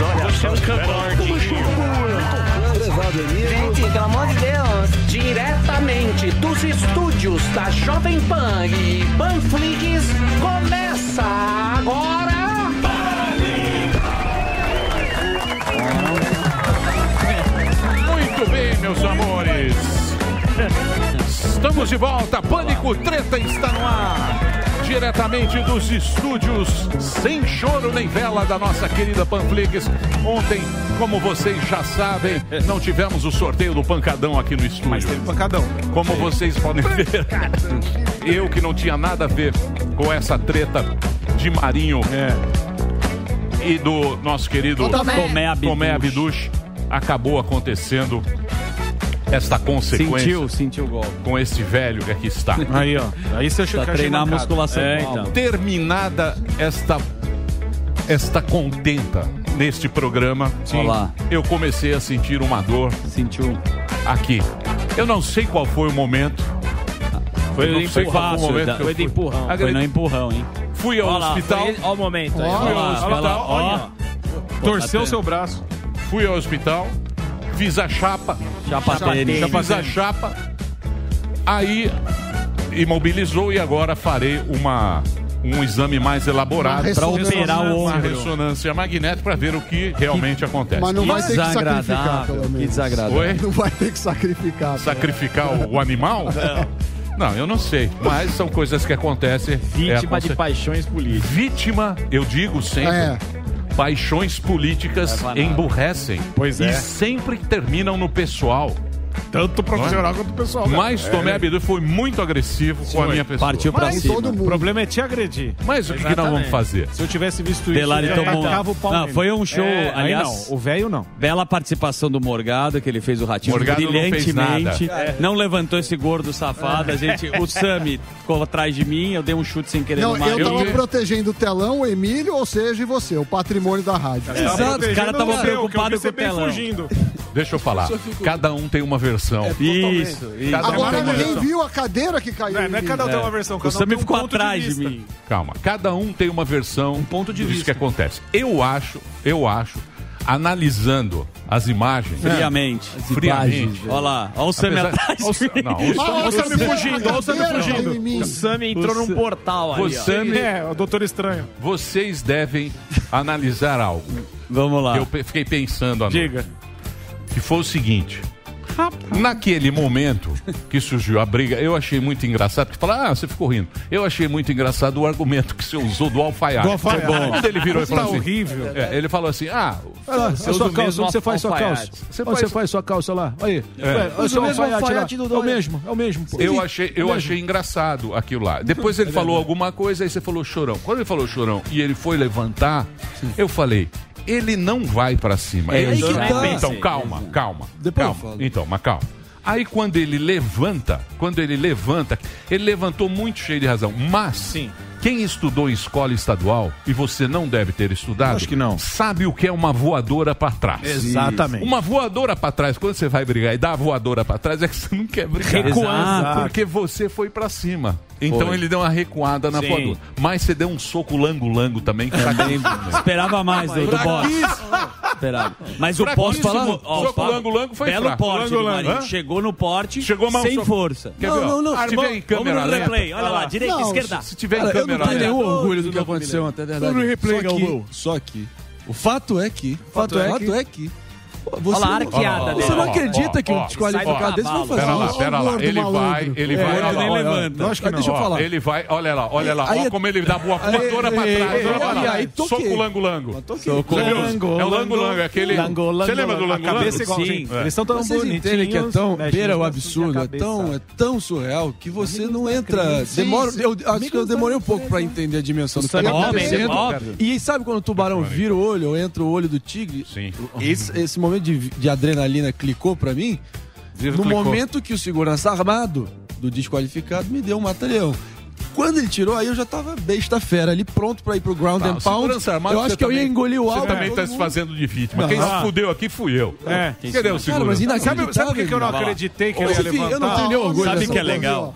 Deus, olha, você é um Gente, pelo amor de Deus. Diretamente dos estúdios da Jovem Pan e Panflix, começa agora. Muito bem, meus amores. Estamos de volta. Pânico Treta está no ar. Diretamente dos estúdios Sem Choro Nem Vela da nossa querida Panflix. Ontem, como vocês já sabem, não tivemos o sorteio do pancadão aqui no estúdio. Mas teve pancadão. Como vocês podem ver, eu que não tinha nada a ver com essa treta de Marinho e do nosso querido Tomé. Tomé acabou acontecendo esta consequência. Sentiu, sentiu o golpe. Com esse velho que aqui está. Aí, ó. Aí você achou treinar a musculação É, então. Terminada esta esta contenta neste programa, Sim. Olá. eu comecei a sentir uma dor. Sentiu. Aqui. Eu não sei qual foi o momento. Foi Eu não sei qual empurrão, foi o momento que foi fui. empurrão. Agredi- Foi no empurrão, hein? Fui ao Olha lá, hospital. foi- Olha o momento aí. Fui Olha ao lá, hospital. olha lá, olha. Torceu Tá seu braço. Fui ao hospital. Fiz a chapa. Chapa tênis. Chapa Fiz a tênis. chapa. Aí imobilizou e agora farei uma um exame mais elaborado Uma Pra operar o uma ressonância magnética para ver o que realmente acontece. Mas não vai ter que sacrificar, pelo menos. Que desagradável. Oi? Não vai ter que sacrificar. Sacrificar o, o animal? Não, eu não sei. Mas são coisas que acontecem. Vítima É, de paixões políticas. Vítima, eu digo sempre. É. Paixões políticas emburrecem. Pois é. E sempre terminam no pessoal. Tanto profissional quanto pessoal. Mas É. Tomé Abdu foi muito agressivo com a minha pessoa. Mas O problema é te agredir. Mas o que, que nós vamos fazer? Se eu tivesse visto Delari isso, eu tomou. tacava o pau Não, foi um show, É, aí aliás. não, o velho não. Bela participação do Morgado, que ele fez o ratinho Morgado não fez brilhantemente. nada. É. Não levantou esse gordo safado. A gente, o Sami ficou atrás de mim, eu dei um chute sem querer Não, no eu tava protegendo o telão, o Emílio, ou seja, e você, o patrimônio da rádio. Exato, os caras estavam preocupados com o telão. fugindo. Deixa eu falar. Cada um tem uma versão. Isso, isso. Cada um Agora tem uma ninguém versão. viu a cadeira que caiu. Não, não é mim. cada um tem uma versão, cada um tem um ponto de vista. Calma, cada um tem uma versão um ponto de disso que acontece. Eu acho, eu acho, analisando as imagens Friamente. friamente. Olha lá, olha o Sami Apesar- atrás. Olha o não, o Você- fugindo, olha o Sammy cadeira fugindo. mim. O Sammy entrou num portal ali. Sammy- É, o Doutor Estranho. Vocês devem analisar algo. Vamos lá. Eu fiquei pensando Diga. Que foi o seguinte. Naquele momento que surgiu a briga, eu achei muito engraçado. Porque falaram, ah, você ficou rindo. Eu achei muito engraçado o argumento que você usou do alfaiate. Do alfaiate. Foi bom. Quando ele virou e Tá falou assim. horrível. É, ele falou assim: ah, Olha lá, a você usa sua o calça, você faz sua calça? Você faz- você faz sua calça lá? Aí. É. Olha o o mesmo alfaiate, do É o mesmo, é o mesmo. pô. Eu achei, é eu mesmo. achei engraçado aquilo lá. Depois ele É falou alguma coisa, aí você falou chorão. Quando ele falou chorão e ele foi levantar, eu falei, ele não vai pra cima. É Ele- tá. Então, calma, calma. Depois eu calma. falo. Então, mas calma. Aí quando ele levanta, quando ele levanta, ele levantou muito cheio de razão. Mas quem estudou em escola estadual, e você não deve ter estudado, Acho que não. sabe o que é uma voadora pra trás. Exatamente. Uma voadora pra trás, quando você vai brigar e dá a voadora pra trás, é que você não quer brigar. Recuando. Porque você foi pra cima. Então Foi. ele deu uma recuada na Sim. voadora. Mas você deu um soco lango-lango também. fraquíssimo. Esperava mais do, do boss. Esperava. Mas o posso falar? Ó, Soco Fábio, lango-lango foi Belo fraco. porte do Lango-lango, Marinho. hã? Chegou no porte Chegou mal sem soco. força. Quer ver, ó? não, não. Se tiver em câmera Vamos no lenta, replay. Olha lá, direita, Não, esquerda. Se tiver em Cara, eu não câmera tenho nenhum orgulho do que aconteceu ontem, é verdade. Vamos no replay, só que, só que, o fato é que, o fato é que- é que Olha lá a arqueada Você dele. não Ó, acredita ó, que um desqualificado desse vai fazer Pera lá, isso? pera lá. Ele vai, ele É, vai. ele nem lá, levanta. Acho que não. Deixa eu falar. Ele vai, olha lá, olha lá. Olha é- como ele dá boa voadora pra trás. olha pra toquei. Soco lango-lango. Soco Você lango, É o lango, lango-lango, é aquele. lango, lango, Você lembra do lango-lango? cabeça é igual, Sim. Eles estão tão Vocês bonitinhos. entendem que é tão mexe beira o absurdo, é tão, é tão surreal que você não entra. Demora, eu acho que eu demorei um pouco pra entender a dimensão do que tá acontecendo. óbvio. E sabe quando o tubarão vira o olho, ou entra o olho do tigre? Sim. Esse momento de, de adrenalina clicou pra mim. Vivo No clicou. momento que o segurança armado do desqualificado me deu um mata-leão. Quando ele tirou, aí eu já tava besta fera ali, pronto pra ir pro ground Tá, and pound. segurança armado, Eu você acho que eu ia também- engolir o Você álcool. também todo tá se fazendo de vítima. Não. Quem se fudeu aqui fui eu. É. Cadê o Cara, segurança? mas Sabe, sabe por que eu não acreditei que Ô, ele ia enfim, eu não levantar? tenho nem orgulho Sabe que é legal?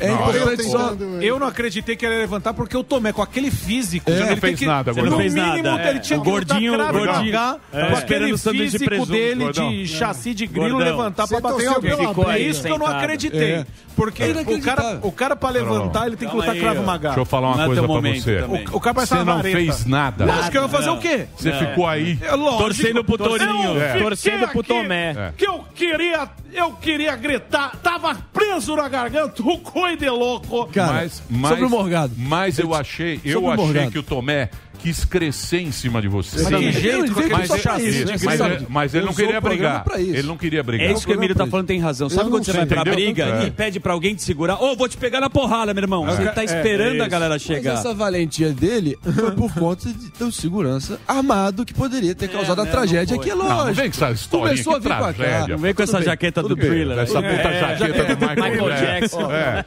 É importante só. Eu não acreditei que ele ia levantar porque o Tomé, com aquele físico, É, ele não fez que, nada, no gordão. Não fez mínimo, nada. ele tinha O que gordinho- lutar gordinho. É. com aquele o sanduíche de físico presunto, dele gordão. de chassi de grilo Gordão. levantar pra bater alguém. É isso que eu não acreditei. É. Porque É o cara, o cara pra levantar, ele tem que lutar cravo ó. maga. Deixa eu falar uma Não é coisa pra momento você. O, o cara parece Você não vareta. fez nada. Lógico que eu vou fazer Não. o quê? Você ficou aí. É lógico. Torcendo pro Torinho. É. Torcendo pro Tomé. Que eu queria, eu queria gritar, tava preso na garganta, o coi de louco. Cara, Mas, mas, sobre o Morgado. Mas eu achei, eu Sobre achei que o Tomé quis crescer em cima de você. Mas de jeito, Mas, mas, ele- isso, né? mas Você ele- sabe. mas ele não queria brigar. Ele não queria brigar. É isso que o Emílio tá falando, tem razão. Sabe Eu quando você sei, vai pra entendeu? briga É. e pede pra alguém te segurar? Ô, vou te pegar na porrada, meu irmão. Você tá esperando a galera Mas chegar. essa valentia dele foi por conta de ter um segurança armado que poderia ter causado a né, tragédia, que é foi. Não, não lógico. vem com essa historinha, Começou a vir pra cá. tragédia. Não vem com essa jaqueta do. Thriller. Essa aí. puta jaqueta do Michael, Jackson. É.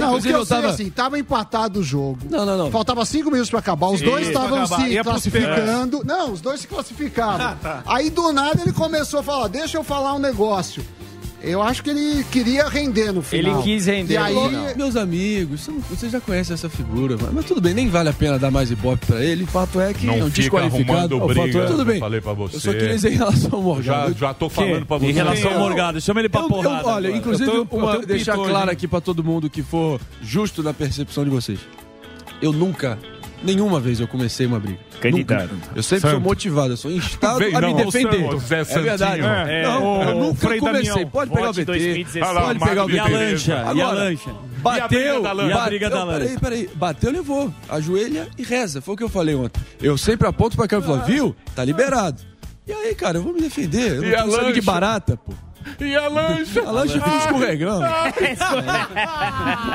Não, o que eu sei tava- assim, tava empatado o jogo. Não, não, não. Faltava cinco minutos pra acabar. Os dois estavam se classificando. Não, os dois se classificavam. Aí do nada ele começou a falar: deixa eu falar um negócio. Eu acho que ele queria render no final. Ele quis render E aí, final. Meus amigos, vocês já conhecem essa figura, mas, mas tudo bem, nem vale a pena dar mais ibope pra ele. O fato é que Não é um fica desqualificado. arrumando O fato briga, é, tudo eu bem. falei pra Eu só você. queria dizer em relação ao Já, Morgado. já tô falando pra você. Em relação ao Eu- Morgado, chama ele pra Eu- eu- porrada. olha, agora. inclusive, Eu tô- eu uma- deixar claro aqui pra todo mundo que for justo na percepção de vocês. Eu nunca, nenhuma vez eu comecei uma briga. Candidato. Nunca. Eu sempre sou Santo. motivado, eu sou instado Vem a me não, defender. o Zé é verdade. É, não, é, eu nunca Frei comecei. Damião. Pode pegar o Vote VT. 2016. Olha lá, Pode pegar o E a lancha? E a Agora, lancha? Bateu? E a briga da bateu, lancha? Peraí, peraí. Bateu, levou. Ajoelha e reza. Foi o que eu falei ontem. Eu sempre aponto pra câmera e falo, viu? Tá liberado. E aí, cara, eu vou me defender. Eu E não a tenho sangue de barata, pô. E a lancha? A lancha fica escorregando.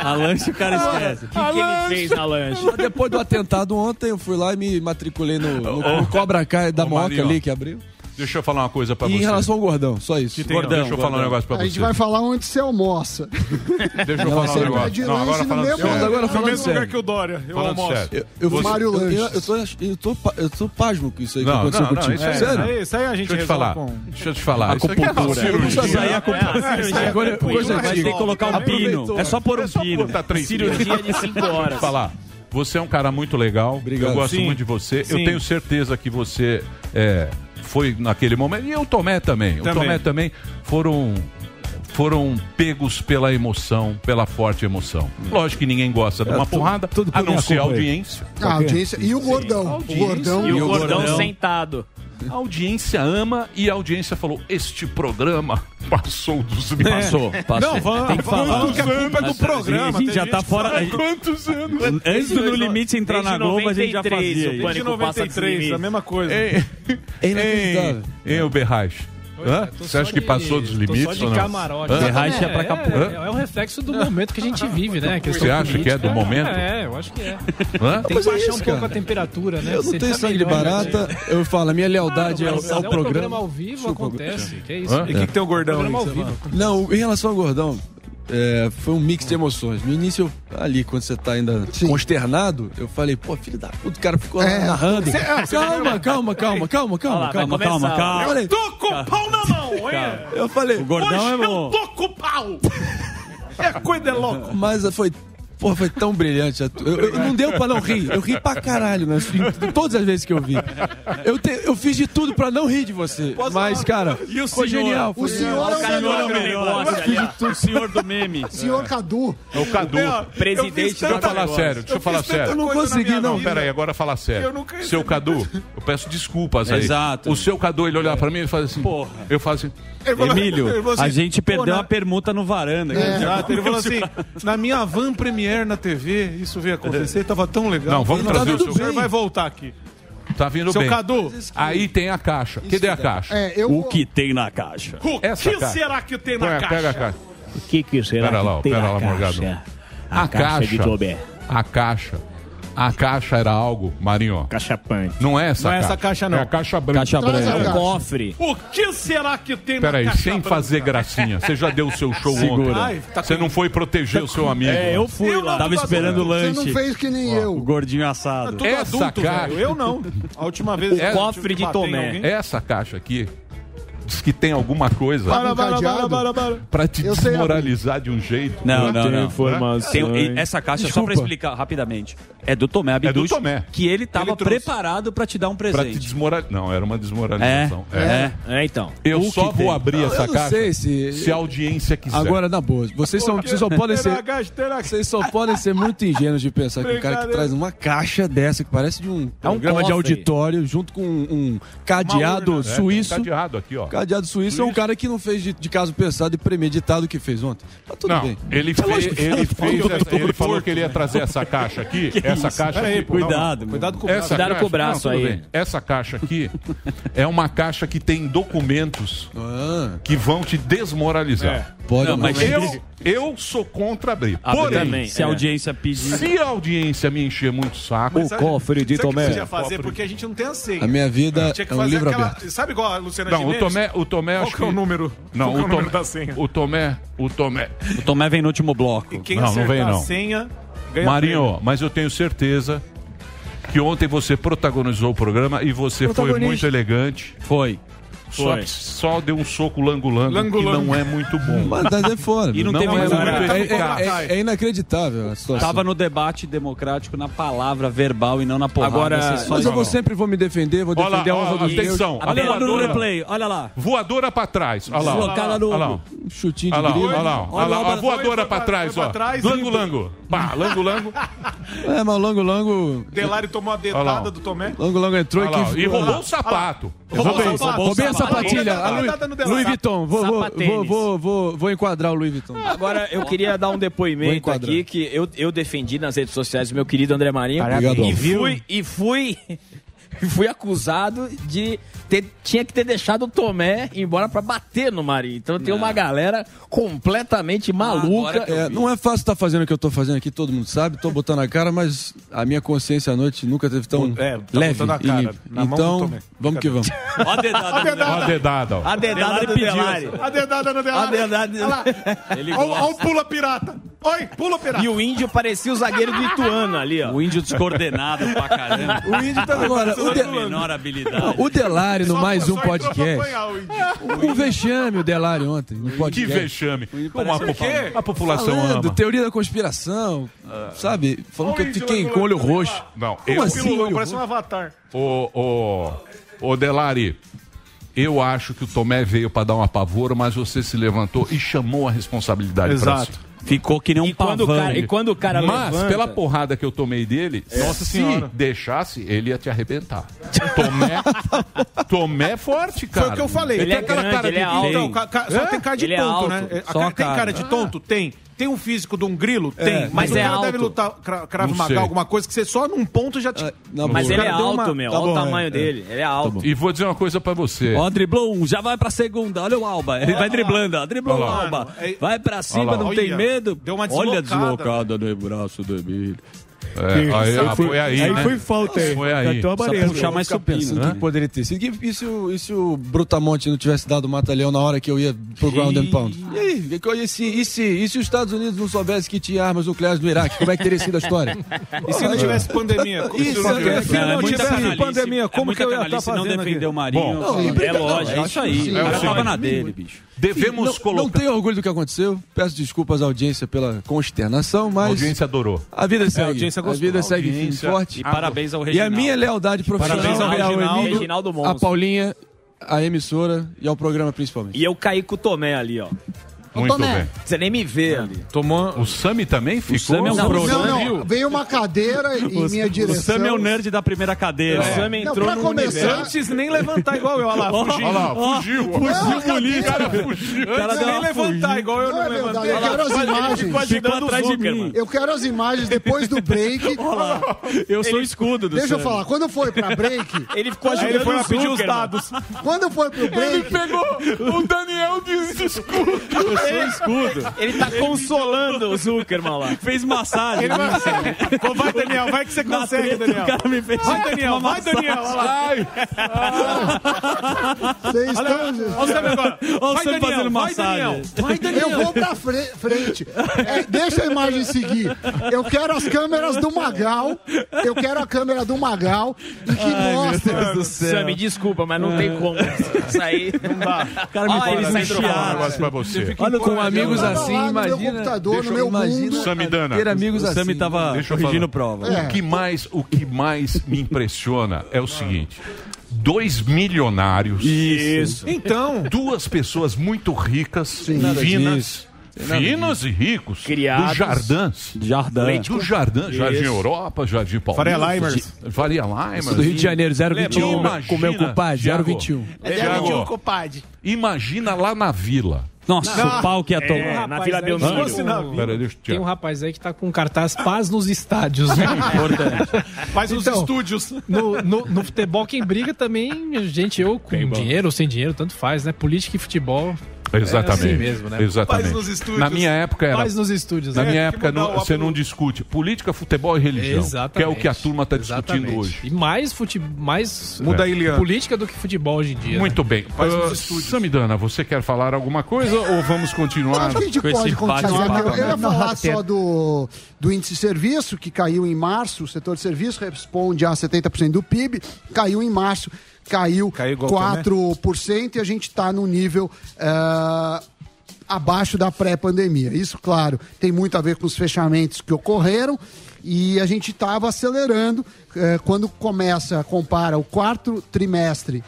A lancha o cara esquece. O que, que ele fez na lancha? Mas Depois do atentado ontem, eu fui lá e me matriculei no, no, no Cobra Kai da Ô, Moca Marinho. ali que abriu. Deixa eu falar uma coisa pra E você. em relação ao gordão, só isso. Gordão, Deixa eu falar um gordão. negócio pra a você. gente vai falar onde você almoça. Deixa eu falar um negócio. Não, agora no falando mesmo- sério. Agora No falando mesmo lugar que o Dória, eu Falando almoço. sério. Eu, eu, Você- Mário eu, eu, eu tô, eu, tô, eu tô pasmo com isso aí que Não, aconteceu não, não, contigo. isso aí- Sério? Aí, isso aí a gente Deixa eu te resolve falar. com... Deixa eu te falar. Isso aqui é uma Acupuntura. cirurgia. Isso aí é acupuntura. É coisa- ter que colocar um pino. É só pôr um pino. Cirurgia de 5 Deixa eu horas. te falar. Você é um cara muito legal. Obrigado. Eu gosto Sim. muito de você. Sim. Eu tenho certeza que você é, foi naquele momento. E o Tomé também. O Também. Tomé também foram. Foram pegos pela emoção, pela forte emoção. Lógico que ninguém gosta de uma porrada, tudo por a não ser a audiência. A audiência. E o gordão. O gordão. E o o gordão gordão? sentado. A audiência ama e a audiência falou: este programa passou dos limites. Passou, passou. Não, vamos, Tem que falar. vamos que a culpa é do programa. A gente já tá fora. fala- Quantos anos? Antes do No Limite entrar na Globo, a gente já 93, fazia. Desde Pânico passa 93, dos a mesma coisa. Ei, É inacreditável. ei, ei, o Berrais. Hã? Você acha que passou dos limites só de ou não? camarote. Hã? Ferraz é pra. É, é, é o reflexo do momento que a gente vive, né? Você acha que é do política. momento? É, eu acho que é. Hã? Tem que é baixar isso, um pouco cara. a temperatura, né? Eu não tenho tá sangue de melhor, barata, né? eu falo, a minha lealdade é, ao é um programa programa. ao vivo, acontece. Que é isso. Hã? E o que, que tem o gordão Programa ao vivo. Não, em relação ao gordão, é, foi um mix de emoções. No início, ali, quando você tá ainda Sim. consternado, eu falei, pô, filho da puta, o cara ficou É. narrando. Calma, calma, calma, calma, calma, lá, calma. Calma, calma. Eu falei, Tô com o pau na mão, é. eu falei, O gordão é Hoje eu bom. tô com o pau. É coisa de louco. mas foi. Pô, foi tão brilhante. Eu- eu- não deu pra não rir. Eu ri pra caralho, né? Em todas as vezes que eu vi. Eu, te- eu fiz de tudo pra não rir de você. mas, cara, E o foi senhor? genial. O senhor genial. é o melhor. negócio. O senhor do meme. Senhor Cadu. É o Cadu. Presidente Deixa eu falar negócio. sério, deixa eu falar fiz tanta sério. Eu não consegui, não. vida. Pera aí, agora fala sério. Eu nunca Seu. Cadu, eu peço desculpas aí. Exato. O seu Cadu, ele olhar pra mim e ele faz assim. Porra. Eu faço assim. Emílio, assim, a gente perdeu a permuta no varanda. Exato, ele falou assim, na minha van premiere na TV, isso veio acontecer, tava tão legal. Não, vamos Tá trazer o tudo seu-. O senhor vai voltar aqui. Tá vindo Seu bem. Cadu, Aí tem a caixa. Cadê a caixa? É, eu. O que tem na caixa? o Essa que caixa. será que tem na a- caixa? Pega a caixa. O que, que será Pera que lá, tem pera na lá, Morgado. caixa? A caixa. de Tobé. A caixa. A caixa era algo, Marinho. Caixa punk. Não é essa Não é essa caixa, não. É a caixa branca. Caixa Traz a branca. caixa. Cofre. O que será que tem Peraí, na caixa sem branca? fazer gracinha. Você já deu o seu show Segura. ontem. Ai, tá Você com- não foi proteger o seu amigo. É, eu fui Eu lá. Tava esperando o Você não lanche. fez que nem O eu. gordinho assado. Tudo Essa adulto, caixa- velho. Eu não. A última vez... O eu cofre de bati em Tomé. alguém. Essa caixa aqui diz que tem alguma coisa Para, para, para, para, para. pra te Eu sei, desmoralizar de um jeito. Não, não, não. informação. Tem- essa caixa, só pra Desculpa. explicar rapidamente, é do Tomé Abduch, Tomé. que ele tava Ele trouxe. preparado pra te dar um Pra te presente. desmoralizar. Não, era uma É, desmoralização. é. É, então. Eu O só vou tem. abrir essa caixa se- se a audiência quiser. Agora, na boa, vocês, são, vocês só podem ser. Vocês só podem ser muito ingênuos de pensar que o cara que traz uma caixa dessa, que parece de um É um programa de auditório, junto com um, cadeado É, suíço. De errado aqui, ó. Cadeado suíço é um cara que não fez de, de caso pensado e premeditado o que fez ontem. Tá tudo Não, bem. ele, É que ele, tá fez essa- ele falou que ele ia trazer essa caixa aqui. essa caixa aqui. Cuidado, meu. Cuidado com o Essa Cuidado caixa, com o braço não, aí. bem. Essa caixa aqui é uma caixa que tem documentos Ah, que vão te desmoralizar. pode Não, não, mas Eu, eu sou contra abrir. Abrir Porém, também. Se a É. audiência pedir. se a audiência me encher muito o saco, O cofre de o que Tomé. você ia fazer? Porque a gente não tem a senha. A minha vida Tinha que é um fazer livro aquela. aberto. Sabe igual a Luciana Não, o? Tomé, o Tomé Qual acho que é o número? Não, Qual que é o o número Tomé, da senha? o Tomé, o Tomé. O Tomé vem no último bloco. E quem Não, não vem, não. a senha ganha Marinho, prêmio. mas eu tenho certeza que ontem você protagonizou o programa e você foi muito elegante. Foi. Só, que só deu um soco lango-lango, que Lango-lango. não é muito bom. Mas mas é fora. E não Não teve é mais nada. é, é- é- é inacreditável a situação. Tava no debate democrático na palavra verbal e não na porrada. Agora- Mas eu vou sempre vou me defender, vou Olha lá, defender a honra meus. atenção, Olha lá no voadora, replay, olha lá. voadora pra trás. Olha lá, Deslocada lá, no- olha lá. Chutinho de Olha lá, grilo. olha lá, olha lá, Olha a voadora pra trás, ó. pra Lango-lango. Pá, lango-lango. É, mas o Longo Longo. Delari tomou a dedada do Tomé. Longo Longo entrou lá, aqui E roubou o sapato. Roubou Roubei, o sapato. roubei a sapatilha. Louis, Vuitton. Vou, vou, vou, vou, vou, vou enquadrar o Louis Vuitton. Agora, eu queria dar um depoimento aqui que eu, eu defendi nas redes sociais o meu querido André Marinho. Obrigado. E fui, e fui, fui acusado de ter, tinha que ter deixado o Tomé embora pra bater no Marinho. Então tem uma galera completamente maluca. agora É, não é fácil estar fazendo o que eu tô fazendo aqui, todo mundo sabe, tô botando a cara, mas a minha consciência à noite nunca teve tão É, tá leve botando a e cara limpa. na mão do Então, Tomé. vamos que vamos. Ó a dedada. A dedada. Olha a dedada, ó. A dedada do pediu Delari. A dedada no Delari. A dedada- Olha lá. Ele Olha o pula pirata. Oi, pula pirata. E o índio parecia o zagueiro do Ituano ali, ó. O índio descoordenado pra caramba. O índio tá agora. O, de- A menor habilidade. o Delari no Só- mais um podcast. apanhar o índio. Um vexame o Delari ontem no Que podcast. vexame. Como a, o quê? a população Falando, ama. teoria da conspiração, sabe? Falando que eu o fiquei com o olho roxo. Não, Como eu, assim? Olho parece um roxo? avatar. Ô, ô, ô, Delari, eu acho que o Tomé veio pra dar um apavoro, mas você se levantou e chamou a responsabilidade pra si. Ficou que nem um E quando, o pavão. cara, e quando o cara Mas, levanta... pela porrada que eu tomei dele, Nossa se Senhora. deixasse, ele ia te arrebentar. Tomé, Tomé é forte, cara. Foi o que eu falei. Ele Tem é aquela grande, cara ele de- é alto. Então, só É? tem cara de Ele é tonto, né? A só cara- tem cara. cara de tonto? Tem. Tem um físico de um grilo? Tem. Mas, Mas o é cara alto. deve lutar cra- cravo magal, alguma coisa que você só num ponto já te... Ah, Mas ele é alto, uma- meu. Tá Olha bom, o tamanho é, dele. Ele é alto. E vou dizer uma coisa pra você. Ó, driblou um, já vai pra segunda. Olha o Alba. Ele vai driblando, ó. Driblou o. Alba. É- Vai pra cima, não tem medo. deu uma Olha a deslocada. deslocada no braço do Emílio. É, aí, ah, foi aí, né? falta aí. Foi aí. A Só barreira. puxar mais supino. né? que poderia ter sido. E, e se o, e se o Brutamonte não tivesse dado o mata-leão na hora que eu ia pro Ground and Pound? E aí? E se, e, se, e se os Estados Unidos não soubessem que tinha armas nucleares no Iraque? Como é que teria sido a história? E se não tivesse pandemia? Como se Isso, não é, tivesse- é, Não, é não tivesse pandemia, É como muita que eu ia estar não fazendo defender aqui? o Marinho. Bom, Não, e é lógico, não, é isso aí. O cara é tava na dele, bicho. Devemos não, colocar. não tenho orgulho do que aconteceu. Peço desculpas à audiência pela consternação, A mas audiência adorou. a vida segue. audiência a gostou. vida segue Audiência. forte. E parabéns ao E a Reginaldo. minha lealdade profissional Parabéns ao é ao Reginaldo. Reginaldo a. Paulinha, a emissora e ao programa principalmente. E eu caí com o Tomé ali, ó. Muito Tomé. bem. Você nem me vê ali. Tomou... O Sami também ficou? Sami é um Não, pro- não, não. Veio uma cadeira em minha O direção. Sam é o nerd da primeira cadeira. O Sam Não, entrou pra no começar, universo. Antes nem levantar igual eu, olha lá, fugiu. Olha lá, fugiu. Não, Fugiu, cara, fugiu. Antes nem levantar igual eu Não não é levantei. eu quero as imagens. Ficou atrás de mim. Eu quero as imagens depois do break. Eu sou o escudo do Deixa eu falar, quando foi pra break, Ele ficou ajudando ele foi o pedir os dados. quando foi pro break, Pegou o Daniel de escudo. O escudo. Ele tá consolando o Zuckerman lá. Fez massagem. Ele vai... Pô, vai, Daniel, vai que você Na consegue, treta, Daniel. O cara me fez Vai, Daniel, vai, Daniel. Olha lá. Ai, vocês estão... olha o Sam agora. Olha o Vai, Sam Daniel, fazendo vai, massagem. Daniel. Vai, Daniel. Eu vou pra fre- frente. É, deixa a imagem seguir. Eu quero as câmeras do Magal. Eu quero a câmera do Magal e que mostra. Sam, me desculpa, mas não tem como. Isso aí. Não dá. cara me Olha ele um eu falar um chiado. negócio pra você. Olha, com amigos assim, lá no meu imagina. computador, Deixa no eu- meu imagina. mundo. Samidana. Ter amigos assim. Sami tava Deixa eu corrigindo falar. prova. É. O que mais, o que mais me impressiona é o seguinte: dois milionários, Isso. Então, duas pessoas muito ricas, nada finas, finos e ricos, Criados. dos Jardins. Jardim. Do Jardim, Jardim Isso. Europa, Jardim Paulista. Faria Limers. Faria Limers. Do Rio de Janeiro, 021. Imagina, Com meu compadre, Thiago. 021. Thiago, compadre. imagina lá na vila. Nossa, o pau que ia tomar. É, na Vila Belmiro. se fosse na- Pera, deixa eu Tem um rapaz aí que tá com cartaz Paz nos estádios. Né? Faz nos Então, estúdios. No, no, no futebol, quem briga também, gente, eu com dinheiro ou sem dinheiro, tanto faz, né? Política e futebol. Exatamente. É assim mesmo, né? Exatamente. Faz nos estúdios. Na minha época era. Paz nos estúdios. Na né? minha época não- você não discute política, futebol e religião. Exatamente. Que é o que a turma está discutindo hoje. E mais, fute... mais muda Iliana. política do que futebol hoje em dia. né? Muito bem. Faz nos Uh, estúdios. Samidana, você quer falar alguma coisa ou vamos continuar? Acho que a gente com pode esse continuar. Eu, eu ia né? falar só do, do índice de serviço, que caiu em março. O setor de serviço responde a 70% do PIB. Caiu em março, caiu, Caiu igual né? 4% e a gente está no nível. ah, abaixo da pré-pandemia. Isso, claro, tem muito a ver com os fechamentos que ocorreram e a gente estava acelerando eh, quando começa, compara o quarto trimestre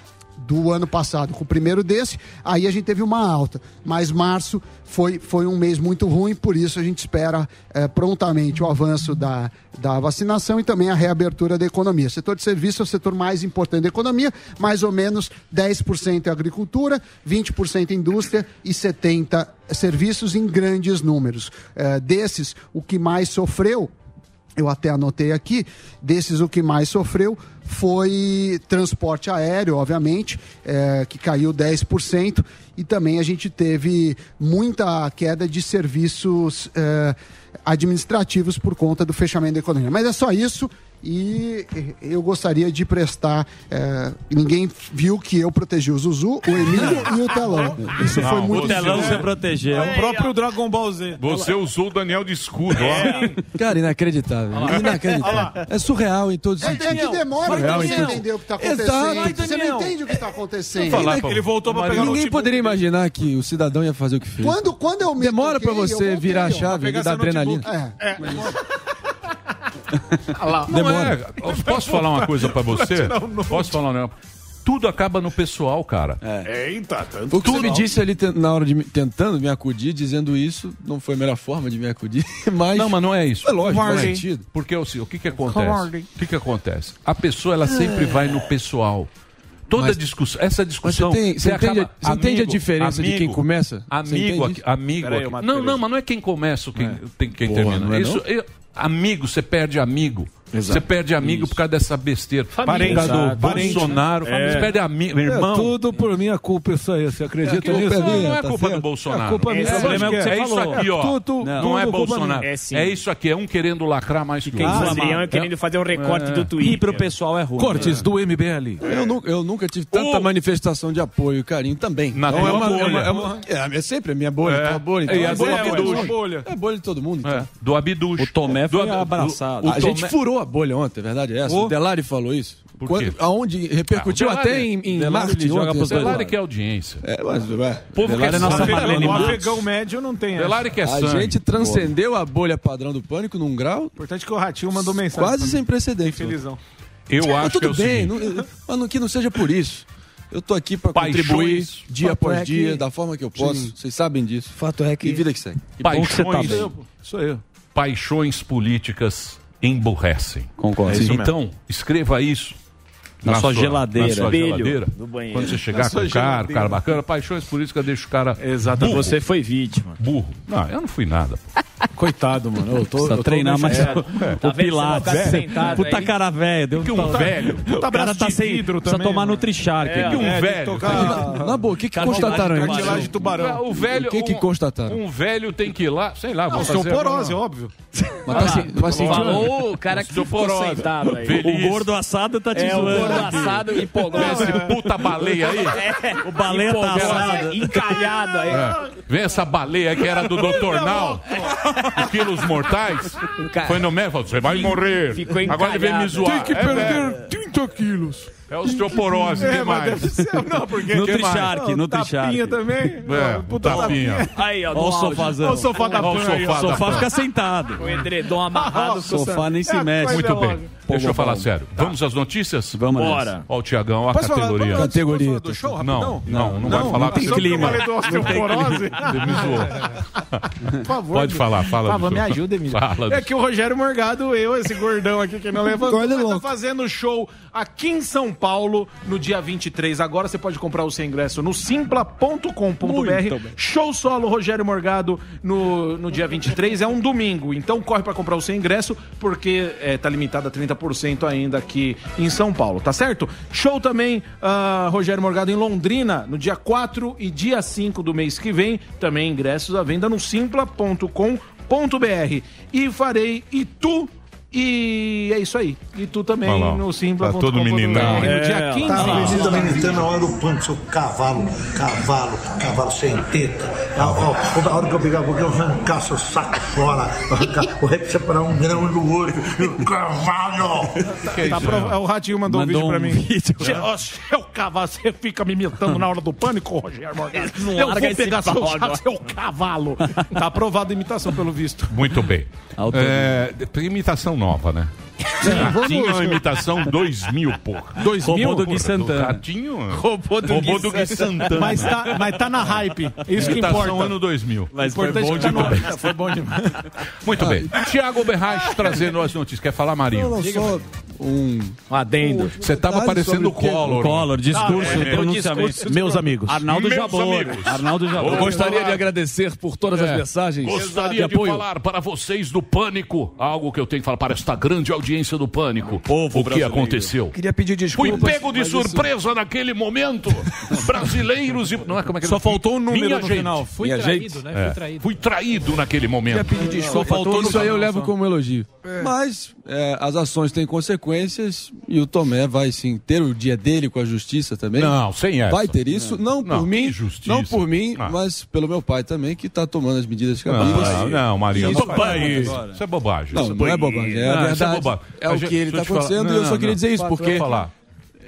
do ano passado com o primeiro desse, aí a gente teve uma alta. Mas março foi, foi um mês muito ruim, por isso a gente espera eh, prontamente o avanço da, da vacinação e também a reabertura da economia. O setor de serviço é o setor mais importante da economia, mais ou menos 10% é agricultura, 20% indústria e 70% serviços em grandes números. Eh, desses, o que mais sofreu eu até anotei aqui, desses o que mais sofreu foi transporte aéreo, obviamente, eh, que caiu 10%, e também a gente teve muita queda de serviços eh, administrativos por conta do fechamento da economia. Mas é só isso. E eu gostaria de prestar. eh, ninguém viu que eu protegi o Zuzu, o Emílio e o telão. Isso foi Não, muito O telão Você- protegeu. O próprio Dragon Ball Z. Você usou o Daniel de escudo, ó. Cara, inacreditável. Inacreditável. É surreal em todos os É, é sentidos. que demora pra você entender o que está Exato. acontecendo. Vai, Você não entende o que está acontecendo. Falar pra- Ele voltou pra pegar o Ninguém notebook poderia imaginar que o cidadão ia fazer o que fez. Quando, quando eu me Demora pra toquei, eu você virar a chave pegar ali da seu adrenalina. É. Não é. Posso falar uma coisa pra você? tirar o note. Posso falar um negócio? Tudo acaba no pessoal, cara. Eita, tanto. O que você me disse ali na hora de me- tentando me acudir, dizendo isso, não foi a melhor forma de me acudir, mas. Não, mas não é isso. É lógico, faz Não é. sentido. Porque assim, o que que acontece? O que que acontece? A pessoa, ela sempre vai no pessoal. Toda Mas- discussão, essa discussão. você, tem, você, entende, acaba- você entende a amigo, diferença de quem amigo, começa? Você Amigo, aqui, amigo. Matheus. Não, não, mas não é quem começa quem, tem, quem Porra, termina. não é Isso, não? eu- amigo, você perde amigo. Exato. Você perde amigo por causa dessa besteira. Parente. por causa do. Parente. Bolsonaro. É. Você perde amigo, irmão. tudo por minha culpa isso aí. Você acredita Não, nisso? não é tá culpa do certo. Bolsonaro. É culpa minha. É, problema é o que você é isso aqui, ó. Tudo- não, tudo é Bolsonaro. É sim. É isso aqui, é um querendo lacrar mais que o Quem outro. Adriano querendo fazer um recorte do Twitter. E pro pessoal é ruim. Cortes do MBL. Eu, eu nunca tive tanta O- manifestação de apoio e carinho também. Na Então é, uma, é, é, é, é sempre a minha bolha, É. bolha. Então é, a bolha é bolha. É a bolha de todo mundo. Então. É, do Abduch. O Tomé foi Do- abraçado. a gente furou a bolha ontem, a verdade é essa. Oh. O Delari falou isso. Por Quando, quê? aonde repercutiu Ah, o Delari- até em, em Delari, marketing ele joga ontem, dois Delari coisa. que é audiência. É, mas, ué, Povo Delari que é nossa O afegão médio não tem essa. Delari que é a sangue. gente transcendeu a bolha padrão do pânico num grau Importante que o Ratinho mandou mensagem. quase sem precedentes. Felizão. Eu Mas acho que é tudo o bem, não, mas não, que não seja por isso. Eu tô aqui para Paixões. contribuir dia após é dia, que- da forma que eu posso. Sim. Vocês sabem disso. Fato é E que. vida que segue. Que bom que você tá paixões, bem. Isso aí. paixões políticas emburrecem. Concordo. então, escreva isso. Na sua geladeira. Na sua geladeira. do banheiro. Quando você chegar com o cara, o cara bacana, paixões políticas deixa o cara Exatamente. burro. Você foi vítima. burro. Não, eu não fui nada. Coitado, mano. Eu tô, Precisa eu tô treinar mais o, Tá o? Pilates. Sentado Puta aí. cara velho. Deu Que um velho. O cara braço tá sem. vidro Precisa também, tomar mano. Nutri-Shark. É, Que um É, velho. tocar Na boa, o que, que constataram aí? cartilagem de tubarão. O velho. O que que um- constataram? Um velho tem que ir lá, sei lá, fazer Osteoporose, óbvio. Mas tá se- mas sentiu- Falou o cara que ficou sentado aí. O gordo assado tá te É, zoando. Gordo assado empolgou. Vem esse puta baleia aí. O baleia tá assado. encalhado aí. É. Vem essa baleia que era do Dr. Nal, os quilos mortais. Foi no médico, você vai morrer. Ficou Agora ele vem me zoar. Tem que É, perder, velho. tem 30 quilos. É osteoporose, É, que mas mais? deve ser- Não, porque... Nutri-Shark, Não, Nutri-Shark. Tapinha também. É, Puta tapinha. Aí, ó, Olha o no sofazão. Olha o sofá da Olha o sofá O sofá fica sentado. O edredom amarrado. O sofá nem se É, mexe. Muito é bem. Deixa eu falar sério. Vamos às notícias? Vamos Bora. Ó o Tiagão, a categoria. Categoria. do show, Não, não, não vai falar tem porque clima. falei do osteoporose. Me zoou. Por favor. Pode falar, fala. Por favor, me ajuda, Emílio. Fala. É que o Rogério Morgado, eu, esse gordão aqui que não levantou, vai tá louco. fazendo show aqui em São Paulo no dia 23. Agora você pode comprar o seu ingresso no simpla.com.br. Show solo Rogério Morgado no, no dia 23. É um domingo, então corre pra comprar o seu ingresso porque é, tá limitado a 30% ainda aqui em São Paulo, tá certo? Show também ah, Rogério Morgado em Londrina no dia 4 e dia 5 do mês que vem. Também ingressos à venda no simpla.com.br. E farei Itu e é isso aí. E tu também lá, no simpla.com.br tá todo meninão. no dia 15. Tá Avenida Ministrando na hora do pânico, seu cavalo, cavalo, cavalo sem teta. A, a, a hora que eu pegar, porque eu arrancar seu saco fora, arrancar, vou separar um grão do outro, e o cavalo. Que é Tá O Ratinho mandou, Mandou um vídeo pra um mim. vídeo. Seu cavalo, você fica me imitando na hora do pânico, Rogério Morgado. Eu vou pegar seu, seu cavalo. Tá aprovado a imitação, pelo visto. Muito bem. É, imitação nova, né? Ratinho é uma imitação 2000, porra. Dois Robô mil? do Gui Santana. Ratinho? Robô do Robô Gui do Gui Santana. Mas tá, mas tá na hype. Isso que imitação importa. ano 2000. Mas foi Importante bom que tá no- demais. Foi bom demais. Muito bem. Tiago Berrache trazendo as notícias. Quer falar, Marinho? Não, só um. Adendo. Você tava Detalhe parecendo o o? Collor. Collor, discurso, é, é. pronunciamento. Discurso, meus amigos. Arnaldo Meus Jabor. amigos. Arnaldo Jabor. Eu Gostaria de agradecer por todas É. as mensagens Gostaria de, apoio. falar para vocês do Pânico, algo que eu tenho que falar para esta grande audiência do Pânico. povo o que aconteceu? Queria pedir Fui desculpas. pego de mas isso- surpresa naquele momento. Brasileiros e. Não é como é que Só faltou um número Minha no gente. final. Fui Minha traído, gente, né? É. Fui traído. Fui traído naquele Queria momento. pedir desculpa. faltou Tudo no isso aí eu levo só. como elogio. Mas é, as ações têm consequências e o Tomé vai sim ter o dia dele com a justiça também. Não, sem essa. Vai ter isso, não, Não, por mim, justiça. não por mim, Ah. mas pelo meu pai também, que está tomando as medidas cabíveis. Não, não, Marinho. Isso Não, vai isso, é bobagem. Não, Isso não é bobagem, é Não, isso verdade. bobagem. É o que ele está acontecendo e eu Não, só queria não. dizer isso, porque falar.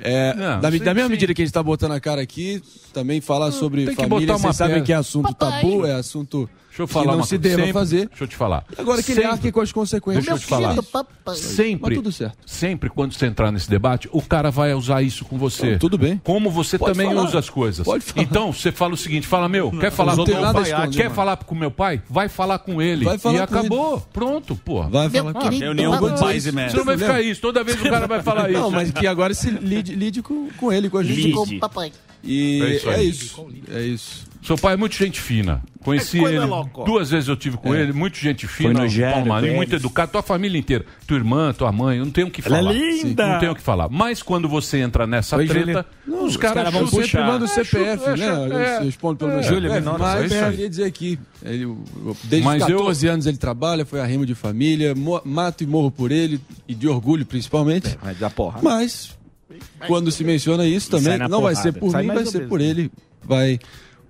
é, Não, da, sim, da mesma sim. medida que a gente está botando a cara aqui, também falar sobre tem família, vocês sabem que é assunto tabu, é assunto Deixa eu que falar não uma se coisa. deva Sempre- fazer. Deixa eu te falar. Agora que ele Sempre- arque com as consequências. Deixa eu te falar. Mas Sempre, tudo certo. sempre quando você entrar nesse debate, o cara vai usar isso com você. Não, tudo bem. Como você Pode também falar. usa as coisas. Pode falar. Então, você fala o seguinte, fala, meu, quer falar com meu pai? esconder, Quer mano. falar com meu pai? Vai falar com ele. Vai falar e com acabou. Pronto, pô. Vai falar Ah, com ele. Reunião com pais e Você mestres. não vai ficar isso. Toda vez o cara vai falar isso. Não, mas que agora se lide, lide com, com ele, com a gente. Lide. E É é isso isso, aí. é isso. Seu pai é muito gente fina. Conheci É ele. louca. Duas vezes eu tive com ele, muito gente fina, no Paulo Marinho, Pérez. muito educado. Tua família inteira. Tua irmã, tua mãe, eu não tenho o que Ela é falar. linda. Não tenho o que falar. Mas quando você entra nessa Oi, treta, Júlia. os caras caras vão chutam. Sempre puxar. manda o É, CPF, chuta, né? é, Eu respondo pelo é. meu Júlia, CPF. menor, é Mas isso eu aí. queria dizer aqui, ele, desde Mas os eu- 14 anos ele trabalha, foi arrimo de família, mato e morro por ele, e de orgulho principalmente. Vai dar porra. Mas, quando se menciona isso também, não vai ser por Sai mim, vai ser por ele. Vai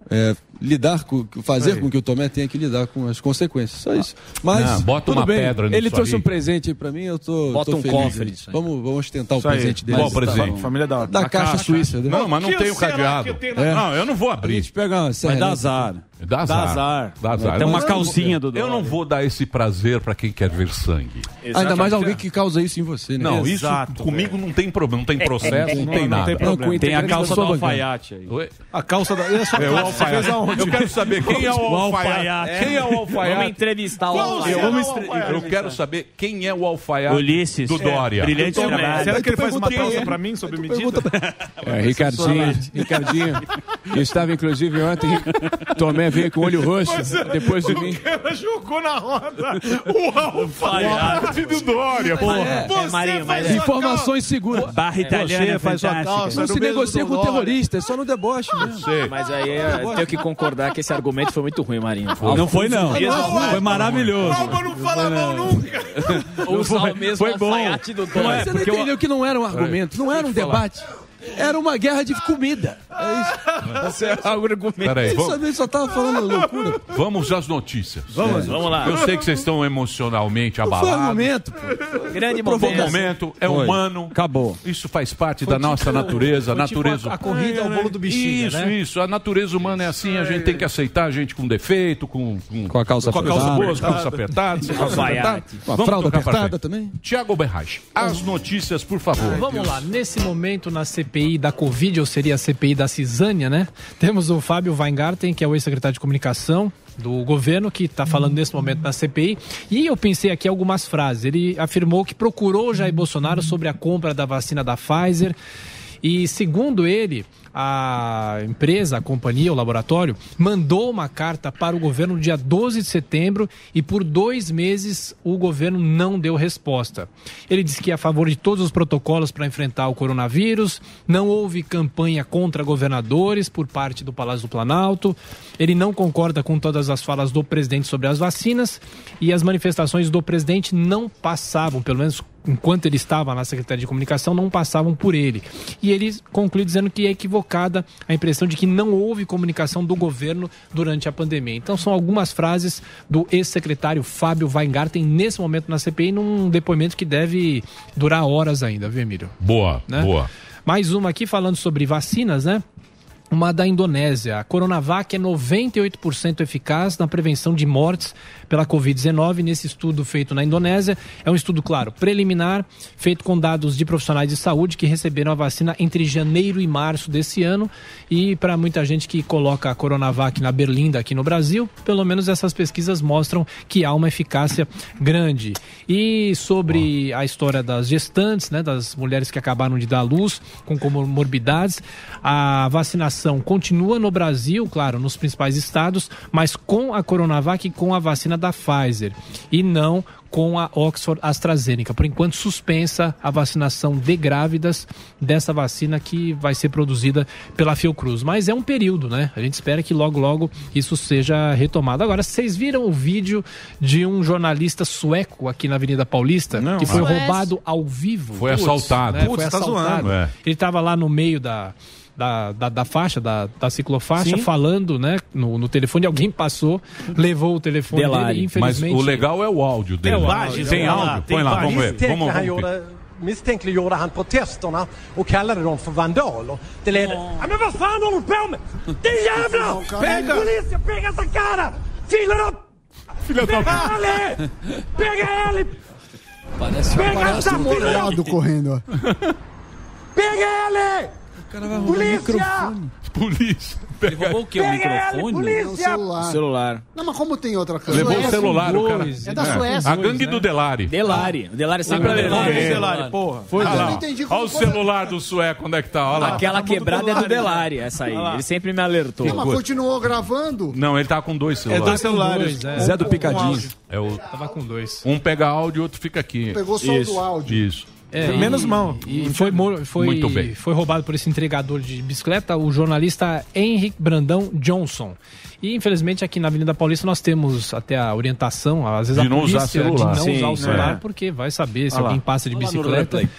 é, lidar com, fazer com que o Tomé tenha que lidar com as consequências. Só isso. Mas, Não, bota tudo uma bem. pedra nisso Ele trouxe aí. um presente aí pra mim, eu tô, Bota tô um feliz. cofre. Vamos, vamos tentar o Isso presente dele. Qual presente? Família da. Da A caixa, suíça. né? Não, mas não Que tem o cadeado. tem na- Não, eu não vou A abrir. gente pega uma Vai serra azar. Dá azar. Dá azar. Dá azar. Tem uma Mas calcinha do Eu não vou dar esse prazer pra quem quer ver sangue. Ainda mais alguém que causa isso em você, né? Não, Exato, isso comigo não tem problema, não tem processo, não, Não, tem não nada. tem problema. com Tem a calça da do alfaiate aí. Oi? A calça da. A É o aonde? Eu quero saber quem é o alfaiate. Quem é o Vamos alfaiate? entrevistar o alfaiate. Eu, quero saber quem é o alfaiate Ulisses. do Dória. Brilhante Tomé, trabalho. Será que ele faz uma calça é. pra mim sob medida? É, Ricardinho, Ricardinho, eu estava inclusive ontem, Tomé veio com o olho roxo, depois de mim. O cara jogou na roda o alfaiate do Dória. Pô, É, você Marinho, faz mas Informações seguras. Barra italiana Você faz sua calça. Não se negocia com Dória. terrorista, é só no deboche mesmo. Sei. Mas aí eu tenho que concordar que esse argumento foi muito ruim, Marinho. Não foi, não. Não, Foi maravilhoso. Calma, não fala mal nunca. Usar o mesmo foi bom. do Não Dória. é, Você não entendeu que não era um argumento, não era um debate. Era uma guerra de comida. É isso. Você é argumento. Peraí, Ele vamos, só, ele só tava falando loucura. vamos às notícias. Vamos, vamos lá. Eu sei que vocês estão emocionalmente Não foi abalados. argumento, pô. Grande Foi um momento. momento, é Foi. humano. Acabou. Isso faz parte da nossa natureza. Foi tipo natureza. a, a corrida ao bolo do bichinho, Isso, né? isso. A natureza humana é assim, a gente tem que aceitar a gente com defeito, com, com, Com a calça com a calça apertada. boa, calça apertada, calça apertada. Com a Vamos fralda apertada também. Tiago Berrache, as notícias, por favor. Vamos lá, nesse momento na CPI da Covid, ou seria a CPI da Cisânia, né? Temos o Fábio Weingarten, que é o ex-secretário de comunicação do governo, que está falando nesse momento na CPI. E eu pensei aqui algumas frases. Ele afirmou que procurou Jair Bolsonaro sobre a compra da vacina da Pfizer. E segundo ele, a empresa, a companhia, o laboratório, mandou uma carta para o governo no dia 12 de setembro e por dois meses o governo não deu resposta. Ele disse que é a favor de todos os protocolos para enfrentar o coronavírus, não houve campanha contra governadores por parte do Palácio do Planalto, ele não concorda com todas as falas do presidente sobre as vacinas e as manifestações do presidente não passavam, pelo menos enquanto ele estava na Secretaria de Comunicação, não passavam por ele. E ele conclui dizendo que é equivocada a impressão de que não houve comunicação do governo durante a pandemia. Então são algumas frases do ex-secretário Fábio Weingarten nesse momento na CPI, num depoimento que deve durar horas ainda, viu, Emílio? Boa, né? boa. Mais uma aqui falando sobre vacinas, né? Uma da Indonésia. A Coronavac é 98% eficaz na prevenção de mortes pela Covid-19 nesse estudo feito na Indonésia. É um estudo, claro, preliminar, feito com dados de profissionais de saúde que receberam a vacina entre janeiro e março desse ano. E para muita gente que coloca a Coronavac na berlinda aqui no Brasil, pelo menos essas pesquisas mostram que há uma eficácia grande. E sobre a história das gestantes, né, das mulheres que acabaram de dar à luz com comorbidades, a vacinação continua no Brasil, claro, nos principais estados, mas com a Coronavac e com a vacina da Pfizer e não com a Oxford AstraZeneca. Por enquanto, suspensa a vacinação de grávidas dessa vacina que vai ser produzida pela Fiocruz. Mas é um período, né? A gente espera que logo, logo isso seja retomado. Agora, vocês viram o vídeo de um jornalista sueco aqui na Avenida Paulista Não, que foi roubado ao vivo? Foi assaltado. né? Putz, Foi tá assaltado. zoando. É. Ele estava lá no meio da, da, da, da faixa, da, da ciclofaixa, Sim. falando né, no, no telefone. Alguém passou, levou o telefone Delari. dele e Mas infelizmente... o legal é o áudio dele. É o áudio, Tem é áudio? Põe lá, vamos ver. Vamos, vamos ver. gjorde, misstänkliggjorde han protesterna och kallade dem för vandaler. Det ledde... Ja, men vad fan håller du på med? Din jävlar! Pega! Polícia, pega essa cara! Filha da... Pega ele! Pega ele! Parece, Pega parece um molhado correndo. ó. Pega ele! Polícia! Polícia. Ele roubou o quê? O microfone? polícia! Um celular. Celular. Não, mas como tem outra câmera? Levou o celular, o cara. É da Suécia. A gangue do Delari. Delari. O Delari sempre Ah, levou. Delari, Delari, porra. Foi, Ah, eu lá, não ó. entendi como Olha o foi. celular do sueco, onde é que tá? Olha lá. Aquela quebrada é do Delari, essa aí. Ele sempre me alertou. Não, mas continuou gravando? Não, ele tá com dois celulares. dois celulares. Dois, é. Zé do Picadinho. É o... Tava com dois. Um pega áudio e outro fica aqui. Pegou só o do áudio. Isso. É, Menos e- mal. E foi, foi, Muito bem. foi roubado por esse entregador de bicicleta, o jornalista Henrique Brandão Johnson. E infelizmente aqui na Avenida Paulista nós temos até a orientação, às vezes De a não usar polícia celular. de não Sim, usar o celular, é. porque vai saber se Olha lá. alguém passa de Olha lá bicicleta.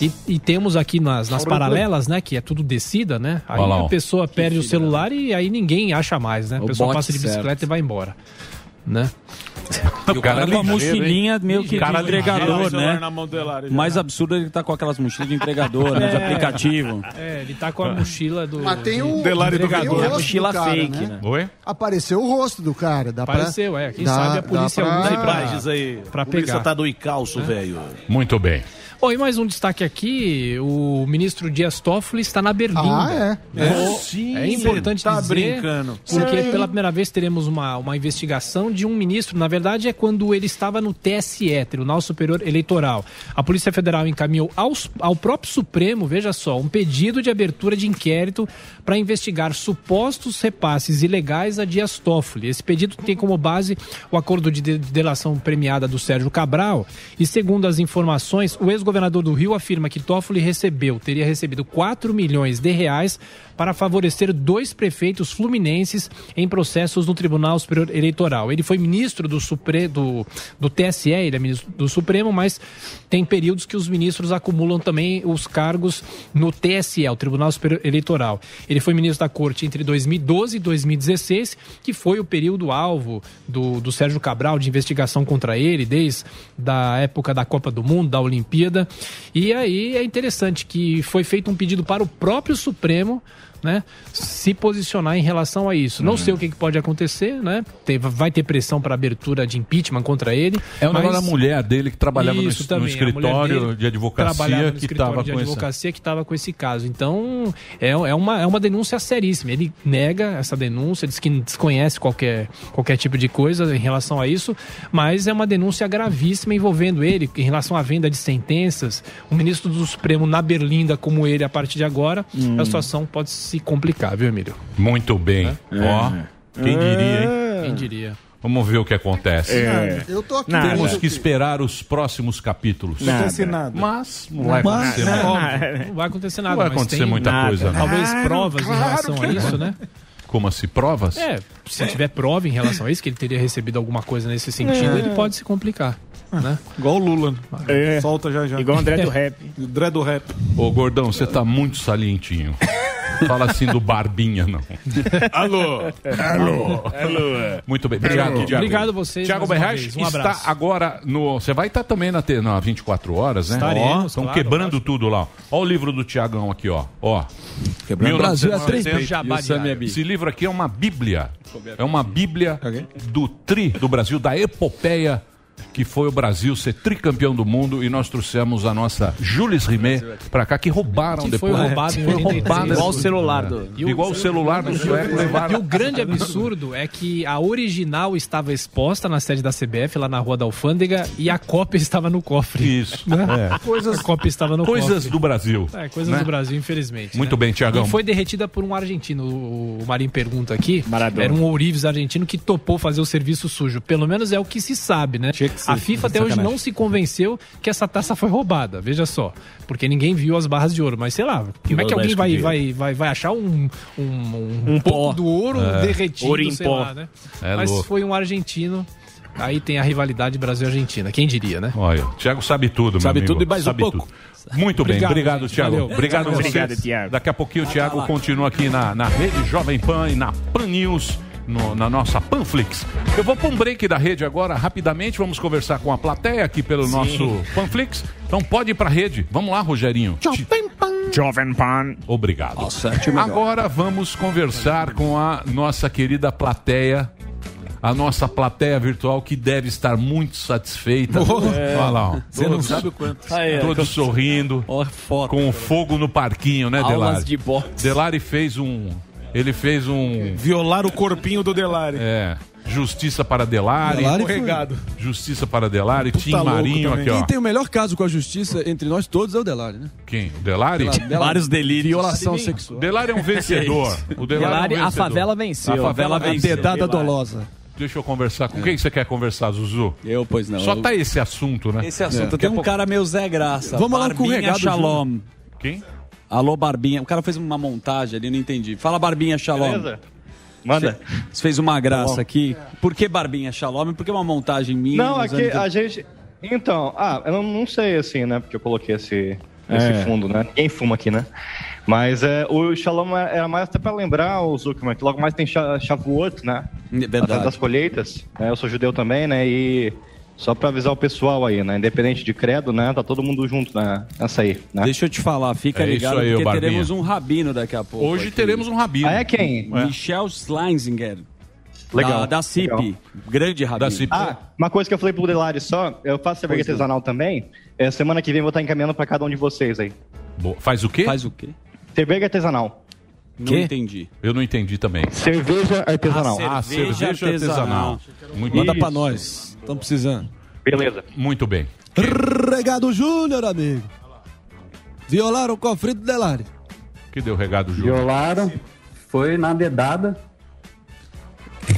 E, e temos aqui nas, nas paralelas, né, que é tudo descida, né? Aí lá, a pessoa perde o celular e aí ninguém acha mais, né? A O pessoa passa de bicicleta certo. e vai embora, né? O cara com a mochilinha meio que de Cara entregador, o celular né? O mais absurdo é ele tá com aquelas mochilas de entregador, né? De aplicativo. É, ele tá com a mochila do Mas tem o, Delari do tem o Vigor. rosto É do mochila cara, fake, né? né? Oi? Apareceu o rosto do cara. Dá pra- Apareceu, é. Quem dá- sabe a polícia pra- usa pra, Imagens aí. pra Polícia pegar. tá do encalço, velho. Muito bem. Bom, e mais um destaque aqui, o ministro Dias Toffoli está na Berlinda. Ah, é. É, Sim, é importante tá dizer, brincando. porque pela primeira vez teremos uma, uma investigação de um ministro. Na verdade, é quando ele estava no TSE, Tribunal Superior Eleitoral. A Polícia Federal encaminhou aos- ao próprio Supremo, veja só, um pedido de abertura de inquérito para investigar supostos repasses ilegais a Dias Toffoli. Esse pedido tem como base o acordo de de- de delação premiada do Sérgio Cabral. E segundo as informações, o ex-governador do Rio afirma que Toffoli recebeu, teria recebido 4 milhões de reais para favorecer dois prefeitos fluminenses em processos no Tribunal Superior Eleitoral. Ele foi ministro do, Supre, do, do TSE, ele é ministro do Supremo, mas tem períodos que os ministros acumulam também os cargos no TSE, o Tribunal Superior Eleitoral. Ele foi ministro da Corte entre 2012 e 2016, que foi o período alvo do, do Sérgio Cabral de investigação contra ele, desde da época da Copa do Mundo, da Olimpíada. E aí é interessante que foi feito um pedido para o próprio Supremo né, se posicionar em relação a isso. Não Uhum. sei o que, que pode acontecer, né? Tem- vai ter pressão para abertura de impeachment contra ele. É o negócio mas- da mulher dele que trabalhava no, no também, mulher escritório de advocacia no que estava com advocacia que estava com esse caso. Então, é, é, uma, é uma denúncia seríssima. Ele nega essa denúncia, diz que desconhece qualquer, qualquer tipo de coisa em relação a isso, mas é uma denúncia gravíssima envolvendo ele em relação à venda de sentenças. O ministro do Supremo na Berlinda, como ele, a partir de agora, Hum. a situação pode se complicar, viu, Emílio? Muito bem. Ó, quem diria, hein? Quem diria? Vamos ver o que acontece. É. Eu tô aqui. Temos vendo que esperar os próximos capítulos. Não acontece nada. Mas não vai Mas- acontecer Não, nada. não vai acontecer nada. Não vai acontecer muita nada. coisa, né? Talvez Claro, provas em claro relação que a isso, não. né? Como assim? Provas? É, se tiver prova em relação a isso, que ele teria recebido alguma coisa nesse sentido, É. ele pode se complicar. Né? Igual o Lula. É. Solta já já. Igual o André do Rap. André do Rap. Ô, gordão, você tá muito salientinho. Fala assim do Barbinha, não. Alô? Alô? Alô? Muito bem, obrigado, Alô. Tiago. Obrigado a vocês Berraes vez. Um está agora no. Você vai estar também na, na 24 horas, né? Estaremos, Estão claro, quebrando tudo lá. Ó o livro do Tiagão aqui, ó. Ó. Quebrando o Brasil a três 1970. pés. Jabá o Sammy diário. Abi. Esse livro aqui é uma bíblia. É uma bíblia do tri do Brasil, da epopeia que foi o Brasil ser tricampeão do mundo e nós trouxemos a nossa Jules Rimet pra cá, que roubaram Que foi depois. roubado em Foi 83. roubado. Igual o celular do- É. Igual o celular do sueco E levaram. o grande absurdo é que a original estava exposta na sede da CBF, lá na Rua da Alfândega, e a cópia estava no cofre. Isso. Né? É. Coisas, a cópia estava no Coisas cofre. do Brasil. É, coisas né? do Brasil, infelizmente. Muito né? bem, Tiagão. E foi derretida por um argentino. O o Marinho pergunta aqui. Maradona. Era um ourives argentino que topou fazer o serviço sujo. Pelo menos é o que se sabe, né? A FIFA até hoje não se convenceu que essa taça foi roubada. Veja só. Porque ninguém viu as barras de ouro. Mas sei lá, como é que alguém vai, vai, vai, vai achar um, um, um, Um pouco pó. do ouro É. derretido, Ouro em sei pó. lá, né? É mas louco. foi um argentino. Aí tem a rivalidade Brasil-Argentina. Quem diria, né? Olha, o Thiago sabe tudo, meu Sabe amigo. tudo e mais um Sabe pouco. tudo. Muito bem, Obrigado, obrigado, gente. Thiago. Valeu. Obrigado. Obrigado, Thiago. Daqui a pouquinho o Thiago continua aqui na, na rede Jovem Pan e na Pan News. No- na nossa Panflix. Eu vou para um break da rede agora, rapidamente. Vamos conversar com a plateia aqui pelo Sim. nosso Panflix. Então pode ir para a rede. Vamos lá, Rogerinho. Jovem Pan. Obrigado. melhor. Agora vamos conversar com a nossa querida plateia. A nossa plateia virtual que deve estar muito satisfeita. É. Olha lá, ó. Você não Todos- sabe o quanto. Aí, é. Todos sorrindo. Com o fogo no parquinho, né, Aulas Delari? de boxe. Delari fez um. Ele fez um. Violar o corpinho do Delari. É. Justiça para Delari. Delari foi- Escorregado. Justiça para Delari. Tim Marinho também. aqui, ó. Quem tem o melhor caso com a justiça entre nós todos é o Delari, né? Quem? O Delari? Delari- Delari- Vários delírios. Violação sexual. Delari é um vencedor. O Delari, Delari, é um a vencedor. favela venceu. A favela A venceu. Dedada dolosa. Deixa eu conversar. Com quem que você quer conversar, Zuzu? Eu, pois não. Só Eu- tá esse assunto, né? Esse assunto. Daqui Tem a um pouco- cara meio Zé Graça. Vamos lá com o regado, Shalom. Quem? Alô, Barbinha. O cara fez uma montagem ali, não entendi. Fala, Barbinha Shalom. Beleza? Manda. Você fez uma graça bom. aqui. Por que Barbinha Shalom? Por que uma montagem minha? Não, aqui anos- a gente. Então, ah, eu não, não sei assim, né? Porque eu coloquei esse, esse É. fundo, né? Ninguém fuma aqui, né? Mas é, o Shalom é- era mais até pra lembrar o Zuckerman, que logo mais tem Sha- Shavuot, né? Verdade. A festa das colheitas. né? Eu sou judeu também, né? E só pra avisar o pessoal aí, né? Independente de credo, né? Tá todo mundo junto né? nessa aí, né? Deixa eu te falar, fica É isso ligado, aí, porque teremos um rabino daqui a pouco. Hoje aqui. teremos um rabino. Ah, é quem? Michel Sleinzinger. Legal. Da, da CIP. Legal. Grande rabino. Da CIP. Ah, uma coisa que eu falei pro Delari só, eu faço cerveja não. artesanal também. É, semana que vem eu vou estar encaminhando pra cada um de vocês aí. Boa. Faz o quê? Faz o quê? Cerveja artesanal. Não entendi. Eu não entendi também. Cerveja artesanal. Ah, cerveja, artesanal. Muito Manda pra nós. Estamos precisando. Beleza. Muito bem. Regado Júnior, amigo. Violaram o cofre do Delari. Que deu regado, Júlio? Violaram, foi na dedada.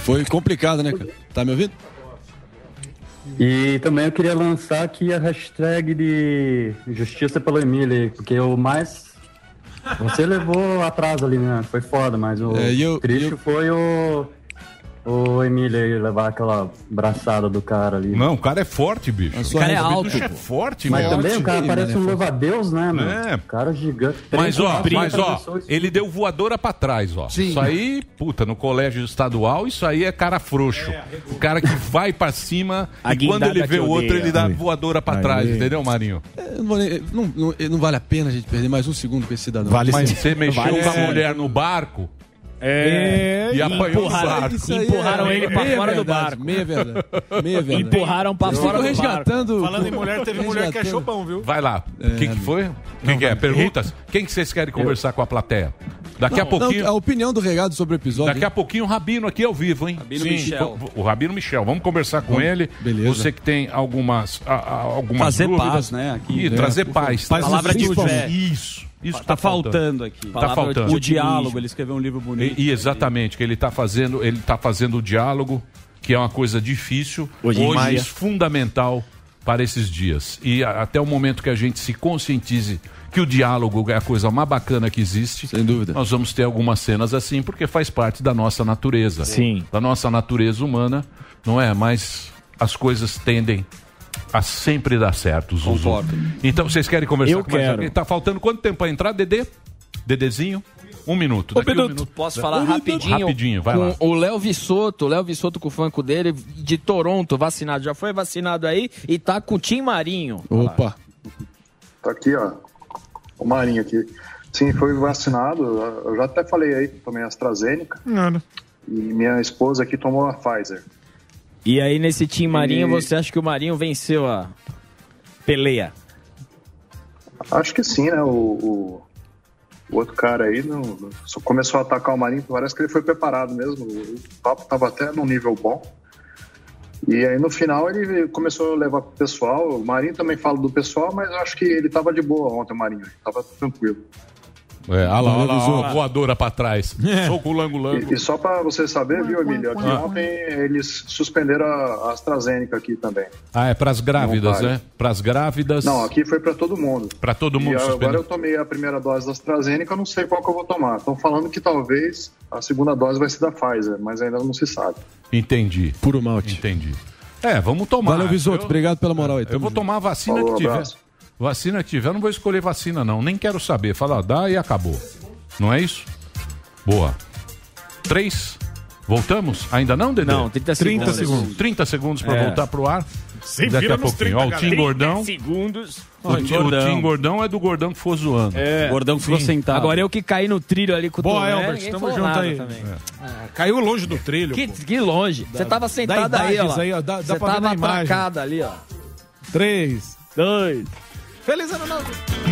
Foi complicado, né, cara? Tá me ouvindo? E também eu queria lançar aqui a hashtag de Justiça pelo Emílio, aí, porque o mais Você levou atrás ali, né? Foi foda, mas o É, e eu- foi o. O Emílio aí levar aquela braçada do cara ali. Não, o cara é forte, bicho. O cara é alto, bicho é forte, Mas meu. também o cara parece um louva-a-Deus, né, meu? É. O cara gigante. Mas ó, mas ó, ele deu voadora pra trás, ó. Isso aí, puta, no colégio estadual, isso aí é cara frouxo. O cara que vai pra cima A e quando ele vê o outro, ele dá voadora pra Aí. trás, entendeu, Marinho? É, Não, não- não- não vale a pena a gente perder mais um segundo com esse cidadão. Mas você mexeu com a mulher no barco É, e apanhou empurraram- barco. Empurraram é ele pra meia fora do verdade, barco. Meia verdade. Meia verdade. Empurraram pra Eu fora do barco. resgatando. Falando em mulher, teve mulher que achou pão, viu? Vai lá. O que, que foi? Quem que é? Perguntas? Quem que vocês querem conversar com a plateia? Daqui a Não, pouquinho. não, a opinião do regado sobre o episódio. Daqui a pouquinho o Rabino aqui ao vivo, hein? Rabino Michel. O, o Rabino Michel. Vamos conversar com ele. Beleza. Você que tem algumas, a- a- algumas Trazer dúvidas. paz, né, aqui. E É, trazer paz. favor. Palavra de fé. Isso. Isso tá, faltando aqui. Tá faltando. O diálogo, ele escreveu um livro bonito. E, e exatamente, que ele está fazendo, ele tá fazendo o diálogo, que é uma coisa difícil, Hoje hoje, fundamental para esses dias. E a- até o momento que a gente se conscientize que o diálogo é a coisa mais bacana que existe. Sem dúvida. Nós vamos ter algumas cenas assim, porque faz parte da nossa natureza. Sim. Da nossa natureza humana, não é? Mas as coisas tendem a sempre dar certo, Zuzu. Concordo. Então, vocês querem conversar Eu com mais quero. alguém? Tá faltando quanto tempo para entrar, Dedê? Dedezinho? Um minuto. Daqui um minuto. Posso falar rapidinho? Rapidinho, vai com lá. O Léo Vissoto, o Léo Vissoto com o fanco dele, de Toronto, vacinado. Já foi vacinado aí e tá com o Tim Marinho. Opa. Tá aqui, ó. O Marinho aqui. Sim, foi vacinado. Eu já até falei aí, tomei AstraZeneca. Nada. E minha esposa aqui tomou a Pfizer. E aí, nesse Tim Marinho, E- você acha que o Marinho venceu a peleia? Acho que sim, né? O, o, o outro cara aí não, só começou a atacar o Marinho. Parece que ele foi preparado mesmo. O papo tava até num nível bom. E aí no final ele começou a levar pro pessoal. O Marinho também fala do pessoal, mas acho que ele tava de boa ontem, o Marinho. Ele tava tranquilo. É, olha lá, olha lá, a voadora pra trás. Sou com o lango lango. E, e só para você saber, viu, Emílio, aqui Ah. ontem eles suspenderam a a AstraZeneca aqui também. Ah, é pras grávidas, né? Pras grávidas. Não, aqui foi para todo mundo. Pra todo mundo E agora eu tomei a primeira dose da AstraZeneca, eu não sei qual que eu vou tomar. Estão falando que talvez a segunda dose vai ser da Pfizer, mas ainda não se sabe. Entendi. Puro malte. Entendi. É, vamos tomar. Valeu, Visoto. Eu- Obrigado pela moral aí. Eu vou junto. tomar a vacina Falou, que tiver. abraço. Vacina que tiver, eu não vou escolher vacina, não. Nem quero saber. Fala, ó, dá e acabou. Não é isso? Boa. Três. Voltamos? Ainda não, Dedê? Não, 30 30 segundos. segundos. 30 segundos pra É. voltar pro ar. Se Daqui a pouquinho. 30, Ó, o. Tim Gordão. segundos. O, Tim- o Tim Gordão é do Gordão que for zoando. É. Gordão ficou Sim. sentado. Agora eu que caí no trilho ali com o Boa, Tomé, Elbert, ninguém tamo junto aí. também. Caiu longe do trilho. Que, que longe. Você tava sentado aí, ó. imagens aí, ó, dá- dá Você tava na imagem. atracado ali, ó. Três. Dois. Feliz ano novo.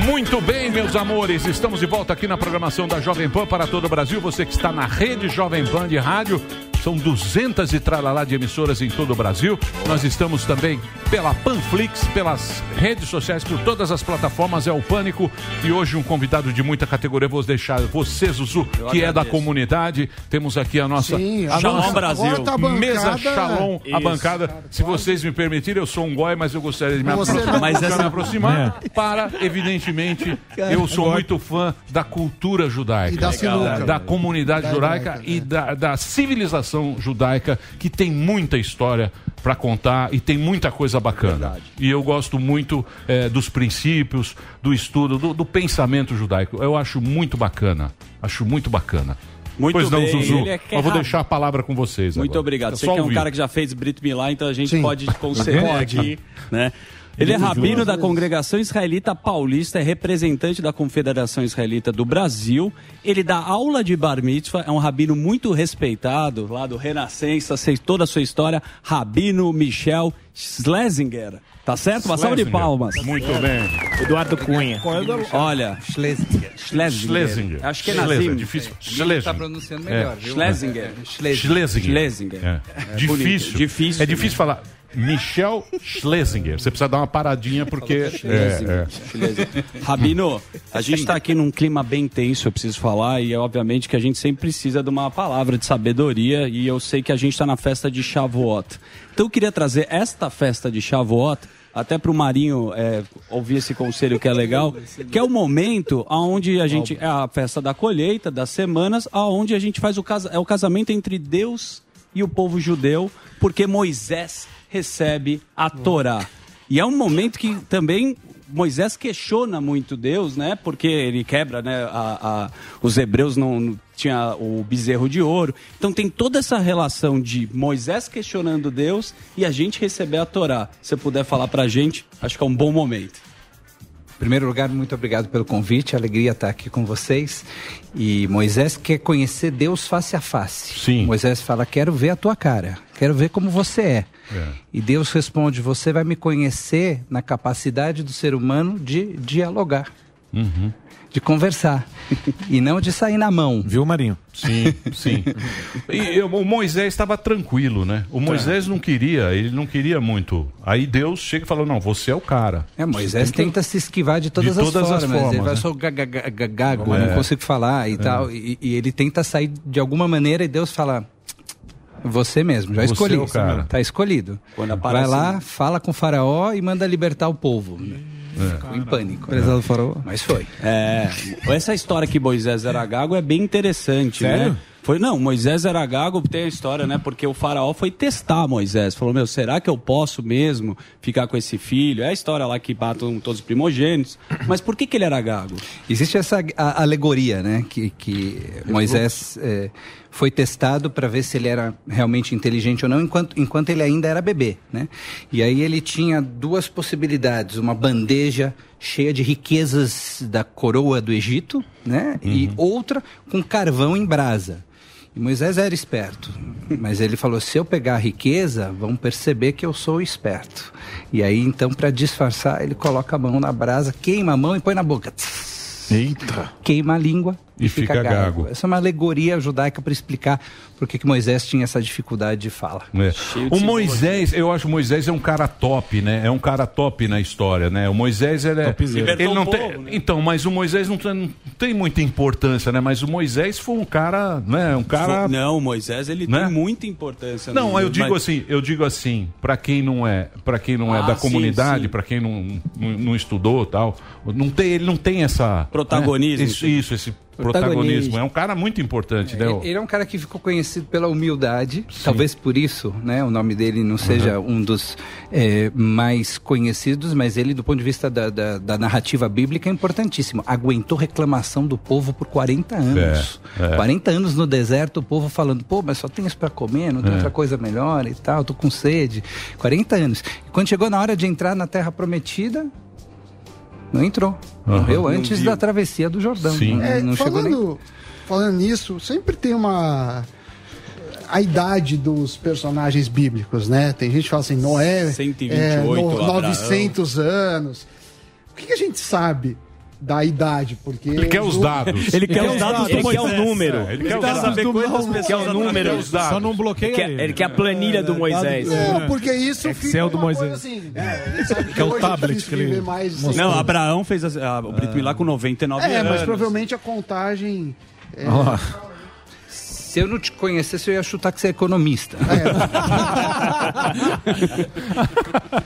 Muito bem, meus amores, estamos de volta aqui na programação da Jovem Pan para todo o Brasil. Você que está na rede Jovem Pan de rádio, são 200 e tralalá de emissoras em todo o Brasil. Nós estamos também pela Panflix, pelas redes sociais, por todas as plataformas. É o Pânico e hoje um convidado de muita categoria. Vou deixar você, Zuzu, que é da comunidade. Temos aqui a nossa, Sim, a Shalom nossa Brasil. Bancada- mesa Shalom, a bancada. Se vocês me permitirem, eu sou um goi, mas eu gostaria de me Você aproximar, não. Mas mas essa- me aproximar para, evidentemente, eu sou muito fã da cultura judaica. E da sinuca. da, da comunidade Da judaica judaica, e da, da civilização judaica, que tem muita história para contar e tem muita coisa bacana. E eu gosto muito eh, dos princípios, do estudo, do, do pensamento judaico. Eu acho muito bacana. Acho muito bacana. Muito pois não, bem, Zuzu. ele é é eu vou rápido. deixar a palavra com vocês. Muito agora. obrigado. É Você só que é um cara que já fez Brit Milá, então a gente Sim. pode conceder aqui, né? Ele é rabino da Congregação Israelita Paulista, é representante da Confederação Israelita do Brasil. Ele dá aula de bar mitzvah, é um rabino muito respeitado, lá do Renascença, sei toda a sua história. Rabino Michel Schlesinger. Tá certo? Uma salva de Schlesinger. palmas. Muito bem. Eduardo Cunha. Olha, Schlesinger. Schlesinger. Acho que é Schlesinger, Nazim. difícil. Tá Schlesinger. pronunciando melhor, viu? Schlesinger. Schlesinger. Schlesinger. É. É difícil. Difícil, É difícil falar. Michel Schlesinger. Você precisa dar uma paradinha porque. Schlesinger. É, é. Rabino, a gente está aqui num clima bem tenso, eu preciso falar, e é obviamente que a gente sempre precisa de uma palavra de sabedoria, e eu sei que a gente está na festa de Shavuot. Então eu queria trazer esta festa de Shavuot até para o Marinho é, ouvir esse conselho que é legal, que é o momento onde a gente é a festa da colheita, das semanas, aonde a gente faz o casa, é o casamento entre Deus e o povo judeu, porque Moisés recebe a Torá. E é um momento que também Moisés questiona muito Deus, né? Porque ele quebra, né? A, a- os hebreus não não tinha o bezerro de ouro. Então tem toda essa relação de Moisés questionando Deus e a gente receber a Torá. Se você puder falar pra gente, acho que é um bom momento. Em primeiro lugar, muito obrigado pelo convite, alegria estar aqui com vocês. E Moisés quer conhecer Deus face a face. Sim. Moisés fala: Quero ver a tua cara, quero ver como você é. E Deus responde: Você vai me conhecer na capacidade do ser humano de dialogar, de conversar, e não de sair na mão. Viu, Marinho? Sim, sim. E eu- o Moisés estava tranquilo, né? O Moisés não queria, ele não queria muito. Aí Deus chega e fala: Não, você é o cara. É, Moisés tem que- tenta se esquivar de todas, De todas as as formas. ele formas, vai né? só gago, É. não consigo falar e É. tal. E, e ele tenta sair de alguma maneira e Deus fala. Você mesmo, já Você escolhi. é o cara. Tá escolhido. Quando Vai lá, fala com o faraó e manda libertar o povo. Ficou em pânico. Prezado faraó. Mas foi. É, essa história que Moisés era gago é bem interessante, Sério? né? Foi, não, Moisés era gago, tem a história, né? Porque o faraó foi testar Moisés. Falou, meu, será que eu posso mesmo ficar com esse filho? É a história lá que matam todos os primogênitos. Mas por que, que ele era gago? Existe essa a- alegoria, né? Que, que Moisés eh, foi testado para ver se ele era realmente inteligente ou não, enquanto, enquanto ele ainda era bebê, né? E aí ele tinha duas possibilidades: uma bandeja cheia de riquezas da coroa do Egito, né? E outra com carvão em brasa. E Moisés era esperto, mas ele falou: se eu pegar a riqueza, vão perceber que eu sou esperto. E aí, então, para disfarçar, ele coloca a mão na brasa, queima a mão e põe na boca. Eita! Queima a língua e, E fica, fica gago. gago. Essa é uma alegoria judaica para explicar por que que Moisés tinha essa dificuldade de fala. É. O Moisés, eu acho que o Moisés é um cara top, né? É um cara top na história, né? O Moisés, ele é. Ele não o tem, povo, né? Então, mas o Moisés não tem, não tem muita importância, né? Mas o Moisés foi um cara, né? Um cara. Não, Moisés, ele Né? tem muita importância. Não, eu digo mas- assim, eu digo assim, para quem não é, para quem não é Ah, da comunidade, para quem não, não, não estudou, tal, não tem, ele não tem essa Protagonismo. né? Isso, isso, esse Protagonismo. protagonismo. É um cara muito importante, né? Ele, ele é um cara que ficou conhecido pela humildade, talvez por isso, né? O nome dele não seja um dos eh, mais conhecidos, mas ele, do ponto de vista da, da- da narrativa bíblica, é importantíssimo. Aguentou reclamação do povo por 40 anos. É, é. 40 anos no deserto, o povo falando, pô, mas só tem isso para comer, não tem É. outra coisa melhor e tal, tô com sede. 40 anos. E quando chegou na hora de entrar na Terra Prometida, não entrou. Aham. Morreu antes da travessia do Jordão. Não, É, não chegou nem falando, falando nisso, sempre tem uma. A idade dos personagens bíblicos, né? Tem gente que fala assim, Noé. 128, é, no- Abraão. 900 anos. O que, que a gente sabe da idade? Porque. Ele quer os dados. Ele quer os dados do Ele quer o número. É, ele quer os dados do Moisés. Quer o número. Só não bloqueia Ele quer- ele. ele quer a planilha do Moisés. Não, porque isso Excel fica do uma Moisés. assim. É, Que é o tablet que ele Não, 100 anos. Abraão fez o Brit Milá com 99 É, anos. mas provavelmente a contagem. É, Se eu não te conhecesse, eu ia chutar que você é economista.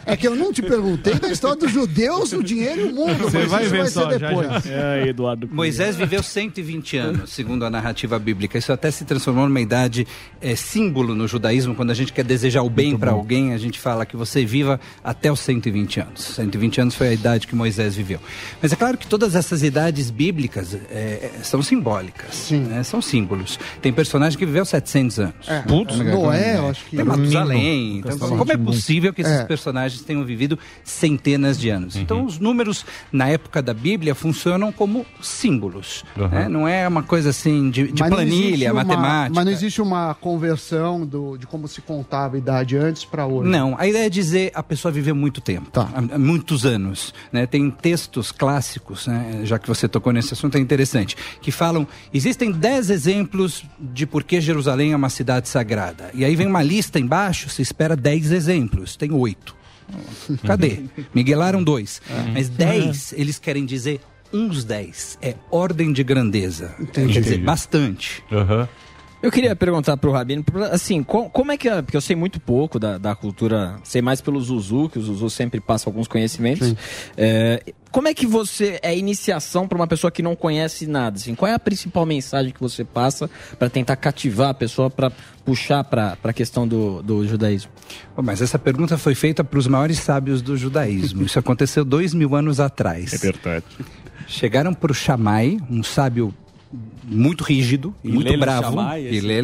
É que eu não te perguntei da história dos judeus, o dinheiro e o mundo. Você mas vai isso ver vai só, ser já, depois. É, Eduardo. Moisés viveu 120 anos, segundo a narrativa bíblica. Isso até se transformou numa idade é, símbolo no judaísmo. Quando a gente quer desejar o bem para alguém, a gente fala que você viva até os 120 anos. 120 anos foi a idade que Moisés viveu. Mas é claro que todas essas idades bíblicas é, é, são simbólicas, né? são símbolos. Tem personagem que viveu 700 anos. É. Putz, Noé, eu acho que- Tem Matusalém. Menino. Então, como é possível que esses É. personagens tenham vivido centenas de anos? Então, os números na época da Bíblia funcionam como símbolos. Uhum. né? Não é uma coisa assim de, de planilha, uma- matemática. Mas não existe uma conversão do, de como se contava a idade antes para hoje. Não, a ideia é dizer a pessoa viveu muito tempo, Tá. há, há muitos anos. Né? Tem textos clássicos, né? já que você tocou nesse assunto, é interessante, que falam: existem dez exemplos de por que Jerusalém é uma cidade sagrada. E aí vem uma lista embaixo, se espera 10 exemplos, tem oito. Cadê? Miguelaram dois. Mas dez, eles querem dizer uns dez. É ordem de grandeza. Quer dizer, bastante. Eu queria perguntar pro Rabino, assim, co- como é que é, porque eu sei muito pouco da, da cultura, sei mais pelo Zuzu, que o Zuzu sempre passa alguns conhecimentos. É, como é que você, é iniciação para uma pessoa que não conhece nada, assim, qual é a principal mensagem que você passa para tentar cativar a pessoa, para puxar para a questão do, do judaísmo? Bom, Mas essa pergunta foi feita para os maiores sábios do judaísmo. Isso aconteceu dois mil anos atrás. É verdade. Chegaram para o Shammai, um sábio muito rígido e muito bravo.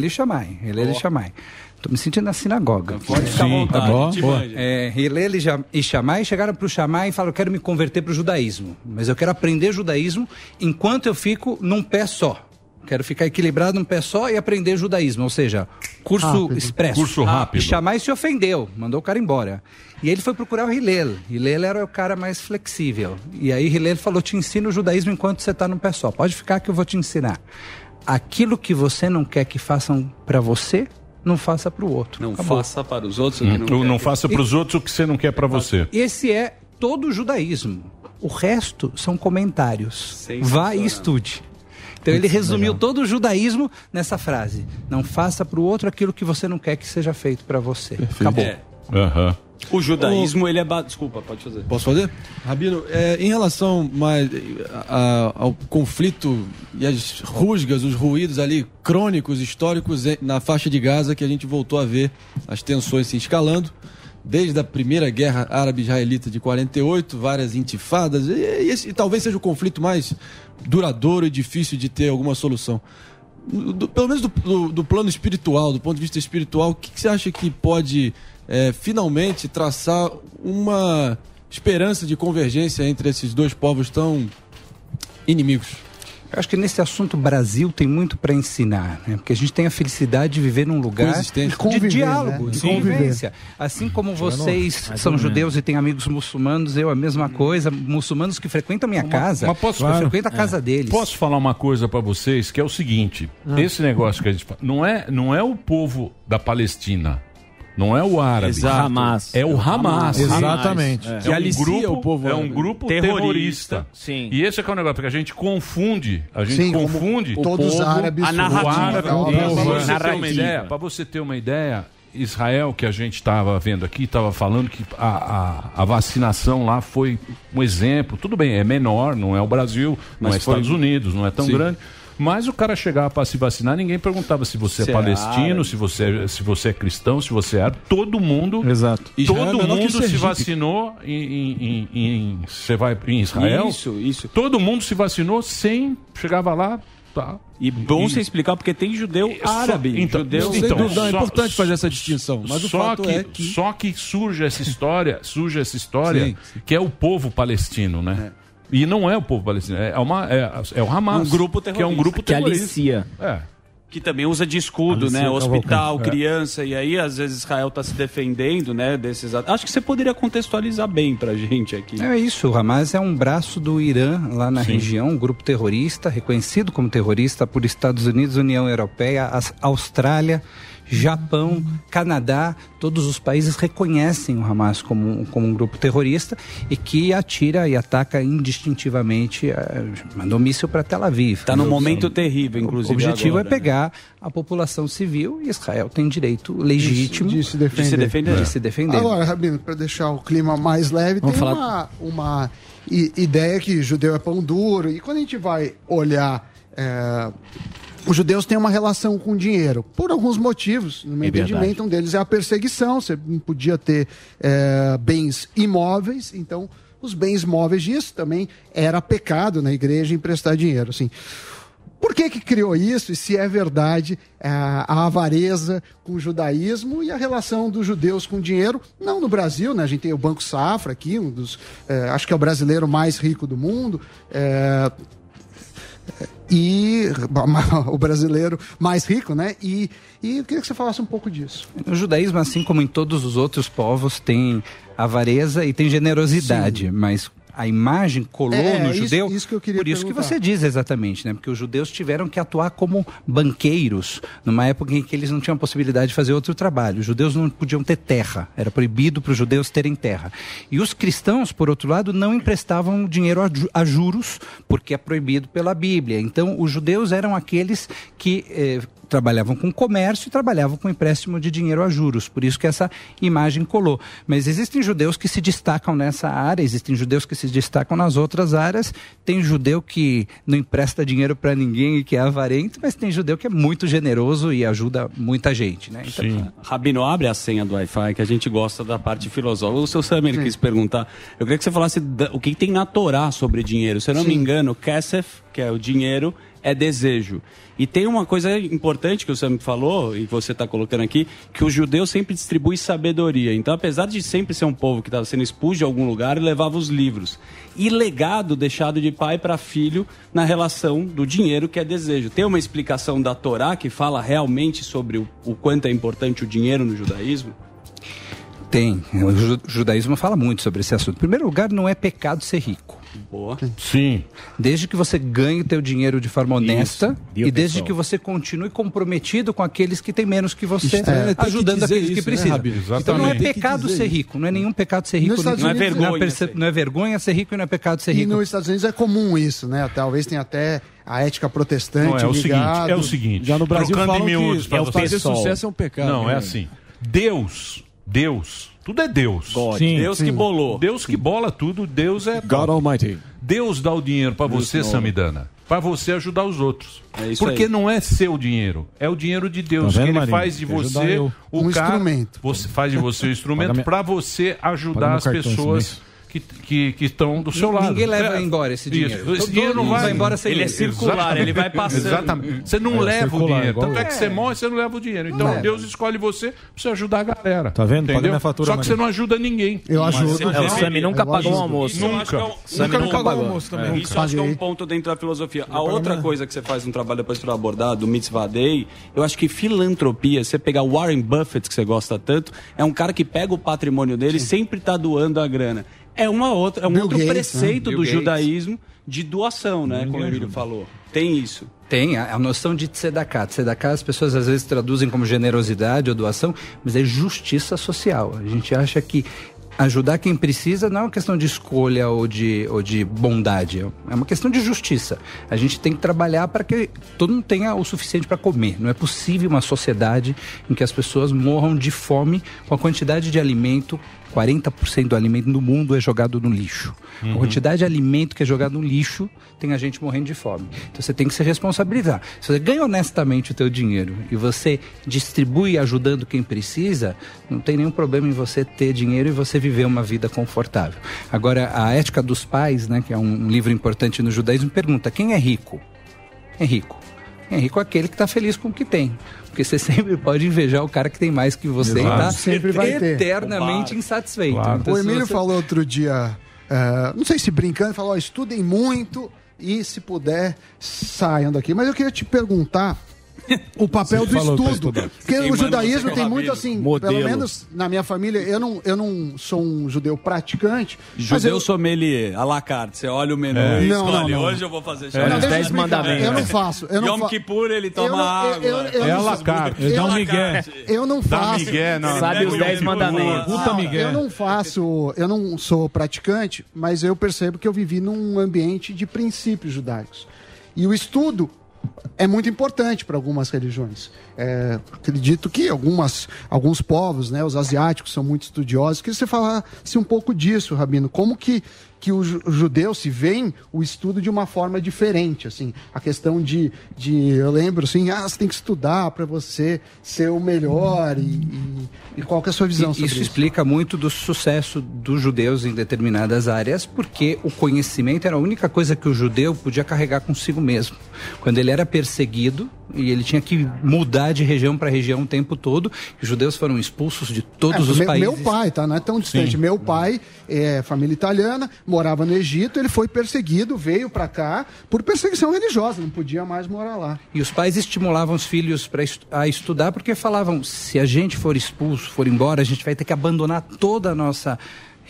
Shammai. Hillel Ó. Shammai. Estou me sentindo na sinagoga. Pode ficar Sim, tá bom. É, e e Shammai chegaram para o Shammai e falaram, eu quero me converter para o judaísmo. Mas eu quero aprender judaísmo enquanto eu fico num pé só. Quero ficar equilibrado num pé só e aprender judaísmo. Ou seja, curso Rápido. expresso. Curso rápido. E Shammai se ofendeu, mandou o cara embora. E aí ele foi procurar o Hillel. Hillel era o cara mais flexível. E aí Hillel falou, te ensino o judaísmo enquanto você está num pé só. Pode ficar que eu vou te ensinar. Aquilo que você não quer que façam para você, não faça para o outro. Não Acabou. faça para os outros o que Hum, não não faça para os outros o que você não quer para você. Esse é todo o judaísmo. O resto são comentários. Vá e estude. Então ele resumiu legal. todo o judaísmo nessa frase: não faça para o outro aquilo que você não quer que seja feito para você. Acabou. É. Aham. O judaísmo, ele é... ba- Desculpa, pode fazer. Posso fazer? Rabino, é, em relação mais a- ao conflito e as rusgas, os ruídos ali crônicos, históricos na faixa de Gaza, que a gente voltou a ver as tensões se escalando, desde a primeira guerra árabe-israelita de 48, várias intifadas, e, esse e talvez seja o conflito mais duradouro e difícil de ter alguma solução. Do- pelo menos do, do- do plano espiritual, do ponto de vista espiritual, o que, que você acha que pode é, finalmente traçar uma esperança de convergência entre esses dois povos tão inimigos? Eu acho que nesse assunto o Brasil tem muito para ensinar, né? porque a gente tem a felicidade de viver num lugar de diálogo, né? de conviver. convivência. Assim como vocês são menos. judeus e têm amigos muçulmanos, eu a mesma coisa, muçulmanos que frequentam minha casa, Mas posso, eu frequento a casa deles. Posso falar uma coisa para vocês que é o seguinte: Ah. esse negócio que a gente fala, não é, não é o povo da Palestina. Não é o árabe. Exato. Hamas. É o É o Hamas. Hamas. Exatamente. É, Que um alicia grupo, o povo É um grupo Terrorista. terrorista. Sim. E esse é que é o negócio, porque a gente confunde. A gente Sim, confunde. todos os árabes a são narrativa. árabe, Para o você, ter uma ideia, pra você ter uma ideia, Israel, que a gente estava vendo aqui, estava falando que a, a, a vacinação lá foi um exemplo. Tudo bem, é menor, não é o Brasil, não Mas é foi- Estados Unidos, não é tão Sim. grande. Mas o cara chegava para se vacinar, ninguém perguntava se você Se é é palestino, árabe. se você é, se você é cristão, se você é árabe. Todo mundo, Exato. Israel é todo que mundo se vacinou em, em, em- em- você vai em Israel. Isso, isso. Todo mundo se vacinou sem chegava lá, tá. E bom você explicar, porque tem judeu árabe. então, judeu... Sem dúvida, é só- importante fazer essa distinção. Mas o só fato que, é que. só que surge essa história, surge essa história Sim, que é o povo palestino, né? E não é o povo palestino, é, uma, é, é o Hamas. Um grupo Que é um terrorista. grupo Que terrorista. alicia. É. que também usa de escudo, Alicia né? Hospital. É. criança, e aí às vezes Israel está se defendendo, né? Desses at- Acho que você poderia contextualizar bem pra gente aqui. É isso, o Hamas é um braço do Irã lá na Sim. região, um grupo terrorista, reconhecido como terrorista por Estados Unidos, União Europeia, Austrália, Japão, Canadá, todos os países reconhecem o Hamas como, um- como um grupo terrorista e que atira e ataca indistintivamente, eh, mandou míssil para Tel Aviv. Tá num Sim. momento terrível, inclusive. O objetivo agora, é pegar a população civil e Israel tem direito legítimo de se defender. de se defender. De se defender. Agora, Rabino, para deixar o clima mais leve, Vamos tem falar- uma, uma ideia que judeu é pão duro. E quando a gente vai olhar. é, os judeus têm uma relação com dinheiro, por alguns motivos. No meu É verdade. entendimento, um deles é a perseguição. Você não podia ter é, bens imóveis, então os bens móveis disso também era pecado na igreja emprestar dinheiro. Assim. Por que, que criou isso? E se é verdade é, a avareza com o judaísmo e a relação dos judeus com o dinheiro? Não no Brasil, né? A gente tem o Banco Safra aqui, um dos. é, acho que é o brasileiro mais rico do mundo. é, e o brasileiro mais rico, né? E, e eu queria que você falasse um pouco disso. No judaísmo, assim como em todos os outros povos, tem avareza e tem generosidade, mas a imagem colou É, no isso- judeu. isso que por isso que perguntar. você diz exatamente, né? Porque os judeus tiveram que atuar como banqueiros numa época em que eles não tinham possibilidade de fazer outro trabalho. Os judeus não podiam ter terra, era proibido para os judeus terem terra. E os cristãos, por outro lado, não emprestavam dinheiro a juros, porque é proibido pela Bíblia. Então, os judeus eram aqueles que eh, trabalhavam com comércio e trabalhavam com empréstimo de dinheiro a juros. Por isso que essa imagem colou. Mas existem judeus que se destacam nessa área, existem judeus que se destacam nas outras áreas. Tem judeu que não empresta dinheiro para ninguém e que é avarento, mas tem judeu que é muito generoso e ajuda muita gente, né? Então, Rabino, abre a senha do Wi-Fi, que a gente gosta da parte filosófica. O seu Samir quis perguntar. Eu queria que você falasse o que tem na Torá sobre dinheiro. Se eu não me engano, Kesef, que é o dinheiro, é desejo. E tem uma coisa importante que o Sam falou, e você está colocando aqui, que o judeu sempre distribui sabedoria. Então, apesar de sempre ser um povo que estava sendo expulso de algum lugar, ele levava os livros. E legado deixado de pai para filho na relação do dinheiro, que é desejo. Tem uma explicação da Torá que fala realmente sobre o, o quanto é importante o dinheiro no judaísmo? Tem. O ju- judaísmo fala muito sobre esse assunto. Em primeiro lugar, não é pecado ser rico. Boa. Sim. Desde que você ganhe o teu dinheiro de forma honesta Viu, e desde pessoal? que você continue comprometido com aqueles que têm menos que você, é que ajudando dizer aqueles que isso, né, precisam. Rabino? então não é que pecado ser isso. rico, não é nenhum pecado ser rico. Nos Estados não, é Unidos, vergonha, não. perce- não é vergonha ser rico e não é pecado ser E rico. nos Estados Unidos é comum isso, né? Talvez tenha até a ética protestante. Não, é o seguinte, é o seguinte. Já no Brasil trocando falam em miúdos que pra é o fazer sucesso é um pecado. Não, é né? assim. Deus, Deus, tudo é Deus. Sim, Deus que sim. bolou. Deus que bola tudo, Deus é God Almighty. Deus dá o dinheiro pra Deus você. Samidana, pra você ajudar os outros. É isso Porque aí. não é seu dinheiro, é o dinheiro de Deus Tá vendo, que ele Marinho? faz de Quer você o Um cara, instrumento. Você faz de você o instrumento pra você ajudar as pessoas. Que que que estão do seu lado. Ninguém leva É, embora esse isso. dinheiro. Esse Todo dinheiro não vai, vai embora sem Ele é ele. circular, ele vai passando. Exatamente. Você não É, leva o circular, dinheiro. igual- Tanto é que você morre, você não leva o dinheiro. Então leva. Deus escolhe você pra você ajudar a galera. Tá vendo? Entendeu? minha fatura, Só que você não ajuda ninguém. Eu ajudo. É, o Sami nunca Eu pagou um almoço. Isso é um- Sami Nunca nunca pagou pagou. almoço também. É. Isso acho que é um Paguei. ponto dentro da filosofia. A outra coisa que você faz um trabalho depois para abordar, do Mitzvah Day, eu acho que filantropia, você pegar o Warren Buffett, que você gosta tanto, é um cara que pega o patrimônio dele e sempre está doando a grana. É, uma outra, é um Bill outro Gates, preceito né? do Gates. judaísmo de doação, né? Como o Emílio falou. Tem isso. Tem a, a noção de tzedakah. Tzedakah as pessoas às vezes traduzem como generosidade ou doação, mas é justiça social. A gente acha que ajudar quem precisa não é uma questão de escolha ou de, ou de bondade, é uma questão de justiça. A gente tem que trabalhar para que todo mundo tenha o suficiente para comer. Não é possível uma sociedade em que as pessoas morram de fome com a quantidade de alimento 40% do alimento no mundo é jogado no lixo. A quantidade de alimento que é jogado no lixo tem a gente morrendo de fome. Então você tem que se responsabilizar. Se você ganha honestamente o teu dinheiro e você distribui ajudando quem precisa, não tem nenhum problema em você ter dinheiro e você viver uma vida confortável. Agora, a ética dos pais, né, que é um livro importante no judaísmo, pergunta: quem é rico? É rico? É rico é aquele que está feliz com o que tem. Porque você sempre pode invejar o cara que tem mais que você e Exato. está Sempre vai ter. eternamente insatisfeito. Claro. Então, o Emílio você- falou outro dia, eh, não sei se brincando, falou: ó, estudem muito e, se puder, saiam daqui. Mas eu queria te perguntar. O papel Você do pra estudo. Porque o judaísmo tem é muito assim, Modelo. pelo menos na minha família, eu não, eu não sou um judeu praticante. Judeu eu, sommelier, à la carte. Você olha o menu É. e Não, escolhe. não, não. Hoje eu vou fazer chá. deixa eu explicar. Eu não faço. Eu não Yom fa- Kippur ele toma Eu não- água. eu- eu- eu É não a la carte. eu- Dá um migué. Eu não Dá faço. migué, não. Sabe os Não, 10 não, mandamentos. Puta Não, Miguel. Eu não faço, eu não sou praticante, mas eu percebo que eu vivi num ambiente de princípios judaicos. E o estudo é muito importante para algumas religiões. É, acredito que algumas, alguns povos, né, os asiáticos, são muito estudiosos. Queria que você falasse um pouco disso, Rabino. Como que, que o ju- judeu se vê o estudo de uma forma diferente? Assim, a questão de, de eu lembro assim, ah, você tem que estudar para você ser o melhor e, e, e qual que é a sua visão E sobre isso isso? explica muito do sucesso dos judeus em determinadas áreas, porque o conhecimento era a única coisa que o judeu podia carregar consigo mesmo. Quando ele era perseguido e ele tinha que mudar de região para região o tempo todo, os judeus foram expulsos de todos É, os meu, países. Meu pai, tá? Não é tão distante. Sim. Meu pai é família italiana, morava no Egito, ele foi perseguido, veio pra cá por perseguição religiosa, não podia mais morar lá. E os pais estimulavam os filhos para a estudar porque falavam: se a gente for expulso, for embora, a gente vai ter que abandonar toda a nossa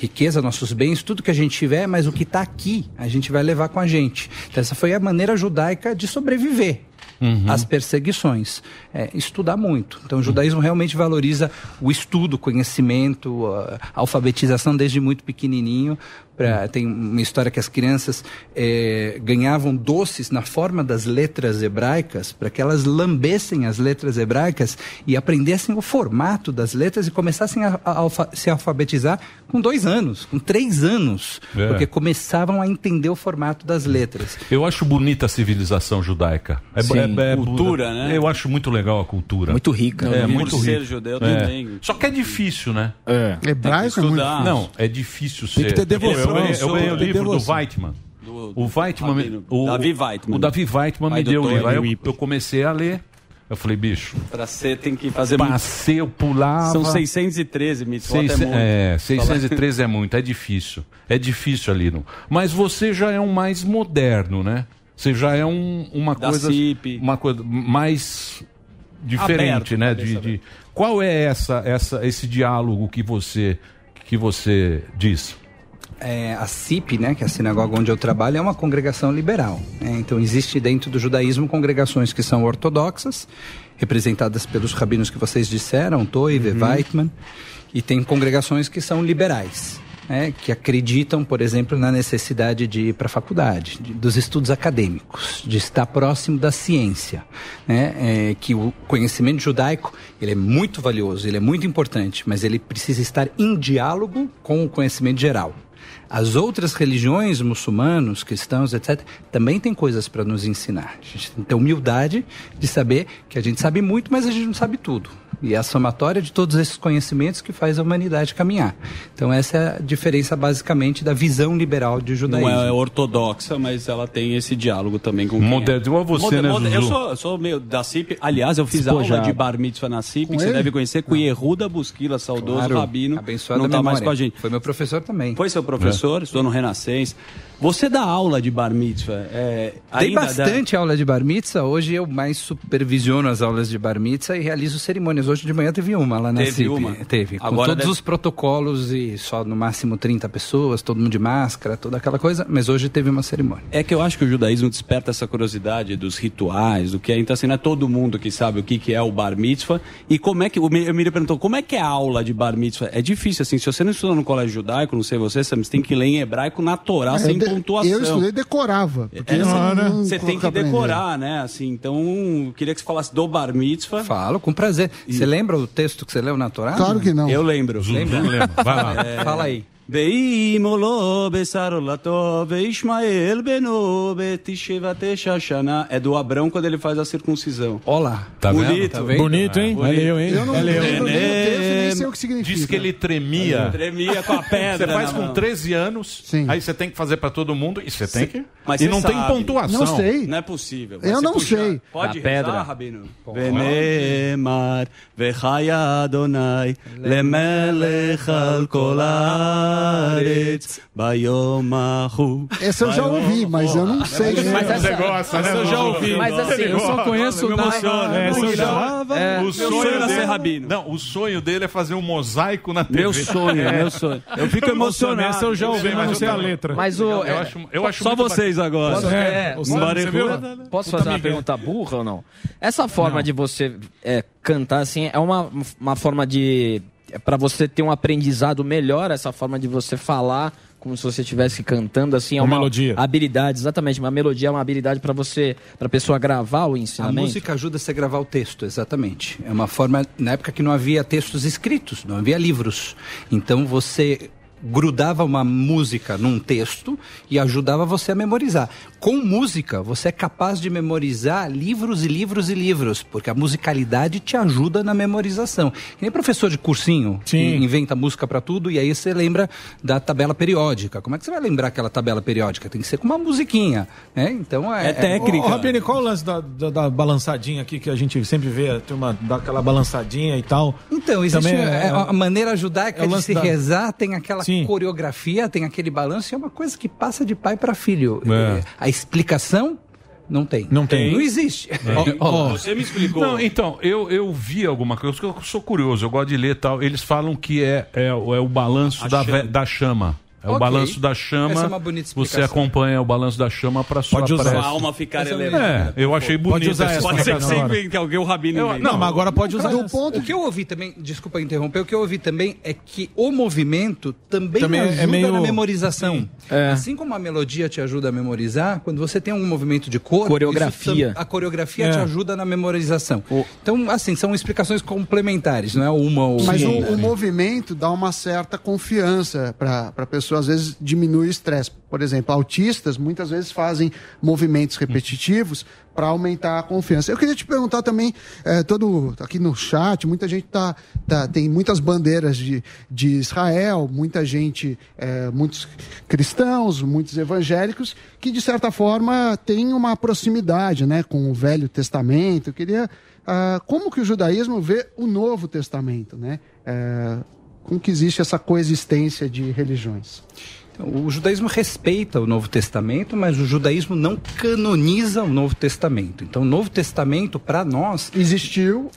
riqueza, nossos bens, tudo que a gente tiver, mas o que está aqui a gente vai levar com a gente. Então, essa foi a maneira judaica de sobreviver. Uhum. as perseguições. É, estudar muito. Então, o judaísmo realmente valoriza o estudo, o conhecimento, a alfabetização desde muito pequenininho. Pra, tem uma história que as crianças é, ganhavam doces na forma das letras hebraicas, para que elas lambessem as letras hebraicas e aprendessem o formato das letras e começassem a, a alfa- se alfabetizar com dois anos, com três anos, É. porque começavam a entender o formato das letras. Eu acho bonita a civilização judaica. É, Sim. é- é- Cultura, né? Eu acho muito legal a cultura. Muito rica. É, Por muito ser rica. judeu É. também. Só que é difícil, né? É. Hebraico é muito difícil. Não, é difícil Tem ser. que ter devoção, Eu, eu, eu ganhei o tem livro do. Weitman. Do- o Weitman, me- Rabino. o, Davi Weitman. O Davi Weitman me deu o livro. Aí eu, comecei a ler. Eu falei, bicho, Pra ser, tem que fazer muito. passei, eu pulava. São 613 mitzvot, é Seis- muito. é, 613 é muito, é difícil. É difícil ali. No... Mas você já é um mais moderno, né? Você já é um, uma Da coisa. CIP. Uma coisa mais diferente, Aberto, né? De, de- Qual é essa, essa, esse diálogo que você, que você diz? É, a CIP, né, que é a sinagoga onde eu trabalho, é uma congregação liberal. né? Então, existe dentro do judaísmo congregações que são ortodoxas, representadas pelos rabinos que vocês disseram, Toive, Weitman, e tem congregações que são liberais. Né, que acreditam, por exemplo, na necessidade de ir para a faculdade, de- dos estudos acadêmicos, de estar próximo da ciência, né, é, que o conhecimento judaico ele é muito valioso, ele é muito importante, mas ele precisa estar em diálogo com o conhecimento geral. As outras religiões, muçulmanos, cristãos, etc., também têm coisas para nos ensinar. A gente tem que ter humildade de saber que a gente sabe muito, mas a gente não sabe tudo. E é a somatória de todos esses conhecimentos que faz a humanidade caminhar. Então, essa é a diferença, basicamente, da visão liberal de Não judaísmo. é ortodoxa, mas ela tem esse diálogo também com Moderno, igual você, né, Eu Zuzu? sou, eu sou meio da CIP. Aliás, eu fiz Despojado. aula de bar mitzvah na CIP, que você ele? deve conhecer, com o Yehuda Busquila, saudoso Claro, rabino. abençoada não tá mais com a gente. Foi meu professor também. Foi seu professor, estudou no Renascença. Você dá aula de bar mitzvah? É, Tem ainda dá- bastante aula de bar mitzvah. Hoje eu mais supervisiono as aulas de bar mitzvah e realizo cerimônias. Hoje de manhã teve uma lá na Teve CIP. uma? Teve. Com Agora todos deve- os protocolos e só no máximo 30 pessoas, todo mundo de máscara, toda aquela coisa. Mas hoje teve uma cerimônia. É que eu acho que o judaísmo desperta essa curiosidade dos rituais, do que é. Então, assim, não é todo mundo que sabe o que, que é o bar mitzvah. E como é que. O Emílio perguntou, como é que é a aula de bar mitzvah? É difícil, assim, se você não estudou no colégio judaico, não sei você, você tem que ler em hebraico na Torá, É, sem de- pontuação. Eu estudei e decorava. Porque É, você- não você tem que aprender. decorar, né? Assim, então, eu queria que você falasse do bar mitzvah. Falo, com prazer. Você lembra o texto que você leu na Torá? Claro que não. Eu lembro. Lembra? lembra. Vai lá. Fala aí. ואימו לו בשר עולתו, וישמעאל בנו בתשבע שנה. É do Abrão quando ele faz a circuncisão. Olá. Tá vendo? Bonito. Tá vendo? Bonito, hein? Valeu, hein? Eu não, eu Valeu. não leio o texto, nem sei o que significa. Diz que ele tremia. Tremia com a pedra. Você faz na com mão. 13 anos, aí você tem que fazer pra todo mundo e você tem que. Mas e você não tem sabe. pontuação. Não sei. Não é possível. Eu Você não puxa- sei. Pode Da rezar, pedra. Rabino? ונאמר וחיה אדוני למלך על כל Haaretz, Bayomahu. Essa eu já ouvi, mas eu não ah, sei. Mas essa, né, essa eu já ouvi. Mas assim, eu só conheço o né, é, o sonho era ser rabino. Não, o sonho dele é fazer um mosaico na TV. Meu sonho, é. meu sonho. Eu fico emocionado. Essa eu já ouvi, mas não sei a letra. Mas o, eu é, acho, eu acho só vocês agora. Posso, é, é posso fazer uma pergunta burra ou não? Essa forma de você é, cantar assim é uma, uma forma de é para você ter um aprendizado melhor, essa forma de você falar como se você estivesse cantando assim é Uma uma melodia. habilidade, exatamente. Uma melodia é uma habilidade para você, para pessoa gravar o A ensinamento. música ajuda você a gravar o texto, exatamente. É uma forma, na época que não havia textos escritos, não havia livros. Então você grudava uma música num texto e ajudava você a memorizar. Com música, você é capaz de memorizar livros e livros e livros, porque a musicalidade te ajuda na memorização. Que nem professor de cursinho, que Sim. inventa música para tudo e aí você lembra da tabela periódica. Como é que você vai lembrar aquela tabela periódica? Tem que ser com uma musiquinha, né? Então é, É técnica. Ô, Rabini, qual o lance da, da, da balançadinha aqui que a gente sempre vê? A turma dá aquela balançadinha e tal. Então, existe Também é, é- a maneira judaica é de lance se da- rezar, tem aquela Sim. Coreografia, tem aquele balanço, e é uma coisa que passa de pai para filho. É. É, A explicação não tem. Não tem. Não existe. Ó, ó, Você me explicou. Não, então, eu, eu vi alguma coisa, eu sou curioso, eu gosto de ler e tal. Eles falam que é, é, o- é o balanço da, chama. da chama. É o Ok. balanço da chama. Essa é uma bonita você acompanha o balanço da chama para sua Pode usar prece. a alma ficar É, elevada. eu achei bonito. Pode usar essa. Pode ser que você invente, que alguém o Rabino Eu- não, mas agora pode usar essa. ponto o que eu ouvi também, desculpa interromper, o que eu ouvi também é que o movimento também, Também é ajuda meio- na memorização. É. Assim como a melodia te ajuda a memorizar, quando você tem um movimento de cor, Coreografia. a coreografia É. te ajuda na memorização. Então, assim, são explicações complementares, não é uma ou Mas o, outra. o movimento dá uma certa confiança para a pessoa, às vezes diminui o estresse. Por exemplo, autistas muitas vezes fazem movimentos repetitivos para aumentar a confiança. Eu queria te perguntar também, eh, todo aqui no chat, muita gente tá, tá- tem muitas bandeiras de, de Israel, muita gente, eh, muitos cristãos, muitos evangélicos, que de certa forma têm uma proximidade né, com o Velho Testamento. Eu queria ah, como que o judaísmo vê o Novo Testamento, né? É, como que existe essa coexistência de religiões? Então, o judaísmo respeita o Novo Testamento, mas o judaísmo não canoniza o Novo Testamento. Então, o Novo Testamento, para nós. Existiu.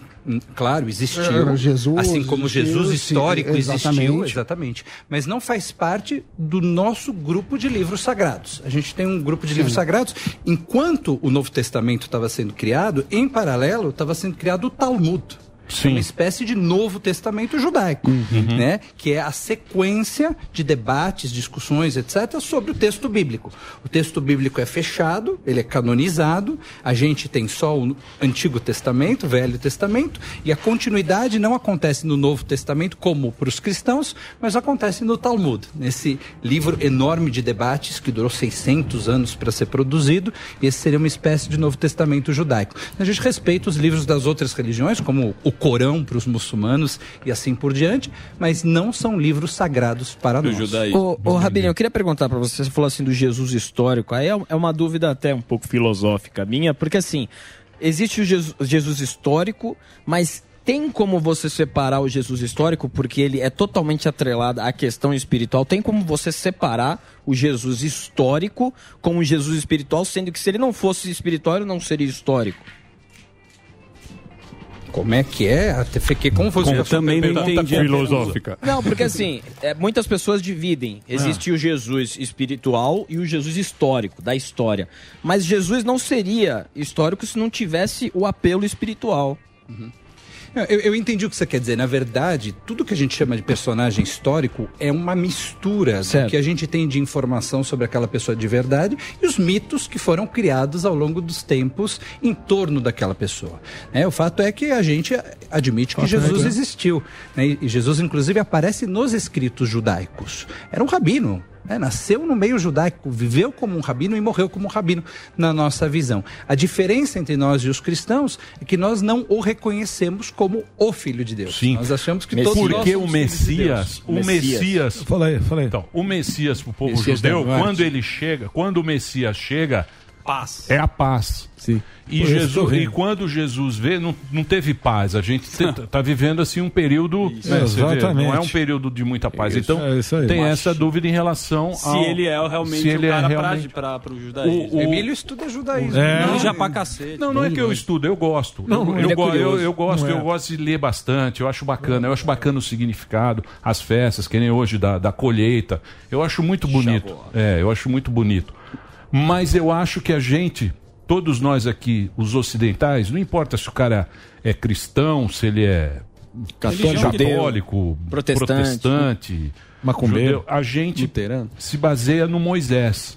Claro, existiu. É, Jesus assim como existiu, Jesus sim, histórico existiu, exatamente. exatamente. Mas não faz parte do nosso grupo de livros sagrados. A gente tem um grupo de livros Sim. sagrados. Enquanto o Novo Testamento estava sendo criado, em paralelo estava sendo criado o Talmud. Uma espécie de Novo Testamento judaico, Uhum. né? Que é a sequência de debates, discussões, etc., sobre o texto bíblico. O texto bíblico é fechado, ele é canonizado, a gente tem só o Antigo Testamento, o Velho Testamento, e a continuidade não acontece no Novo Testamento, como para os cristãos, mas acontece no Talmud, nesse livro enorme de debates que durou 600 anos para ser produzido, e esse seria uma espécie de Novo Testamento judaico. A gente respeita os livros das outras religiões, como o Corão para os muçulmanos e assim por diante, mas não são livros sagrados para nós. Ô, ô Rabino, eu queria perguntar pra você, você falou assim do Jesus histórico, aí é é uma dúvida até um pouco filosófica minha, porque assim, existe o Jesus, Jesus histórico, mas tem como você separar o Jesus histórico, porque ele é totalmente atrelado à questão espiritual, tem como você separar o Jesus histórico com o Jesus espiritual, sendo que se ele não fosse espiritual, ele não seria histórico? Como é que é? Até fiquei confuso. Eu também não entendi filosófica. Não, porque assim, é, muitas pessoas dividem. Existe o Jesus espiritual e o Jesus histórico, da história. Mas Jesus não seria histórico se não tivesse o apelo espiritual. Eu, eu entendi o que você quer dizer. Na verdade, tudo que a gente chama de personagem histórico é uma mistura do que a gente tem de informação sobre aquela pessoa de verdade e os mitos que foram criados ao longo dos tempos em torno daquela pessoa. né? o fato é que a gente admite que é Jesus existiu. né? E Jesus, inclusive, aparece nos escritos judaicos. Era um rabino. Né? Nasceu no meio judaico, viveu como um rabino e morreu como um rabino, na nossa visão. A diferença entre nós e os cristãos é que nós não o reconhecemos como o Filho de Deus. Sim. Nós achamos que todos nós Porque o filhos de Deus. Messias, o Messias. Fala aí, fala aí. Então, o Messias pro povo Messias judeu, quando ele chega, quando o Messias chega, Paz. é a paz. Sim. E, Por eu Jesus, e quando Jesus vê, não, não teve paz. A gente está vivendo assim um período. né, Exatamente. não é um período de muita paz. Isso, então, é tem Mas- essa dúvida em relação Se ao. ele é realmente se o ele é cara realmente- pra, pra, pro judaísmo. O- o- Emílio estuda judaísmo. É. Não, já pra cacete. Não, não é que eu estudo, eu gosto. Não, eu, ele eu, é go- eu, eu gosto, Não é. eu gosto de ler bastante, eu acho bacana, eu acho bacana o significado, as festas, que nem hoje da, da colheita. Eu acho muito bonito. É, eu acho muito bonito. Mas eu acho que a gente, todos nós aqui, os ocidentais, não importa se o cara é cristão, se ele é Católico, católico, protestante, protestante, macumbeiro, judeu, a gente se baseia no Moisés,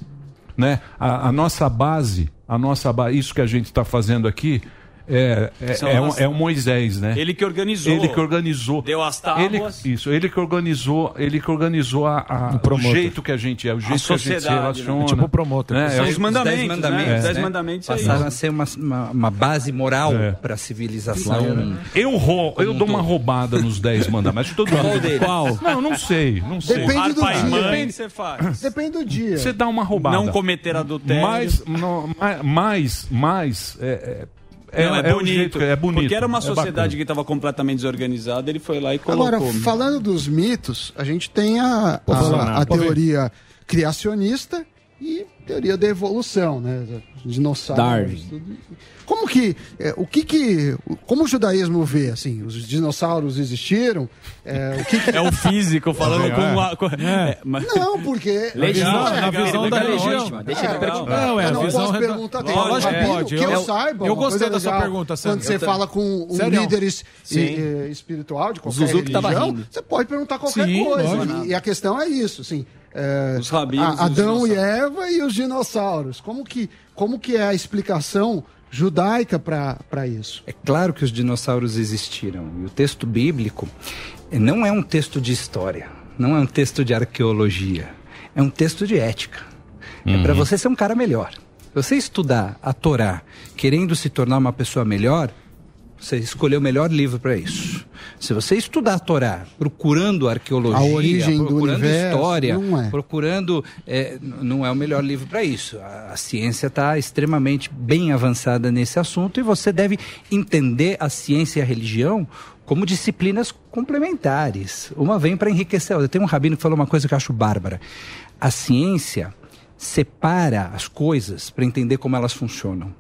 né? A, a nossa base, a nossa ba- isso que a gente está fazendo aqui é é, é, um, é um Moisés, né? Ele que organizou. Ele que organizou. Deu as Ele, tábuas. isso, ele que organizou, ele que organizou a, a- o promotor. jeito que a gente é, o jeito que a gente se sociedade, né? relaciona. Tipo o promotor. Né? São É, os mandamentos, dez né? mandamentos, Os dez né? mandamentos é passaram a ser uma, uma, uma base moral É. para a civilização. Eu, rou, eu dou uma roubada nos 10 mandamentos. Todo Qual mundo. deles? Qual? Não, não sei, não sei. Depende do Pai dia. mãe, Depende, você faz. depende do dia. Você dá uma roubada. Não cometer adultério. Mais, no- ma- mais, mais, é, é, Não, é, é bonito. é bonito. Porque era uma é sociedade que estava completamente desorganizada, ele foi lá e colocou. Agora, falando dos mitos, a gente tem a, a, a ver. teoria criacionista e teoria da evolução, né? Dinossauros. Darwin. tudo. Como que, é, o que que, como o judaísmo vê, assim, os dinossauros existiram? É, o que que- É o físico falando É. com uma. com- é, mas- Não, porque... Legal, É, na visão da religião. Deixa ele É, perguntar. Não, é, eu a não visão posso perguntar tem Lógico que pode. que eu, Eu- saiba. eu gostei da sua pergunta, Sandro. Quando você Eu fala com um Sério? líder es- Sim. eh, espiritual de qualquer Zuzu religião, você pode perguntar qualquer Sim, coisa. E, e a questão é isso, assim. É, Os rabinos e Adão e. Eva e os dinossauros. Como que, como que é a explicação judaica para isso? É claro que os dinossauros existiram. E o texto bíblico não é um texto de história, não é um texto de arqueologia, é um texto de ética. É para você ser um cara melhor. Se você estudar a Torá querendo se tornar uma pessoa melhor, você escolheu o melhor livro para isso. Se você estudar a Torá procurando arqueologia, A origem do procurando universo, história, não é. procurando. é, não é o melhor livro para isso. A, a ciência está extremamente bem avançada nesse assunto e você deve entender a ciência e a religião como disciplinas complementares. Uma vem para enriquecer a outra. Tem um rabino que falou uma coisa que eu acho bárbara. A ciência separa as coisas para entender como elas funcionam.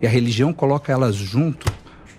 E a religião coloca elas junto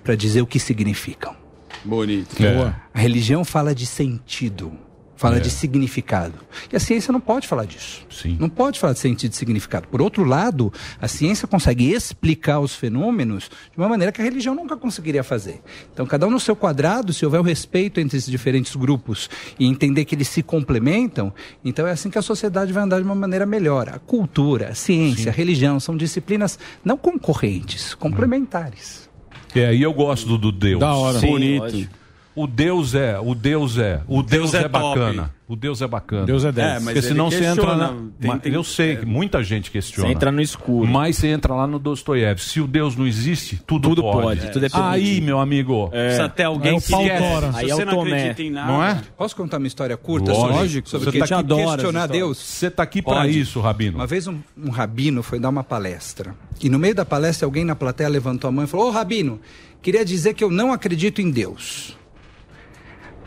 para dizer o que significam. Bonito. É. A religião fala de sentido, fala É. de significado. E a ciência não pode falar disso. Sim. Não pode falar de sentido e significado. Por outro lado, a ciência consegue explicar os fenômenos de uma maneira que a religião nunca conseguiria fazer. Então, cada um no seu quadrado, se houver o respeito entre esses diferentes grupos e entender que eles se complementam, então é assim que a sociedade vai andar de uma maneira melhor. A cultura, a ciência, a religião são disciplinas não concorrentes, complementares. É, e eu gosto do, do Deus. Da hora. Sim, Bonito. lógico. O Deus é, o Deus é, o Deus, Deus é, é bacana. O Deus é bacana. Deus é 10. É, mas Porque senão você entra na. tem- Mas tem- eu sei que muita gente questiona. Você entra no escuro. Mas você entra lá no Dostoiévski. Se o Deus não existe, tudo, Tudo pode. pode, tudo é Aí, meu amigo. Precisa ter alguém Aí o que pau esquece. Se Aí é você não acredita em nada. Não é? Posso contar uma história curta Lógico. sobre, sobre Você o que, tá que aqui- adora questionar Deus? Você tá aqui pra Pode. isso, Rabino. Uma vez um, um rabino foi dar uma palestra. E no meio da palestra, alguém na plateia levantou a mão e falou: Ô rabino, queria dizer que eu não acredito em Deus.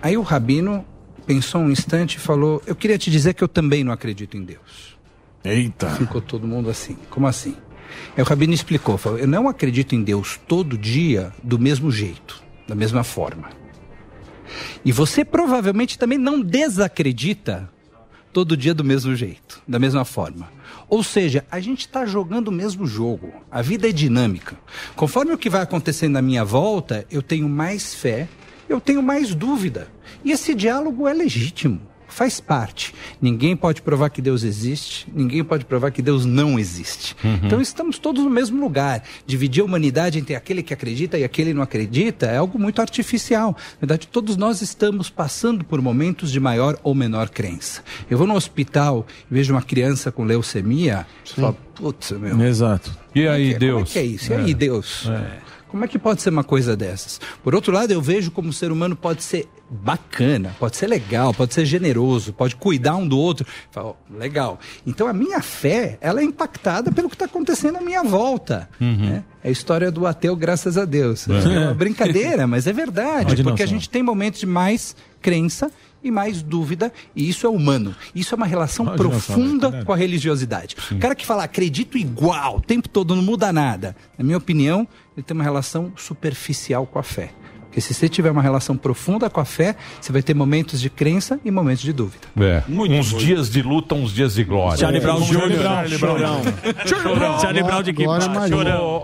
Aí o rabino pensou um instante e falou: Eu queria te dizer que eu também não acredito em Deus. Eita. Ficou todo mundo assim. Como assim? Aí o rabino explicou: falou, Eu não acredito em Deus todo dia do mesmo jeito, da mesma forma. E você provavelmente também não desacredita todo dia do mesmo jeito, da mesma forma. Ou seja, a gente está jogando o mesmo jogo. A vida é dinâmica. Conforme o que vai acontecendo na minha volta, eu tenho mais fé, eu tenho mais dúvida. E esse diálogo é legítimo, faz parte. Ninguém pode provar que Deus existe, ninguém pode provar que Deus não existe. Então estamos todos no mesmo lugar. Dividir a humanidade entre aquele que acredita e aquele que não acredita é algo muito artificial. Na verdade, todos nós estamos passando por momentos de maior ou menor crença. Eu vou no hospital e vejo uma criança com leucemia, e falo, putz, meu. Exato. E aí, Como é Deus? que é isso? E aí, Deus? Como é que pode ser uma coisa dessas? Por outro lado, eu vejo como o ser humano pode ser bacana, pode ser legal, pode ser generoso, pode cuidar um do outro. Falo, legal. Então a minha fé, ela é impactada pelo que está acontecendo à minha volta. né? É a história do ateu, graças a Deus. Uhum. É. É uma brincadeira, mas é verdade. Porque a gente tem momentos de mais crença e mais dúvida, e isso é humano. Isso é uma relação Pode profunda é com a religiosidade. O cara que fala acredito igual, o tempo todo não muda nada, na minha opinião, ele tem uma relação superficial com a fé. Porque se você tiver uma relação profunda com a fé, você vai ter momentos de crença e momentos de dúvida. É. uns dias de luta, uns dias de glória. Charlie Brown Jr. Charlie Brown. Chorão. Charlie Brown de que. Ô,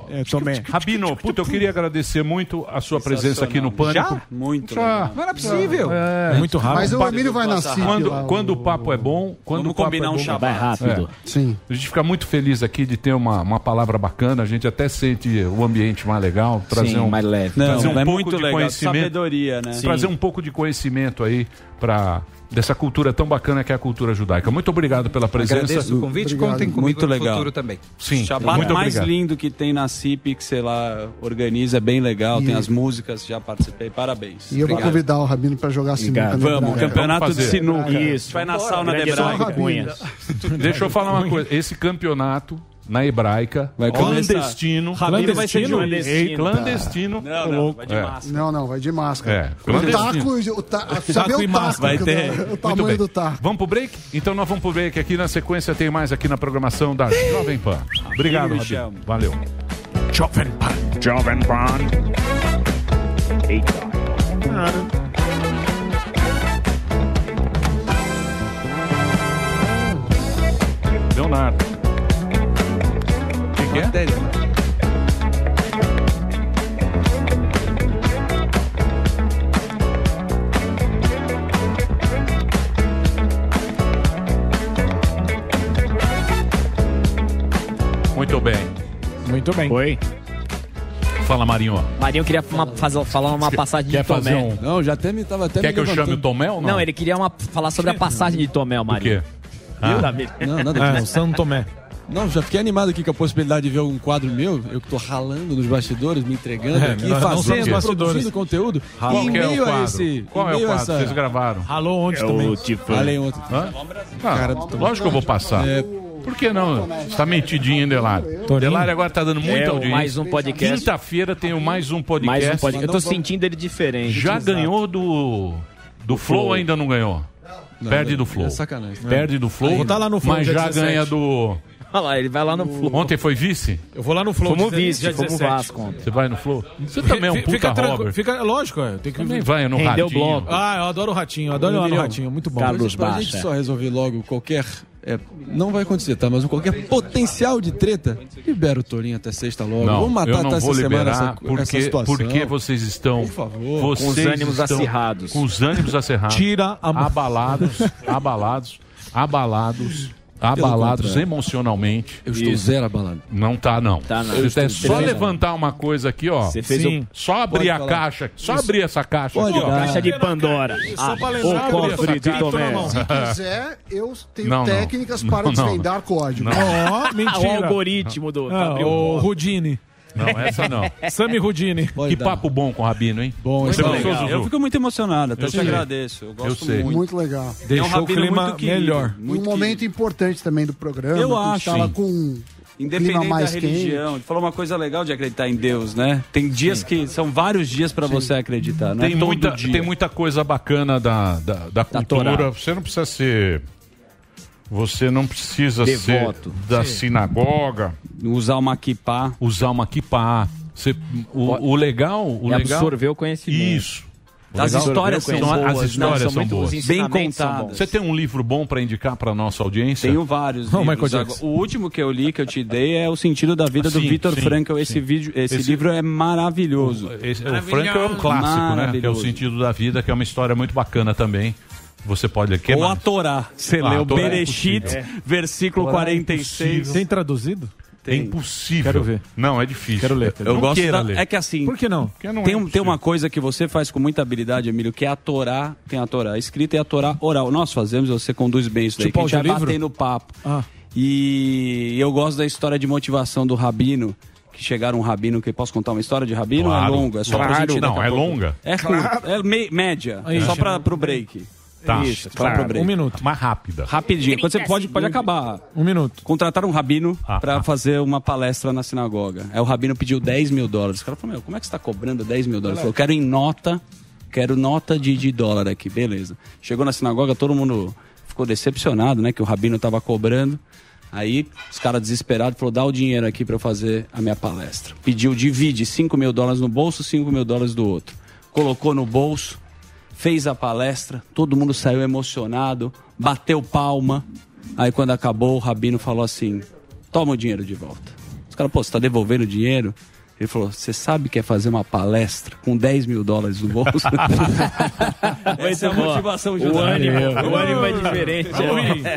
É. Rabino, puta, eu queria agradecer muito a sua presença aqui no Pânico. Já? Muito Já. Não era possível. É. Muito rápido. Mas o Emílio vai na Passa CIP Quando, quando o papo é bom, quando Vamos o papo combinar é um bom, Shabbat. Vai rápido. Sim. A gente fica muito feliz aqui de ter uma, uma palavra bacana, a gente até sente o ambiente mais legal, trazer Sim, um, mais leve. Não, trazer um é pouco muito de legal. Conhecimento, Sabedoria, né? trazer um pouco de conhecimento aí para dessa cultura tão bacana que é a cultura judaica. Muito obrigado pela presença. Agradeço o convite, Obrigado. contem comigo Muito no legal. futuro também. Sim, Shabbat muito mais obrigado. lindo que tem na CIP, que sei lá, organiza, é bem legal, tem as músicas, já participei, parabéns. E eu vou Obrigado. convidar o Rabino para jogar sinuca. No Vamos, campeonato Vamos de sinuca. Isso. Vai na sauna de Braga. Deixa eu falar uma coisa. Esse campeonato na hebraica, Vai clandestino. Rabino vai ser clandestino. clandestino. Clandestino. Não, não, vai de É. máscara. Não, não, vai de máscara. É, o taco, o ta, ver o taco, Vai ter. o tamanho bem. do taco. Vamos pro break? Então nós vamos pro break aqui. Na sequência tem mais aqui na programação da Jovem Pan. Obrigado, Michel. Valeu. Jovem Pan. Jovem Pan. Eita. Leonardo. O que, é? Muito bem. Muito bem. Oi. Fala, Marinho. Marinho queria uma- fazer, falar uma passagem Quer de Tomé. fazer um- Não, já até me tava até Quer me que eu chame levantando. o Tomé ou não? Não, ele queria uma- falar sobre a passagem de Tomé, o Marinho. quê? Ah. Davi? Não, nada É, disso. São Tomé. Não, já fiquei animado aqui com a possibilidade de ver um quadro meu, eu que tô ralando nos bastidores, me entregando É, aqui, não fazendo, bastidores. produzindo conteúdo. Qual e em é o meio a quadro? esse. Qual em é o meio a quadro que essa- vocês gravaram? Ralou ontem É também. o ontem. Hã? Ah, Cara do lógico que eu vou passar. É. Por que não? Você tá mentidinho, hein, Delário? Delário agora tá dando muita É, audiência. mais um podcast. Quinta-feira tem o mais um podcast. Mais um podcast. Eu tô sentindo ele diferente. Já Exato. ganhou do. Do Flow ou ainda não ganhou? Perde do Flow. é sacanagem. Perde do Flow. Vou tá lá no Flow Mas já 17. ganha do. Olha lá, ele vai lá no Flow. Ontem foi vice? Eu vou lá no Flow. Fomos dia- vice, dia fomos 17. Vasco ontem. Você vai no Flow? Você também é um puta fica tranquilo, Robert. Fica, lógico, é. Tem que Também vai no Rendeu Ratinho. bloco. Ah, eu adoro o Ratinho, eu adoro Emilhão, Ratinho, muito bom. Carlos pra Baixa. gente só resolver logo qualquer. é, não vai acontecer, tá? Mas qualquer potencial de treta, libera o Torinho até sexta logo. Não, Vamos matar eu até não vou essa semana liberar essa, essa porque, situação. porque vocês estão Por favor. vocês Com os ânimos acirrados. Com os ânimos acirrados. Tira a mão. abalados, abalados, abalados, abalados emocionalmente. Eu estou zero abalado. Não tá não. Tá, não. Eu Eu é estou só levantar uma coisa aqui, ó. Você fez Sim. o Só abrir Pode a falar. caixa, só abrir essa caixa Pode aqui, ó. dar. caixa de Pandora. Só pra Ah, lembrar, o cofre de Tomé. Se quiser, eu tenho Não, não. técnicas para Não, não. desvendar código. Não. Ó, o mentira. algoritmo do Ah, o. Rudini. Não, essa não. Sami Rudini. Pode Que dar. papo bom com o Rabino, hein? Bom, é gostou, legal. Zuzu? Eu fico muito emocionado, até Eu te sei. agradeço. Eu gosto Eu sei. muito. Muito legal. É um Deixou o clima muito querido, melhor. Muito um momento importante também do programa. Eu acho, tava sim. com Independente da religião, ele falou uma coisa legal de acreditar em Deus, né? Tem dias que são vários dias pra você acreditar, não Tem é muita, dia. tem muita coisa bacana da, da, da Torá. cultura. Você não precisa ser. Você não precisa Devoto. ser da sinagoga, Usar uma kippah. usar uma kippah. Você, o, o legal. O E legal absorver o conhecimento. Isso. O As legal- histórias são boas, As histórias São são, muito- boas. Bem são contadas. Você tem um livro bom pra indicar pra nossa audiência? Tenho vários Não. O último que eu li, que eu te dei, é O Sentido da Vida do Sim, Viktor sim, Frankl. Esse, sim. vídeo, esse, Esse- livro é maravilhoso. Esse- o Frank é um clássico, né? Que é o Maravilhoso. sentido da vida, que é uma história muito bacana também. Você pode ler. Que Ou a? Torá. Você Ah, o é Bereshit, impossível. versículo Torá é 46. impossível. Tem traduzido? É impossível. Quero ver. Não, é difícil. Quero ler. Eu Não gosto da- ler. É que assim, Por que não? Porque não tem, é um- tem uma coisa que você faz com muita habilidade, Emílio, que é a Torá. Tem a Torá escrita e a Torá oral. Nós fazemos, você conduz bem isso daí. Tipo a gente vai no papo. Ah. E eu gosto da história de motivação do Rabino. Que chegaram um rabino que posso contar uma história de rabino ou é Claro. longo? É só pra Claro. gente Não, é pouco. longa. É curto, é me- média, Aí, só chama- para pro break. Tá. Isso, Claro. pro break. Um minuto. Mais rápida. Rapidinho, quando você pode, pode acabar. Um minuto. Contrataram um rabino Ah, pra ah. fazer uma palestra na sinagoga. Aí o rabino pediu 10 mil dólares. O cara falou, meu, como é que você tá cobrando 10 mil dólares? Ele falou, quero em nota, quero nota de, de dólar aqui, beleza. Chegou na sinagoga, todo mundo ficou decepcionado, né, que o rabino tava cobrando. Aí os caras desesperados falou, dá o dinheiro aqui pra eu fazer a minha palestra. Pediu, divide 5 mil dólares no bolso, 5 mil dólares do outro. Colocou no bolso, fez a palestra, todo mundo saiu emocionado, bateu palma. Aí quando acabou, o rabino falou assim: toma o dinheiro de volta. Os caras, pô, você tá devolvendo o dinheiro? Ele falou: você sabe que é fazer uma palestra com 10 mil dólares no bolso? Essa é a Muito boa. motivação O judaica. ânimo, o ânimo é diferente.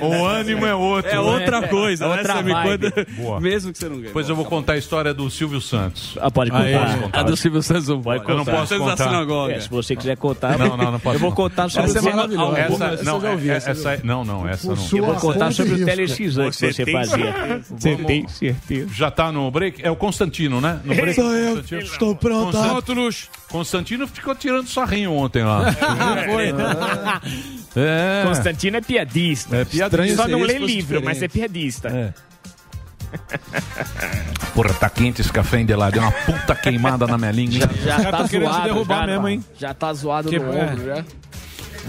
O ânimo é outro. É né? outra coisa, né? Outra Você me vibe. conta- Boa. Mesmo que você não ganhe. Depois eu vou contar a história do Silvio Santos. Ah, pode contar. Contar? A do Silvio Santos não Pode pode. Eu não contar. posso da contar. É, se você quiser contar, Não, não, não posso eu vou contar sobre Essa é o maravilhosa. Essa, não, já ouvi, é- essa essa, não, não, essa não. Eu vou contar conta sobre o telexan que você fazia. Você tem certeza. Já tá no break? É o Constantino, né? No break. isso estou pronta. Constantino ficou tirando sarrinho ontem lá. Né? É. é. Constantino é piadista. É piadista. Só não lê livro, mas é piadista. É. Porra, tá quente esse café endelado. Deu é uma puta queimada na minha língua. Já, já, já tá, tá zoado. Já, mesmo, já tá zoado que no ombro, já.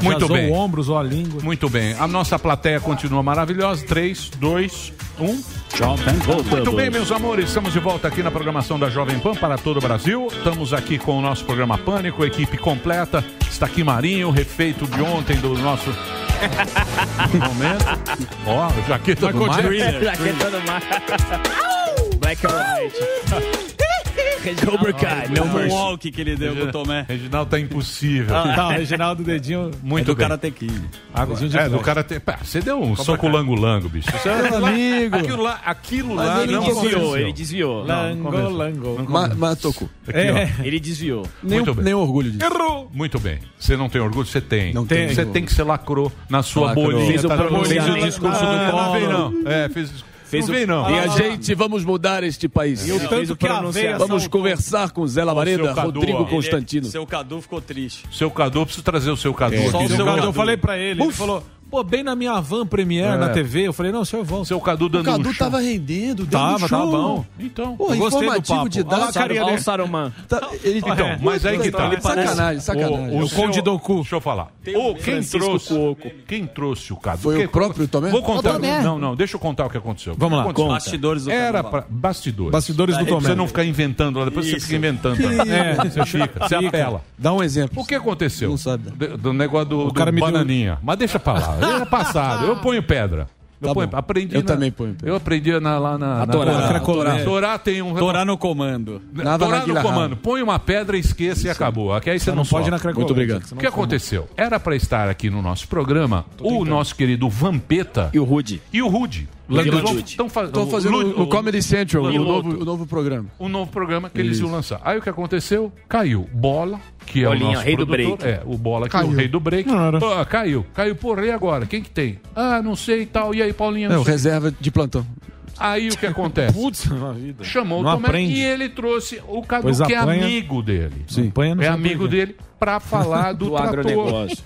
Muito Jazou bem. ombros ou a língua. Muito bem. A nossa plateia continua maravilhosa. 3, 2, 1. Muito bem, meus amores. Estamos de volta aqui na programação da Jovem Pan para todo o Brasil. Estamos aqui com o nosso programa Pânico, equipe completa. Está aqui Marinho, refeito de ontem do nosso momento. Ó, jaqueta do Maia. Jaqueta do mar. Black and white. Reginaldo, Cobra Kai, no walk que ele deu com o Tomé. Reginaldo tá impossível. Ah, não, Reginaldo Dedinho muito é do Karate Kid. Agora, dedinho é, do Karate... Pá, você deu um Cobra soco lango-lango, bicho. Você é amigo. Aquilo lá, aquilo lá ele não desviou, aconteceu. ele desviou. Lango, lango. Mas, tocou. É. Ele desviou. Nem, muito bem. nem orgulho disso. Errou. Muito bem. Você não tem orgulho? Você tem. Não tem. Você tem que ser lacrou na sua bolinha. Fiz o, tá? o discurso do ah, Collor. Não, não. É, fez o discurso fez não o... não. E a ah. gente vamos mudar este país. E o tanto que a Vamos conversar com Zé Lavareda, Rodrigo Constantino. Seu Cadu ficou triste. Seu Cadu, preciso trazer o seu Cadu é. aqui. Só né? o seu Cadu, eu falei pra ele, ele falou... Pô, bem na minha van Premiere, é. na TV, eu falei, não, senhor, eu volto. Seu Cadu dando O Cadu um tava rendendo, deu tava, um show. Tava, bom. Então, Pô, eu gostei do papo. de dar. Olha, carinha, olha o Saruman. Tá, então, ele, então, é, mas aí que tá. Ele sacanagem, sacanagem. O, o, o Conde Doku. Deixa eu falar. O, quem, trouxe, quem trouxe o Cadu? Foi o próprio também? Vou contar. Não, não, deixa eu contar o que aconteceu. Vamos lá. Bastidores do Era pra, Bastidores. Bastidores do Tomé. Você não ficar inventando lá, depois você fica inventando. É, você fica, você apela. Dá um exemplo. O que aconteceu? Não sabe. Do negócio do bananinha. Mas deixa pra lá. Eu era passado, eu ponho pedra. Eu, Tá ponho- aprendi Eu na- também ponho pedra. Eu aprendi na- lá na. na Torá, na Torá. Torá tem um. Torá no comando. Nada na no comando. Põe uma pedra, esqueça e acabou. Aqui aí você não, pode na Cracolândia, Muito obrigado. O que aconteceu? Era para estar aqui no nosso programa o nosso querido Vampeta E o Rude. e o Rude. Estão fazendo Lud... Comedy Central, o novo, o novo, programa. o novo programa que Isso. eles iam lançar. Aí o que aconteceu? Caiu. Bola, que é Bolinha, o nosso rei produtor. do break. É, o Bola, que caiu. é o rei do break. Ah, caiu. Caiu, por rei agora? Quem que tem? Ah, não sei e tal. E aí, Paulinha? É, não, reserva de plantão. Aí o que acontece? Putz, é Chamou não o Tomé aprende. e ele trouxe o Cadu, pois que é amigo dele. Sim. Apanha, é amigo apanha. dele para falar do, do agronegócio.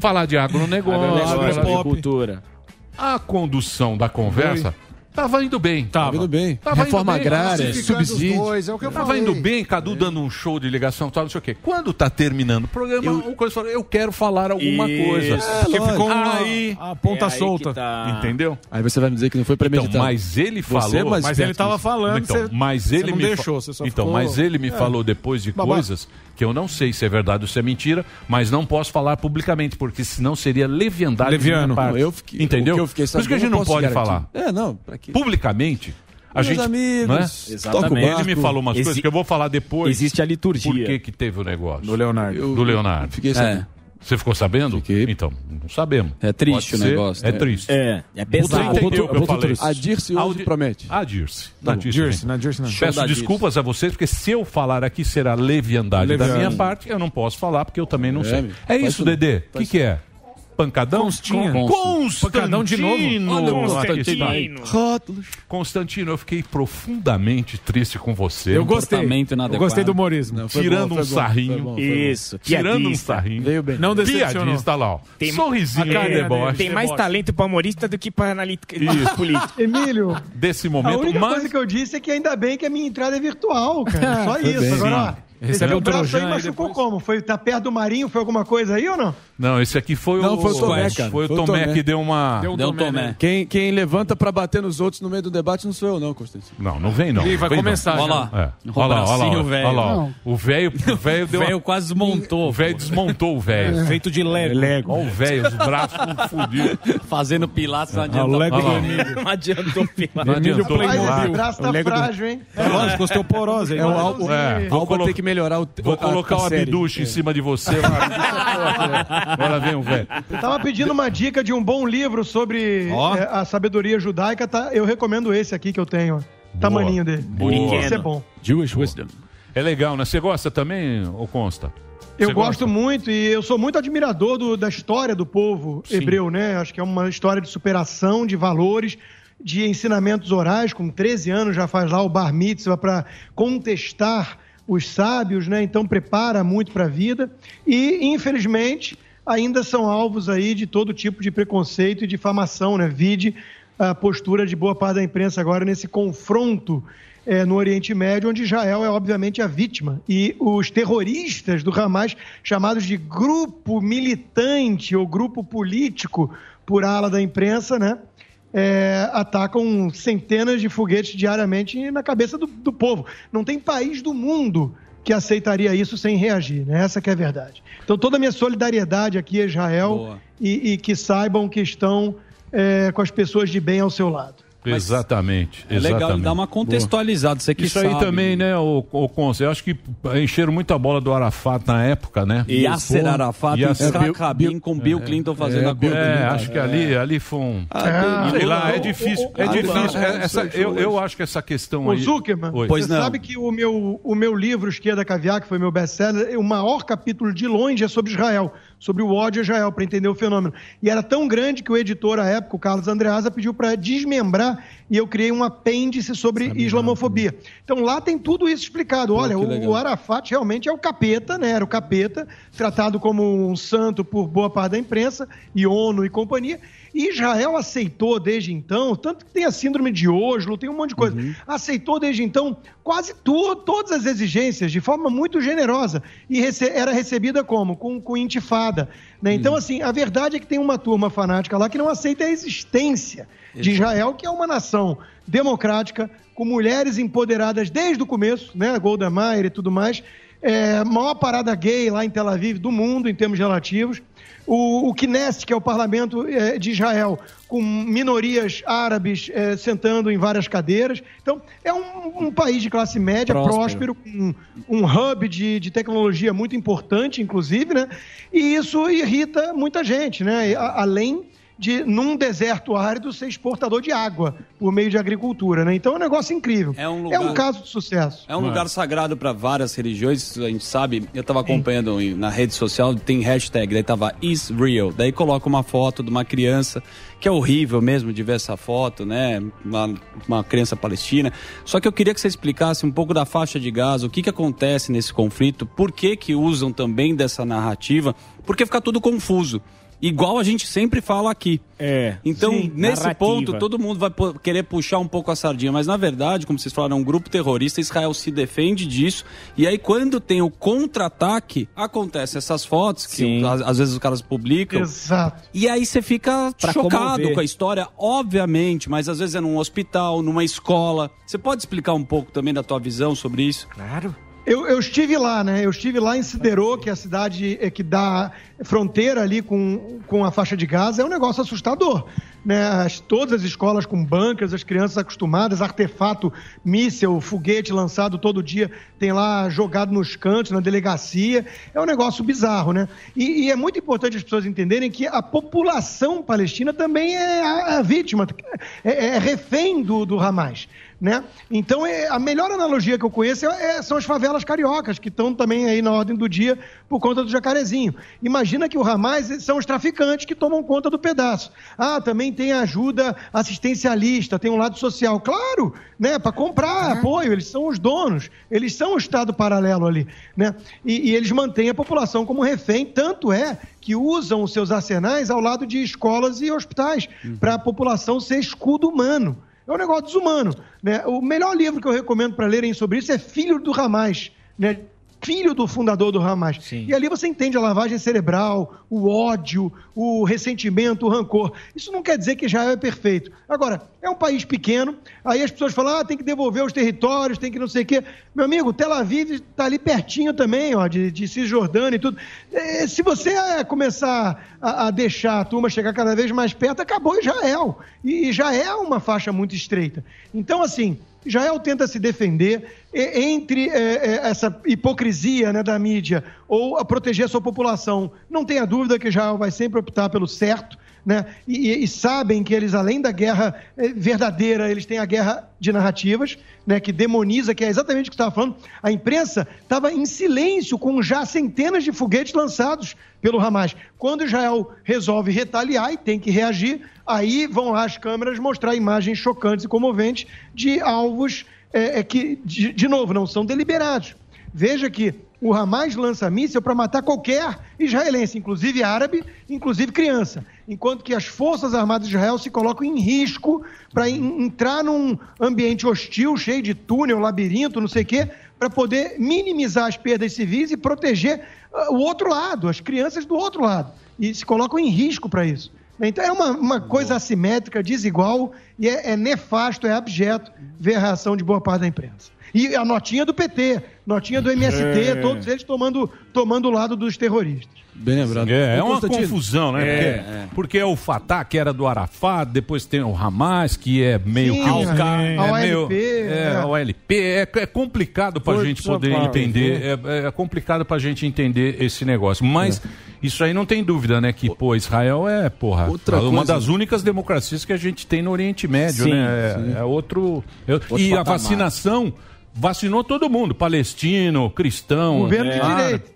falar de agronegócio, agronegócio de a condução da conversa Tava indo bem. Tava, indo bem. Tava Reforma indo bem, agrária, subsídio. Dois, é tava falei. indo bem, Cadu é. dando um show de ligação, tal, não sei o quê. Quando tá terminando o programa, eu, o coisa eu quero falar alguma Isso. coisa. É, ficou uma, ah, aí, a ponta é solta. Tá... Entendeu? Aí você vai me dizer que não foi premeditado. Então, mas ele é falou. Você, mas, mas ele tava falando. Então, você, mas ele me deixou. Então, ficou... mas ele me é. falou depois de Babá. coisas que eu não sei se é verdade ou se é mentira, mas não posso falar publicamente, porque senão seria leviandade Leviano. Não, eu fiquei, Entendeu? Eu Por que a gente não pode falar. É, não, pra quê? Publicamente, a Meus gente, é? amigos, né? exatamente. Ele me falou umas Exi... coisas que eu vou falar depois. Existe a liturgia. Por que, que teve o negócio? Do Leonardo. Eu, do Leonardo. Fiquei é. sabendo. É. Você ficou sabendo? Fiquei. Então, não sabemos. É triste o negócio. É né? triste. É, é pesado. Você entendeu o que eu falei. A Dirce hoje Audi... promete. A Dirce. Tá na Dirce, na Dirce não. Peço desculpas Dirce. a vocês, porque se eu falar aqui será leviandade Leviano. da minha parte, eu não posso falar, porque eu também não é, sei. É isso, Dedê. O que, que é? Pancadão? Constantino. Constantino. Pancadão de novo. Olha, Constantino. Rótulos. Constantino, eu fiquei profundamente triste com você. Eu gostei. Eu gostei do humorismo. Não, Tirando bom, um bom, sarrinho. Foi bom, foi Isso. Tirando um sarrinho. Veio bem. Não decepcionou. Piadista lá, ó. Tem, Sorrisinho de deboche. Tem mais talento para humorista do que para analítica política. Emílio. Desse momento. A única mas... coisa que eu disse é que ainda bem que a minha entrada é virtual, cara. Ah, Só isso. Agora, ó, Recebeu o braço aí, machucou depois... como? Foi, tá perto do Marinho? Foi alguma coisa aí ou não? Não, esse aqui foi não, o. Foi o Tomé, cara. Foi o Tomé, Tomé, que deu uma. Deu um Tomé. Né? Quem, quem levanta pra bater nos outros no meio do debate não sou eu, não, Constantino. Não, não vem, não. Ih, vai vem, começar, não. Olha lá. É. Olha lá, olha lá. Olha lá. O velho. O velho deu. O velho quase desmontou. O velho desmontou o velho. Feito de Lego. É Lego. Olha o velho, os braços confundidos. Fazendo pilates, não ah, adiantou. Lego do Não adiantou pilates. Não. O braço tá frágil, hein? É lógico, osteoporose. É o álcool. É, vou ter que melhorar o. Vou colocar o abduche em é. cima de você. Ela vem um velho. Eu tava pedindo uma dica de um bom livro sobre oh. a sabedoria judaica. Tá? Eu recomendo esse aqui que eu tenho. Boa. Tamaninho dele. Bonito. Esse é bom. Jewish Wisdom. É legal, né? Você gosta também ou consta? Você eu gosta? gosto muito e eu sou muito admirador do, da história do povo Sim. hebreu, né? Acho que é uma história de superação, de valores, de ensinamentos orais. Com 13 anos já faz lá o bar mitzvah para contestar os sábios, né? Então prepara muito para a vida. E, infelizmente, ainda são alvos aí de todo tipo de preconceito e difamação, né? Vide a postura de boa parte da imprensa agora nesse confronto eh, no Oriente Médio, onde Israel é obviamente a vítima. E os terroristas do Hamas, chamados de grupo militante ou grupo político por ala da imprensa, né? eh, atacam centenas de foguetes diariamente na cabeça do, do povo. Não tem país do mundo que aceitaria isso sem reagir, né? Essa que é a verdade. Então toda a minha solidariedade aqui a Israel e, e que saibam que estão eh, com as pessoas de bem ao seu lado. Exatamente. É legal exatamente. dar uma contextualizada, você que Isso aí sabe. também, né, o, o Conce, eu acho que encheram muito a bola do Arafat na época, né? Yasser Arafat e Yasser- Isaac Rabin com Bill Clinton fazendo a coisa. É, acho que ali, ali foi um. Ah, sei tem- lá, é o- difícil. o- É o- difícil. o- É, essa- eu, eu acho que essa questão aí. Zuckerman, Oi. você sabe que o meu, o meu livro, Esquerda Caviar, que foi meu best-seller, o maior capítulo de longe é sobre Israel, sobre o ódio a Israel, para entender o fenômeno. E era tão grande que o editor, à época, o Carlos Andreasa, pediu para desmembrar e eu criei um apêndice sobre islamofobia. Então lá tem tudo isso explicado. Olha, que o, o Arafat realmente é o capeta, né? Era o capeta, tratado como um santo por boa parte da imprensa, e ONU e companhia. E Israel aceitou desde então, tanto que tem a síndrome de Oslo, tem um monte de coisa, aceitou desde então quase tu- todas as exigências de forma muito generosa e rece- era recebida como? Com, com intifada. Né? Então, assim, a verdade é que tem uma turma fanática lá que não aceita a existência de Israel, que é uma nação democrática, com mulheres empoderadas desde o começo, né? Golda Meir e tudo mais. É, maior parada gay lá em Tel Aviv do mundo, em termos relativos. O, o Knesset, que é o parlamento eh, de Israel, com minorias árabes eh, sentando em várias cadeiras. Então, é um, um país de classe média, Próspero. próspero, com um hub de, de tecnologia muito importante, inclusive, né? E isso irrita muita gente, né? Além de, num deserto árido, ser exportador de água por meio de agricultura, né? Então, é um negócio incrível. É um lugar- caso de sucesso. É um lugar sagrado para várias religiões, a gente sabe. Eu estava acompanhando em- na rede social, tem hashtag, daí tava is real. Daí coloca uma foto de uma criança, que é horrível mesmo de ver essa foto, né? Uma, uma criança palestina. Só que eu queria que você explicasse um pouco da faixa de Gaza, o que, que acontece nesse conflito, por que, que usam também dessa narrativa, porque fica tudo confuso. Igual a gente sempre fala aqui. É. Então, Sim, nesse narrativa. ponto, todo mundo vai querer puxar um pouco a sardinha, mas na verdade, como vocês falaram, é um grupo terrorista, Israel se defende disso, e aí quando tem o contra-ataque, acontece essas fotos que Sim. às, às vezes os caras publicam. Exato. E aí você fica Pra chocado comover. com a história, obviamente, mas às vezes é num hospital, numa escola. Você pode explicar um pouco também da tua visão sobre isso? Claro. Eu, eu estive lá, né? Eu estive lá em Siderô, que é a cidade eh, que dá fronteira ali com, com a faixa de Gaza. É um negócio assustador, né? As- todas as escolas com bancas, as crianças acostumadas, artefato, míssel, foguete lançado todo dia, tem lá jogado nos cantos, na delegacia. É um negócio bizarro, né? E, e é muito importante as pessoas entenderem que a população palestina também é a, a vítima, é, é refém do, do Hamas. Né? Então, é, a melhor analogia que eu conheço é- é- são as favelas cariocas, que estão também aí na ordem do dia por conta do jacarezinho. Imagina que o Hamas são os traficantes que tomam conta do pedaço. Ah, também tem ajuda assistencialista, tem um lado social. Claro, né? Para comprar apoio, eles são os donos, eles são o Estado paralelo ali. Né? E, e eles mantêm a população como refém, tanto é que usam os seus arsenais ao lado de escolas e hospitais, para a população ser escudo humano. É um negócio desumano. Né? O melhor livro que eu recomendo para lerem sobre isso é Filho do Hamas. Né? Filho do fundador do Hamas. E ali você entende a lavagem cerebral, o ódio, o ressentimento, o rancor. Isso não quer dizer que Israel é perfeito. Agora, é um país pequeno, aí as pessoas falam, ah, tem que devolver os territórios, tem que não sei o quê. Meu amigo, Tel Aviv está ali pertinho também, ó, de, de Cisjordânia e tudo. Eh, se você eh, começar a, a deixar a turma chegar cada vez mais perto, acabou Israel. E, e já é uma faixa muito estreita. Então, assim, Israel tenta se defender entre eh, eh, essa hipocrisia né, da mídia ou a proteger a sua população. Não tenha dúvida que Israel vai sempre optar pelo certo. Né? E, e- sabem que eles, além da guerra eh, verdadeira, eles têm a guerra de narrativas, né, que demoniza, que é exatamente o que você estava falando. A imprensa estava em silêncio com já centenas de foguetes lançados pelo Hamas. Quando Israel resolve retaliar e tem que reagir, aí vão lá as câmeras mostrar imagens chocantes e comoventes de alvos eh, eh, que, de, de novo, não são deliberados. Veja que O Hamas lança míssil para matar qualquer israelense, inclusive árabe, inclusive criança. Enquanto que as Forças Armadas de Israel se colocam em risco para entrar num ambiente hostil, cheio de túnel, labirinto, não sei o quê, para poder minimizar as perdas civis e proteger ah, o outro lado, as crianças do outro lado. E se colocam em risco para isso. Então é uma, uma coisa assimétrica, desigual, e é, é nefasto, é abjeto ver a reação de boa parte da imprensa. E a notinha do PT, notinha do MST, É. todos eles tomando, tomando o lado dos terroristas. Bem lembrado. É, é uma confusão, né? É, porque, é. porque é o Fatah, que era do Arafat, depois tem o Hamas, que é meio Sim, que. a- é a meio- OLP, É, é. a OLP. É, é complicado pra Força gente poder Power, entender. É, é complicado pra gente entender esse negócio. Mas isso aí não tem dúvida, né? Que, pô, Israel é, porra, Outra uma coisa- das únicas democracias que a gente tem no Oriente Médio, Sim, né? sim. É, é outro. é- Outro e a patamar. vacinação. Vacinou todo mundo, palestino, cristão. Governo de ah, direito.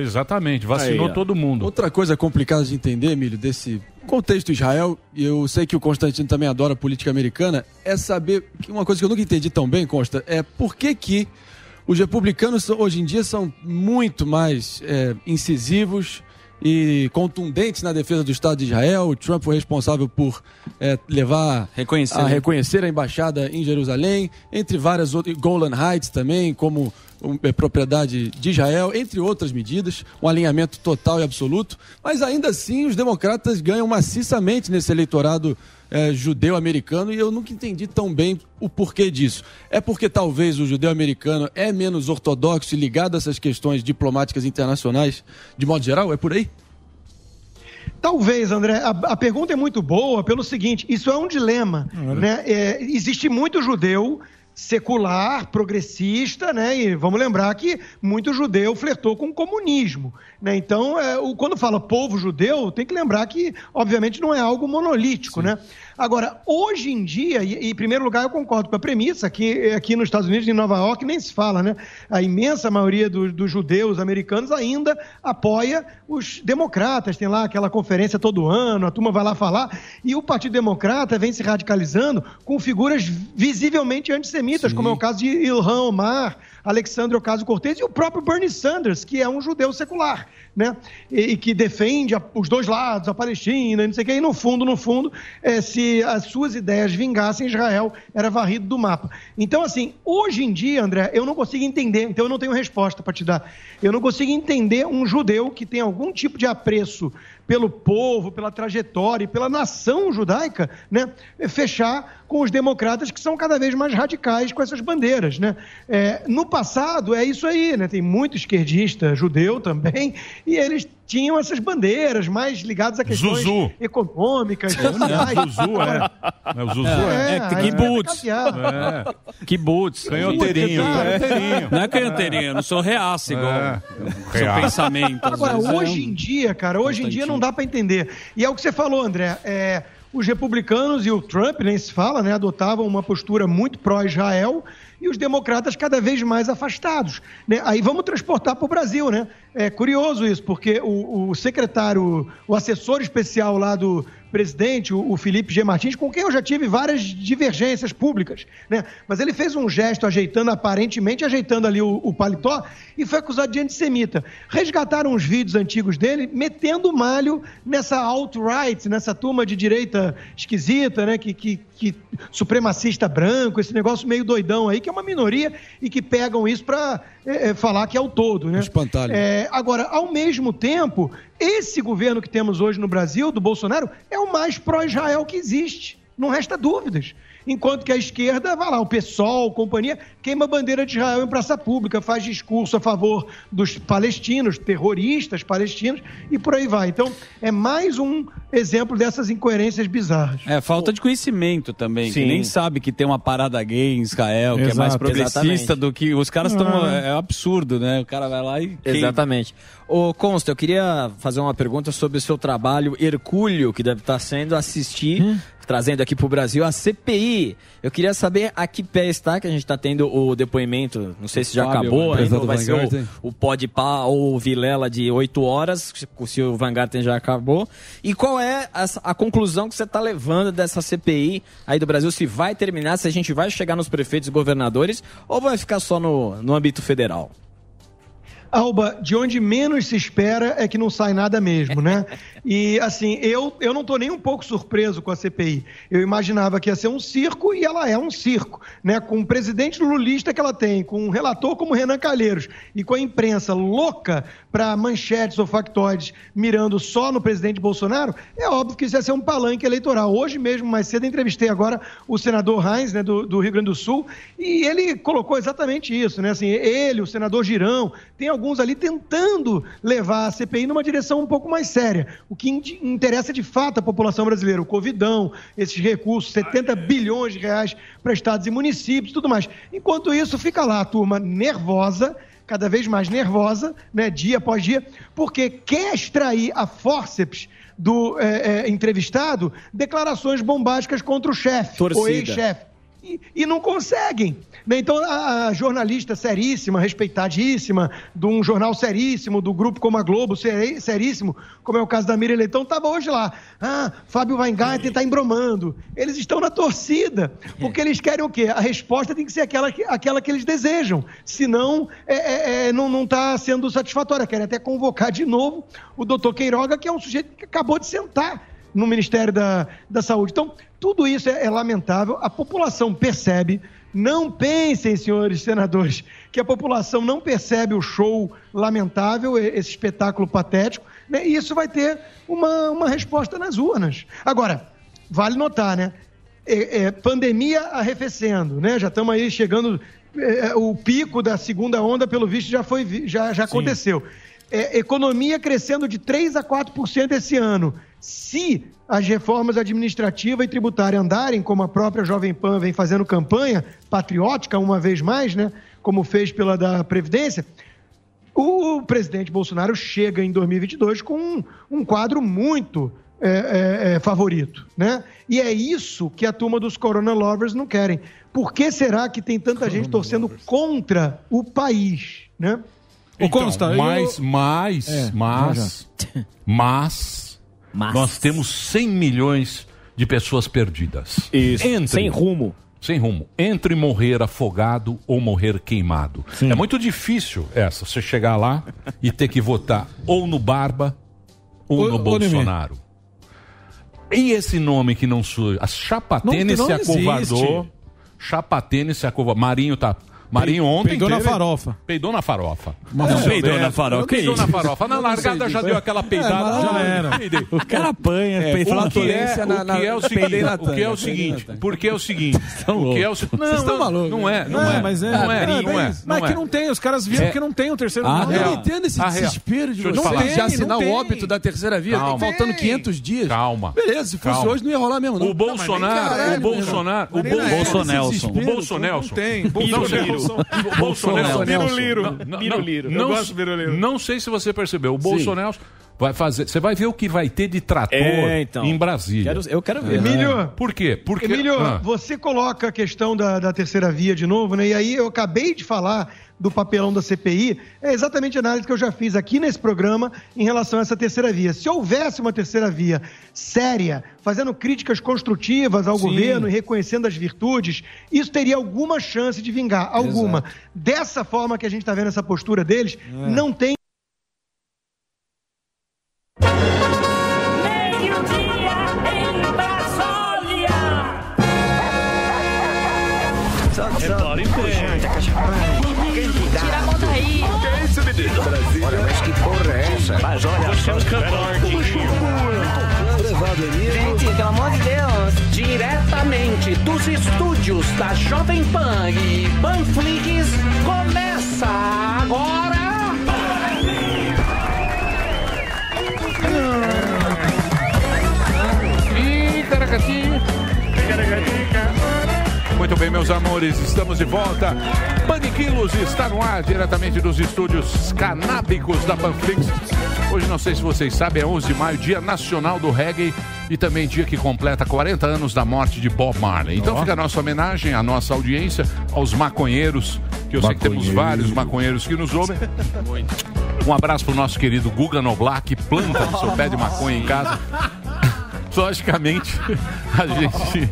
Exatamente, vacinou Aí, todo mundo. Outra coisa complicada de entender, Emílio, desse contexto Israel, e eu sei que o Constantino também adora política americana, é saber que uma coisa que eu nunca entendi tão bem, Consta, é por que que os republicanos hoje em dia são muito mais é, incisivos e contundentes na defesa do Estado de Israel. O Trump foi responsável por é, levar Reconhecer, a né? reconhecer a embaixada em Jerusalém, entre várias outras, Golan Heights também, como um, é, propriedade de Israel, entre outras medidas, um alinhamento total e absoluto. Mas ainda assim, os democratas ganham maciçamente nesse eleitorado é, judeu-americano e eu nunca entendi tão bem o porquê disso. É porque talvez o judeu-americano é menos ortodoxo e ligado a essas questões diplomáticas internacionais, de modo geral? É por aí? Talvez, André. A, a pergunta é muito boa pelo seguinte: isso é um dilema. Né? É, existe muito judeu secular, progressista, né? E vamos lembrar que muito judeu flertou com o comunismo. Né? Então, é, o- quando fala povo judeu, tem que lembrar que, obviamente, não é algo monolítico, né? Agora, hoje em dia, e em primeiro lugar, eu concordo com a premissa que aqui nos Estados Unidos, em Nova York, nem se fala, né? A imensa maioria do- dos judeus americanos ainda apoia os democratas. Tem lá aquela conferência todo ano, a turma vai lá falar. E o Partido Democrata vem se radicalizando com figuras visivelmente antissemitas, como é o caso de Ilhan Omar, Alexandre Ocasio-Cortez e o próprio Bernie Sanders, que é um judeu secular, né? E, que defende a- os dois lados, a Palestina, não sei o quê. E no fundo, no fundo, eh, se as suas ideias vingassem, Israel era varrido do mapa. Então, assim, hoje em dia, André, eu não consigo entender, então eu não tenho resposta para te dar. Eu não consigo entender um judeu que tem algum tipo de apreço pelo povo, pela trajetória e pela nação judaica, né, fechar com os democratas que são cada vez mais radicais com essas bandeiras, né? É, no passado é isso aí, né? Tem muito esquerdista judeu também e eles tinham essas bandeiras mais ligadas a questões Zuzu. econômicas, É, sociais. Zuzu, é. É, o Zuzu é. É, é kibbutz. É. Kibbutz. Canhoteirinho. Não é canhoteirinho, eu não sou reaça igual É. seu pensamento. Agora, vezes é hoje um- em dia, cara, hoje em dia não dá para entender. E é o que você falou, André. é, os republicanos e o Trump, nem se fala, né, adotavam uma postura muito pró-Israel e os democratas cada vez mais afastados. né? Aí vamos transportar para o Brasil, né? É curioso isso, porque o, o secretário, o assessor especial lá do presidente, o, o Felipe G. Martins, com quem eu já tive várias divergências públicas, né? Mas ele fez um gesto ajeitando, aparentemente ajeitando ali o, o paletó e foi acusado de antissemita. Resgataram uns vídeos antigos dele metendo malho nessa alt-right, nessa turma de direita esquisita, né? Que, que, que supremacista branco, esse negócio meio doidão aí, que é uma minoria e que pegam isso para falar que é o todo, né? Espantalho. É, agora, ao mesmo tempo, esse governo que temos hoje no Brasil, do Bolsonaro, é o mais pró-Israel que existe. Não resta dúvidas. Enquanto que a esquerda, vai lá, o PSOL, companhia, queima a bandeira de Israel em praça pública, faz discurso a favor dos palestinos, terroristas palestinos, e por aí vai. Então, é mais um exemplo dessas incoerências bizarras. É, falta de conhecimento também, Sim. que nem sabe que tem uma parada gay em Israel, que é mais Exato. progressista Exatamente. do que. Os caras estão. Ah. É absurdo, né? O cara vai lá e. Exatamente. Ô, Consta, eu queria fazer uma pergunta sobre o seu trabalho Hercúleo, que deve estar sendo assistir, trazendo aqui para o Brasil a CPI. Eu queria saber a que pé está, que a gente está tendo o depoimento, não sei se já Fábio, acabou, ainda vai ser o, o Podpah ou o Vilela de 8 horas, se- o Vanguardian já acabou. E qual é a, a conclusão que você está levando dessa CPI aí do Brasil? Se vai terminar, se a gente vai chegar nos prefeitos e governadores, ou vai ficar só no, no âmbito federal? Alba, de onde menos se espera é que não sai nada mesmo, né? E assim, eu, eu não estou nem um pouco surpreso com a CPI. Eu imaginava que ia ser um circo e ela é um circo, né? Com o presidente lulista que ela tem, com um relator como Renan Calheiros e com a imprensa louca para manchetes ou factoides mirando só no presidente Bolsonaro, é óbvio que isso ia ser um palanque eleitoral. Hoje mesmo, mais cedo, entrevistei agora o senador Heinz, né, do, do Rio Grande do Sul, e ele colocou exatamente isso, né? Assim, ele, o senador Girão, tem alguns ali tentando levar a CPI numa direção um pouco mais séria. O que in- interessa de fato a população brasileira, o Covidão, esses recursos, 70 bilhões de reais para estados e municípios, tudo mais. Enquanto isso, fica lá a turma nervosa, cada vez mais nervosa, né, dia após dia, porque quer extrair a fórceps do eh, eh, entrevistado declarações bombásticas contra o chefe, Torcida. o ex-chefe e, e não conseguem. Então, a, jornalista seríssima, respeitadíssima, de um jornal seríssimo, do grupo como a Globo, seríssimo, como é o caso da Miriam Leitão, estava hoje lá. Ah, Fábio Weingarten está embromando. Eles estão na torcida, porque eles querem o quê? A resposta tem que ser aquela que, aquela que eles desejam. Senão, é, é, é, não está sendo satisfatória. Querem até convocar de novo o doutor Queiroga, que é um sujeito que acabou de sentar no Ministério da, da Saúde. Então, tudo isso é, é lamentável. A população percebe. Não pensem, senhores senadores, que a população não percebe o show lamentável, esse espetáculo patético, né? e isso vai ter uma, uma resposta nas urnas. Agora, vale notar, né? É, é, pandemia arrefecendo, né? Já estamos aí chegando. é, o pico da segunda onda, pelo visto, já foi já, já aconteceu. É, economia crescendo de 3 a 4% esse ano. Se as reformas administrativa e tributária andarem, como a própria Jovem Pan vem fazendo campanha patriótica uma vez mais, né? Como fez pela da Previdência, o presidente Bolsonaro chega em 2022 com um, um quadro muito é, é, é, favorito, né? E é isso que a turma dos Corona Lovers não querem. Por que será que tem tanta gente torcendo contra o país, né? Então, Consta, eu- mas, mas, É, mas, mas, nós temos 100 milhões de pessoas perdidas. Isso, Entre- sem rumo. Sem rumo. Entre morrer afogado ou morrer queimado. É muito difícil essa, você chegar lá e ter que votar ou no Barba ou, Ou- no. Bolsonaro. E esse nome que não surge? A Chapatene se acovardou. Chapatene se acovardou. Marinho tá. Marinho ontem. peidou na teve- farofa. Peidou na farofa. Mas Não, peidou é, na farofa, que Peidou isso? na farofa. Na largada já disso. deu aquela peidada. É, já era. O cara apanha, É, o que é, flatulência o na- na- que é o seguinte, na o que é o seguinte, porque é o seguinte, o que é o não, estão não, malucos. não é, não É, é, mas é. não é, É, não é, mas que é. não tem, os caras viram É. que não tem o terceiro Ah. Eu não entendo esse desespero de de Não assinar o óbito da terceira via. Faltando 500 dias. Calma. Beleza, se fosse hoje não ia rolar mesmo, não. O Bolsonaro, o Bolsonaro, o Bolsonaro, o Bolsonaro, Não tem. Não, Bolsonaro. Biruliro. Não, não, Biruliro. não, Eu gosto de biruliro. Não sei se você percebeu. O Bolsonaro vai fazer. Você vai ver o que vai ter de trator É, então. em Brasília. Quero- eu quero ver. Emílio. Por quê? Porque Emílio, Ah. você coloca a questão da, da terceira via de novo, né? E aí eu acabei de falar do papelão da CPI, é exatamente a análise que eu já fiz aqui nesse programa em relação a essa terceira via. Se houvesse uma terceira via séria, fazendo críticas construtivas ao Sim. governo e reconhecendo as virtudes, isso teria alguma chance de vingar, alguma. Dessa forma que a gente está vendo essa postura deles, É. não tem daí. Que é isso, menino? Brasil. Olha, mas que porra é essa? Mas olha Você é um cantor, Gente, pelo amor de Deus. Diretamente dos estúdios da Jovem Pan e Panflix, começa agora. Muito bem, meus amores, estamos de volta. Paniquilos está no ar, diretamente dos estúdios canábicos da Panflix. Hoje, não sei se vocês sabem, é 11 de maio, Dia Nacional do Reggae e também dia que completa 40 anos da morte de Bob Marley. Então Ó. fica a nossa homenagem, à nossa audiência, aos maconheiros, que eu sei que temos Maconheiro. vários maconheiros que nos ouvem. Um abraço pro nosso querido Guga Noblar, que planta o seu pé de maconha em casa. Logicamente, a gente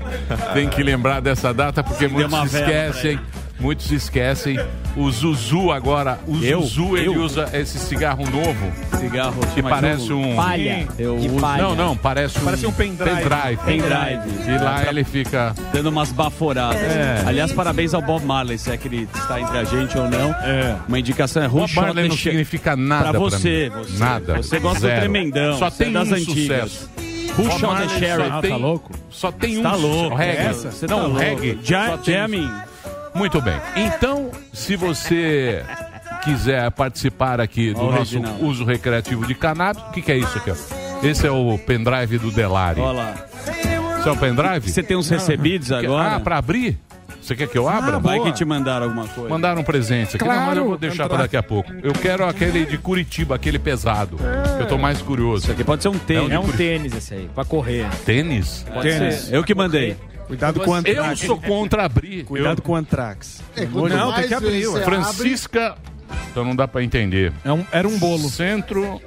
tem que lembrar dessa data porque muitos pra esquecem. Muitos esquecem. O Zuzu agora, o Eu? Zuzu, ele Eu? usa esse cigarro novo. Cigarro que parece um. Palha. Eu Que uso- palha. Não, não, parece um. Parece um pendrive. Pendrive. Pendrive. E lá ele fica. Dando umas baforadas. É. Aliás, parabéns ao Bob Marley, se é que ele está entre a gente ou não. É. Uma indicação é Bob Marley não significa nada Pra pra você, mim. você. Nada. Você gosta Zero. do tremendão. Só você tem é das um antigas. sucesso. Bob Shot the Sheriff. só tem- Tá louco? Só tem um Tá louco. Reggae. Essa, você não, tá louco. reggae. Ja- jamming. Muito bem. Então, se você quiser participar aqui do Ó, o nosso Reginaldo. uso recreativo de cannabis, o que, que é isso aqui? Ó? Esse é o pendrive do Delari. Olha lá. Esse é o pendrive? Você tem uns recebidos agora? Ah, pra abrir? Você quer que eu abra? Ah, vai que te mandaram alguma coisa. Mandaram um presente aqui. Não, mas eu Claro. vou deixar para daqui a pouco. Eu quero aquele de Curitiba, aquele pesado. Eu tô mais curioso. Isso aqui pode ser um tênis. É um Curitiba. tênis esse aí, pra correr. Tênis? Pode ser. Eu que mandei. Cuidado com o Eu antrax. sou contra abrir. Cuidado Eu- com o antrax. É, não, tem que abrir. Francisca. Então não dá pra entender. era um bolo. Centro.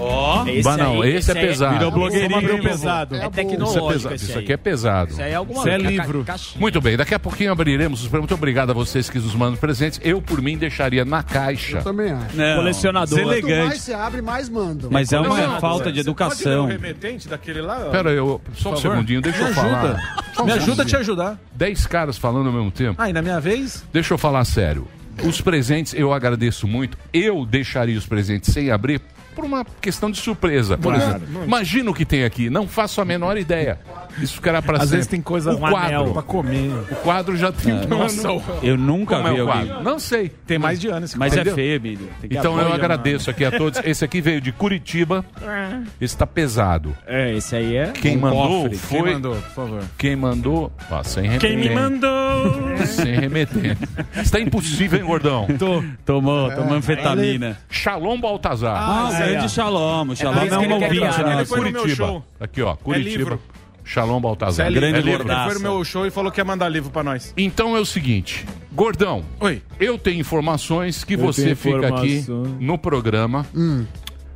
Ó, Bah, não, esse, é pesado. Virou blogueirinho. Vamos abrir o vovô. pesado. É Isso, é tecnológico pesado. esse Isso aí. aqui é pesado. Isso aí é alguma Isso é livro. Muito bem, daqui a pouquinho abriremos os prêmios. Muito obrigado a vocês que nos mandam presentes. Eu, por mim, deixaria na caixa. Eu também acho. Não, Colecionador. Quanto mais você abre, mais mandam. Mas é uma Não, falta de educação. Pode ler o remetente daquele lá? ó? Pera aí, eu, só um segundinho, deixa eu falar. Me ajuda a te ajudar. Dez caras falando ao mesmo tempo. Ah, e na minha vez? Deixa eu falar sério. Os presentes eu agradeço muito. Eu deixaria os presentes sem abrir por uma questão de surpresa. Por Claro. exemplo, imagina o que tem aqui. Não faço a menor ideia. Isso ficará para Às sempre. vezes tem coisa o um anel quadro. pra comer. O quadro já tem. É. Nossa, o- Eu nunca Como é vi o alguém. quadro? Não sei. Tem mais de ano esse Mas é Entendeu? feio, Emílio. Então eu agradeço aqui a todos. Esse aqui veio de Curitiba. Esse tá pesado. É, esse aí é. Quem Um mandou cofre. foi. Quem mandou, por favor? Quem mandou? Ó, sem remetente. Quem me mandou? Sem remetente. Está impossível, hein, gordão? Tô. Tomou, tomou anfetamina. Shalom Baltazar. Ah, grande Shalom. Shalom por é que um ouvinte né? Nosso. no meu Curitiba. Aqui, ó, Curitiba. livro. Shalom Baltazar. Célio, Grande é livro. Ele foi no meu show e falou que ia mandar livro pra nós. Então é o seguinte, Gordão, Oi. eu tenho informações que Eu você fica aqui no programa.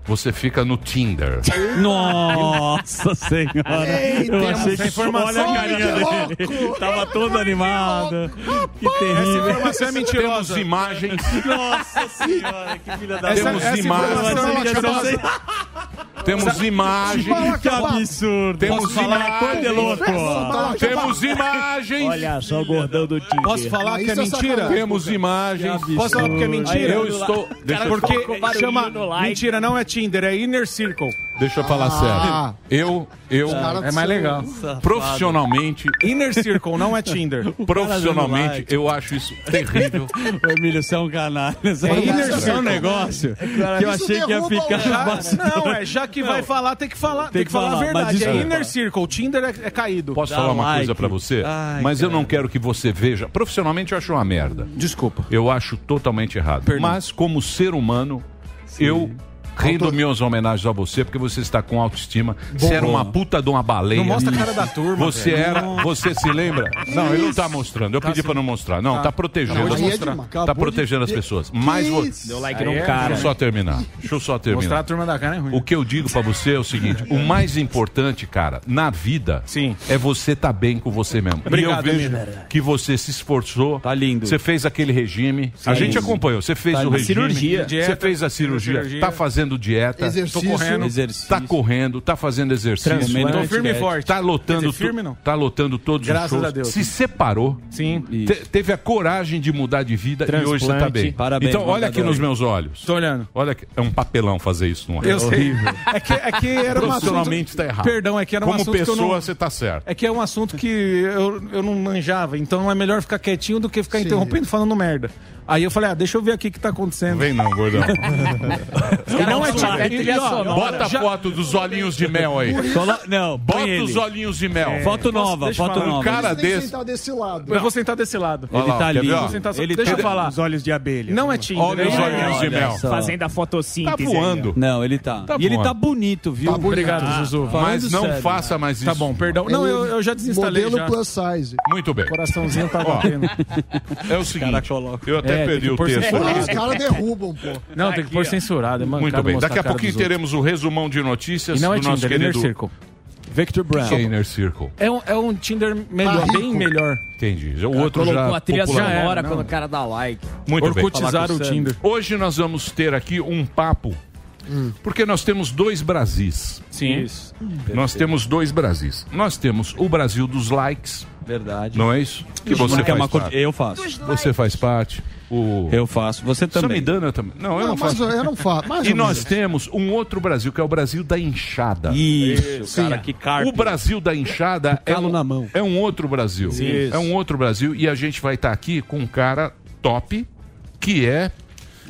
Você fica no Tinder. Nossa senhora. Ei, eu temos achei que informação. Olha a carinha que dele. Tava todo animado. Que Essa terrível. informação é Temos mentirosa. imagens. Nossa senhora, que filha da Essa, Temos essa imagens. é. Temos imagens. Que absurdo. Temos louco. Temos imagens. Olha só o gordão do Tinder. Posso falar que é é mentira? Temos imagens. Posso falar porque é mentira? Eu estou. Porque chama. Mentira, não é Tinder, é Inner Circle. deixa eu falar Ah. sério. Eu, eu É mais legal. profissionalmente, Inner Circle, não é Tinder. profissionalmente, eu acho isso terrível. Ô, Emílio, você é um canalha. Você é, É inner você é um circle. negócio que eu Isso achei que ia derruba ficar cara. Não, é, já que vai falar, tem que falar. Tem, que falar, falar, a verdade. mas É desculpa. Inner Circle, Tinder é, é caído. Posso Dá falar uma like. coisa pra você? Ai, Mas eu não quero que você veja. Profissionalmente eu acho uma merda. Desculpa. Eu acho totalmente errado. Perdão. Mas como ser humano, eu rendo minhas homenagens a você porque você está com autoestima. Você era uma puta de uma baleia. Não mostra a cara da turma. Você velho. era, você se lembra? Não, ele não tá mostrando. Eu Tá pedi sim. pra não mostrar. Não, Tá. tá protegendo. Acabou de Tá. Tá protegendo as pessoas. Mas vou... Deu like Aí num é, cara. Deixa eu só terminar. Deixa eu só Mostrar a terminar. turma da cara é ruim. O que eu digo pra você é o seguinte: o mais importante, cara, na vida Sim. é você estar bem com você mesmo. Obrigado, e eu vejo Emílio. que você se esforçou. Tá lindo. Você fez aquele regime. a gente acompanhou. Você fez Tá o regime. Cirurgia. Você fez a cirurgia. cirurgia. Tá fazendo dieta. Exercício. Tô correndo. Exercício. Tá correndo, tá fazendo exercício. Tô firme e forte. Tá lotando, dizer, firme não. tá lotando todos Graças os shows. a Deus. Se separou. Sim. te- teve a coragem de mudar de vida e hoje você tá bem. Parabéns, então, olha aqui nos meus olhos. Tô olhando. Olha aqui, é um papelão fazer isso, não é? Eu sei. É que, é que era um Profissionalmente assunto... tá errado. Perdão, é que era um Como assunto que eu pessoa, não... você tá certo. É que é um assunto que eu, eu não manjava, então é melhor ficar quietinho do que ficar interrompendo e falando merda. Aí eu falei, ah, deixa eu ver aqui o que tá acontecendo. Vem não, gordão. E não é tipo- é trilha ó, sonora. Bota a já- foto dos olhinhos de mel aí. Colo- Não, põe Bota ele. os olhinhos de mel. Foto nova, deixa eu foto falar. nova. Um cara Você tem que desse. sentar desse lado. Eu vou sentar desse lado. Olha Ele lá, tá quer ver, lindo. ó? Vou sentar- Ele deixa eu tem- falar. Os olhos de abelha. Não é Tinder. Olha os é- olhinhos de olha mel. só. Fazendo a Tá fotossíntese. voando. Não, ele tá. Tá e ele tá bonito, viu? Tá bonito. Obrigado, Ah, Zuzu. Mas Falando não sério. faça mais isso. Tá bom, perdão. Não, eu, eu já desinstalei Modelo já. plus size. Muito bem. Coraçãozinho tá Ó, batendo. É o seguinte, eu até É, perdi o texto aqui. Os caras derrubam, pô. Não, tem que pôr censurado. É Muito bem. Daqui a pouquinho teremos o resumão de notícias é do nosso querido Circle. Victor O que é Inner Circle? É um, é um Tinder melhor, Tá bem melhor. Entendi. O Cara, outro colocou já a trilha sonora não. quando o cara dá like. Muito bem. Orkutizaram o Tinder. Hoje nós vamos ter aqui um papo, porque nós temos dois Brasis. Sim. Isso. Nós temos dois Brasis. Nós temos o Brasil dos likes, Verdade. não é isso? Que você é uma faz co- parte. Eu faço. Você faz parte. O... Eu faço. Você também. Samidana também. Não, eu não mas faço. eu não faço. mais E nós temos um outro Brasil, que é o Brasil da enxada. Isso, cara, que carpe. O Brasil da enxada é calo um, na mão. é um outro Brasil. Isso. É um outro Brasil e a gente vai estar aqui com um cara top que é.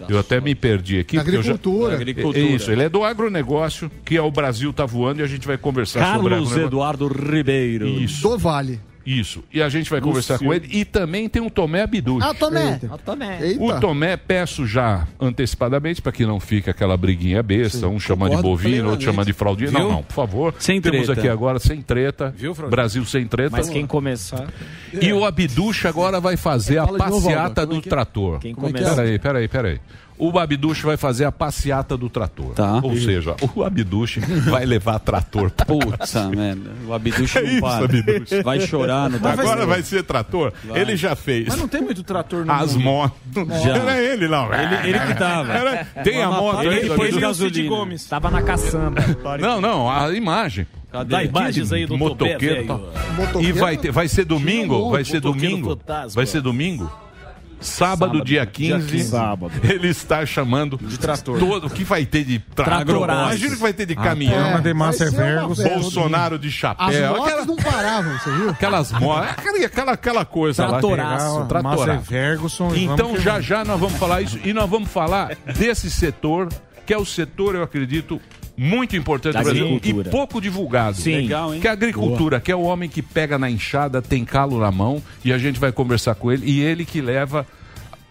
Eu até me perdi aqui. eu já- Agricultura. Agricultura. É Isso, ele é do agronegócio, que é o Brasil tá voando e a gente vai conversar sobre Carlos. Eduardo Ribeiro. Isso, Do Vale. Isso. E a gente vai conversar com ele. E também tem o Tomé Abiduch. Ah, Tomé. Eu também. O Eita. Tomé, peço já antecipadamente, para que não fique aquela briguinha besta, um chama de bovino, outro chama de fraldinha. Não, não, por favor. Sem Temos treta. aqui agora sem treta. Viu, Fraldinha? Brasil sem treta. Mas quem começar. E o Abduch agora vai fazer a de novo, passeata Alba. Como do é que é? trator. Quem é que começar. Peraí, peraí, peraí. O Abduch vai fazer a passeata do trator. Tá. Ou seja, o Abduch vai levar trator. Puta merda. O Abduch É não isso, para. Vai chorar no Agora vai ser trator. Ele já fez. Mas não tem muito trator no As motos. Já. Era ele, não. Ele, ele que tava. Era- Tem a moto Ele Abduch? gasolina. Cid Gomes. Tava na caçamba. Não, não, a imagem. Cadê? Dá imagens aí do motoqueiro. tal. E vai, ter, vai ser domingo? Vai ser domingo? Vai ser domingo? Sábado, dia 15, ele está chamando de trator. todo o que vai ter de trator. Imagina o que vai ter de caminhão. É, de uma Vergus. festa. Bolsonaro de As chapéu. motos aquela- não paravam, você viu? aquelas motos. Aquela, aquela, aquela coisa Tratoraço. lá. Tratoraço. Ferguson. e Então vamos já vamos. já nós vamos falar isso e nós vós falar desse setor que é o setor, eu acredito, muito importante do Brasil e pouco divulgado. Sim. Legal, hein? Que é a agricultura, que é o homem que pega na enxada, tem calo na mão e a gente vai conversar com ele e ele que leva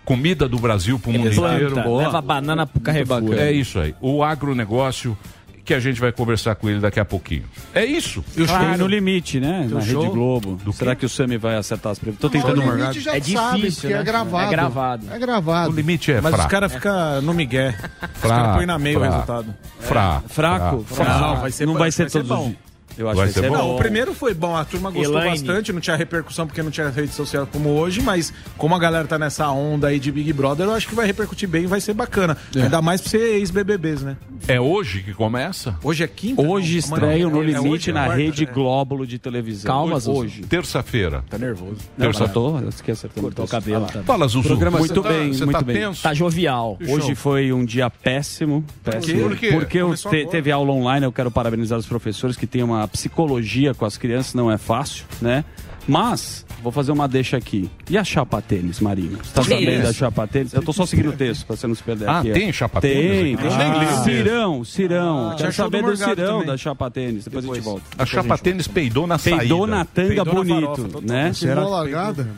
comida do Brasil para o mundo inteiro. Leva banana pro Carrefour. É isso aí. O agronegócio que a gente vai conversar com ele daqui a pouquinho. É isso. Tem no limite, né? Na show? Rede Globo. Será que o Sami vai acertar as previsões? Tô tentando o limite já É sabe, difícil, porque né? é gravado. É gravado. É O gravado. limite é Mas os fraco. caras ficam no migué. Os Fraco, caras põem na meio o resultado. Fraco. Fraco? fraco. Fraco. Não, vai ser não bom, vai ser vai ser todos bom. os dias. Eu acho Vai que ser vai ser bom? Não, bom. o primeiro foi bom, a turma gostou Elaine. bastante, não tinha repercussão porque não tinha rede social como hoje, mas como a galera tá nessa onda aí de Big Brother, eu acho que vai repercutir bem e vai ser bacana. Ainda mais pra ser ex-BBBs, né? É hoje que começa? Hoje é quinta? Hoje Não, estreio não. no É hoje, limite é na quarta, Rede né? Glóbulo de televisão. Calma, hoje. Hoje. Terça-feira. Tá nervoso. Eu só tô, eu esqueci Cortou o cabelo. Tá, Fala, Zuzu. Programa muito tá- bem, muito tá bem. tenso? tá jovial. Hoje foi um dia péssimo. péssimo Por quê? Porque eu te- teve aula online, eu quero parabenizar os professores que têm uma psicologia com as crianças, não é fácil, né? Mas, vou fazer uma deixa aqui. E a chapa tênis, Marinho? Você tá Que sabendo isso? da chapa tênis? Eu tô só seguindo o texto, pra você não se perder Ah, aqui. ó. tem chapa tênis Tem, tem. O Cirão, Cirão. Quero saber do Cirão também. da chapa tênis. Depois, a gente volta. A chapa tênis peidou na saída. Peidou na tanga Peidou na bonito, farofa, total. né? Será? largada?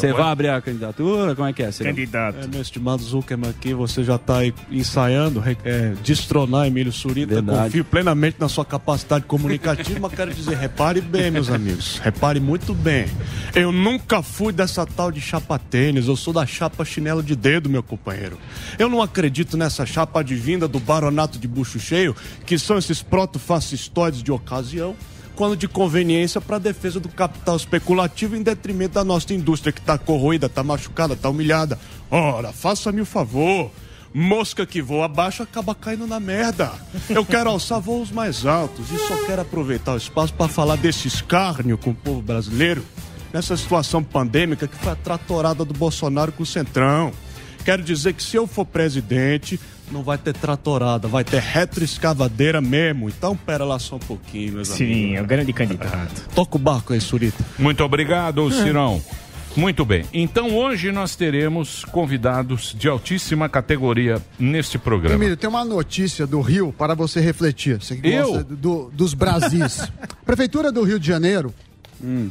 Você vai abrir a candidatura? Como é que é, Cirão? É, meu estimado Zuckerman aqui, você já está ensaiando é, destronar Emílio Surita. Verdade. Confio plenamente na sua capacidade comunicativa, mas quero dizer, repare bem, meus amigos. Repare muito bem. Eu nunca fui dessa tal de chapa tênis, eu sou da chapa chinelo de dedo, meu companheiro. Eu não acredito nessa chapa advinda do baronato de bucho cheio, que são esses proto-fascistoides de ocasião quando de conveniência para a defesa do capital especulativo em detrimento da nossa indústria que está corroída, está machucada, está humilhada. Ora, faça-me o favor. Mosca que voa abaixo acaba caindo na merda. Eu quero alçar voos mais altos e só quero aproveitar o espaço para falar desse escárnio com o povo brasileiro nessa situação pandêmica que foi a tratorada do Bolsonaro com o Centrão. Quero dizer que se eu for presidente, não vai ter tratorada, vai ter retroescavadeira mesmo. Então, pera lá só um pouquinho, meus amigos. Sim, é o grande candidato. Toca o barco aí, Surita. Muito obrigado, Cirão. Muito bem. Então hoje nós teremos convidados de altíssima categoria neste programa. Emílio, tem uma notícia do Rio para você refletir. Você que Eu? do- dos Brasis. Prefeitura do Rio de Janeiro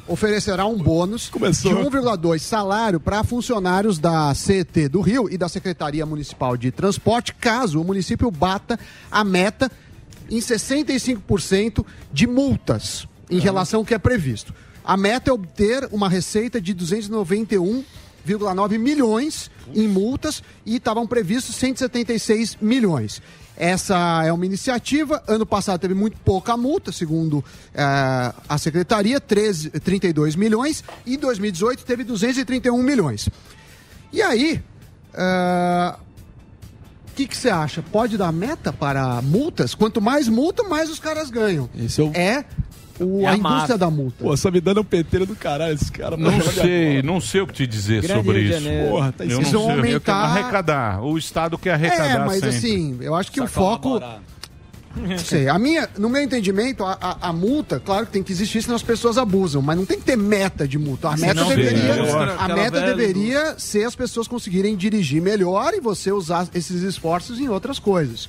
oferecerá um bônus Começou. de 1,2 salário para funcionários da CET do Rio e da Secretaria Municipal de Transporte, caso o município bata a meta em 65% de multas em relação ao que é previsto. A meta é obter uma receita de 291,9 milhões em multas e estavam previstos 176 milhões. Essa é uma iniciativa. Ano passado teve muito pouca multa, segundo eh, a secretaria, 13, 32 milhões. E em 2018 teve 231 milhões. E aí, eh, o que que você acha? Pode dar meta para multas? Quanto mais multa, mais os caras ganham. Esse é o... É o- a indústria da multa. Pô, só me dando um peteiro do caralho esse cara. Não sei, não sei o que te dizer Grande sobre isso. Porra, tá eu não Eles sei. vão Eu quero aumentar- arrecadar. O Estado quer arrecadar É, mas sempre. assim, eu acho que o foco. Não sei. A minha, no meu entendimento, a, a- a multa, claro que tem que existir, senão as pessoas abusam, mas não tem que ter meta de multa. A meta deveria, a meta deveria ser as pessoas conseguirem dirigir melhor e você usar esses esforços em outras coisas.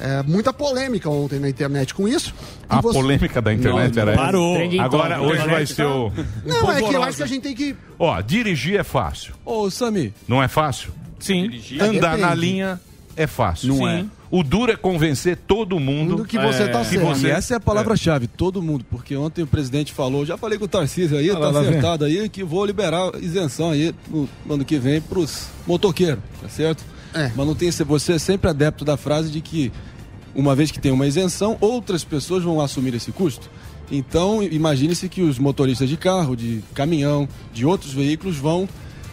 É, muita polêmica ontem na internet com isso. A você- polêmica da internet Não, era essa. parou. Agora, hoje vai ser o... Não, é que eu acho que a gente tem que. Ó, dirigir é fácil. Ô, Sami. Não é fácil? Sim. Andar Depende. na linha é fácil. Não Sim. é. O duro é convencer todo mundo que você tá que certo. você- E essa é a palavra-chave, todo mundo, porque ontem o presidente falou, já falei com o Tarcísio aí, Ah, tá lá, lá vem. acertado aí, que vou liberar isenção aí no no ano que vem pros motoqueiros, tá certo? É. Mas não tem você é sempre adepto da frase de que uma vez que tem uma isenção, outras pessoas vão assumir esse custo. Então, imagine-se que os motoristas de carro, de caminhão, de outros veículos vão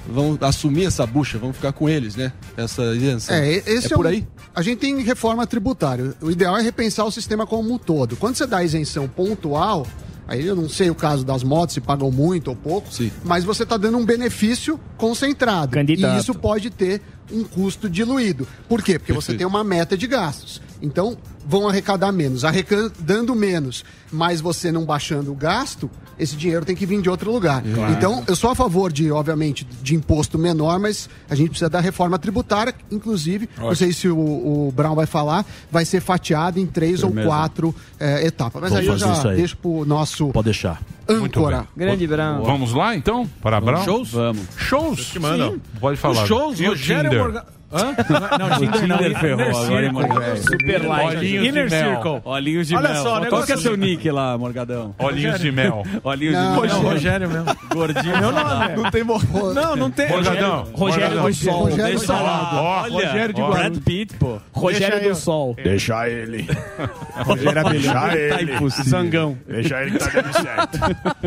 vão assumir essa bucha, vão ficar com eles, né? Essa isenção. É, esse é, por um- aí? A gente tem reforma tributária. O ideal é repensar o sistema como um todo. Quando você dá isenção pontual, aí eu não sei o caso das motos, se pagam muito ou pouco, mas você está dando um benefício concentrado. Candidato. E isso pode ter um custo diluído. Por quê? Porque você tem uma meta de gastos. Então, vão arrecadar menos. Arrecadando menos, mas você não baixando o gasto, esse dinheiro tem que vir de outro lugar. Claro. Então, eu sou a favor de, obviamente, de imposto menor, mas a gente precisa da reforma tributária, inclusive, não Ótimo. sei se o, o Brown vai falar, vai ser fatiado em três ou quatro eh, etapas. Mas Vamos aí eu já aí. deixo pro nosso Pode deixar. âncora. Grande Brown. Vamos lá, então? Para Brown? Shows? Vamos. Shows? que mandam. Sim. Pode falar. Os shows, E o Rogério Tinder? Hã? Não, O Tinder ferrou, Inner agora, hein, Circle. Morgado? Super. Olhinhos Inner de mel. Circle. Olhinhos de Olha mel. só, o Qual que é o seu seguinte. nick lá, Morgadão? Olhinhos de mel. Olhinhos Não, de mel. Não, Rogério mesmo. Gordinho. Meu nome. Não tem morro. Não, não tem. Morgadão. Rogério Morgadão. do Sol. Rogério Deixa. Ó, Olha, Rogério de. Brad Pitt, pô. Rogério Deixa do. Sol. Deixa ele. Rogério Abelhão. Tá impossível. Zangão. Deixa ele que tá dando certo.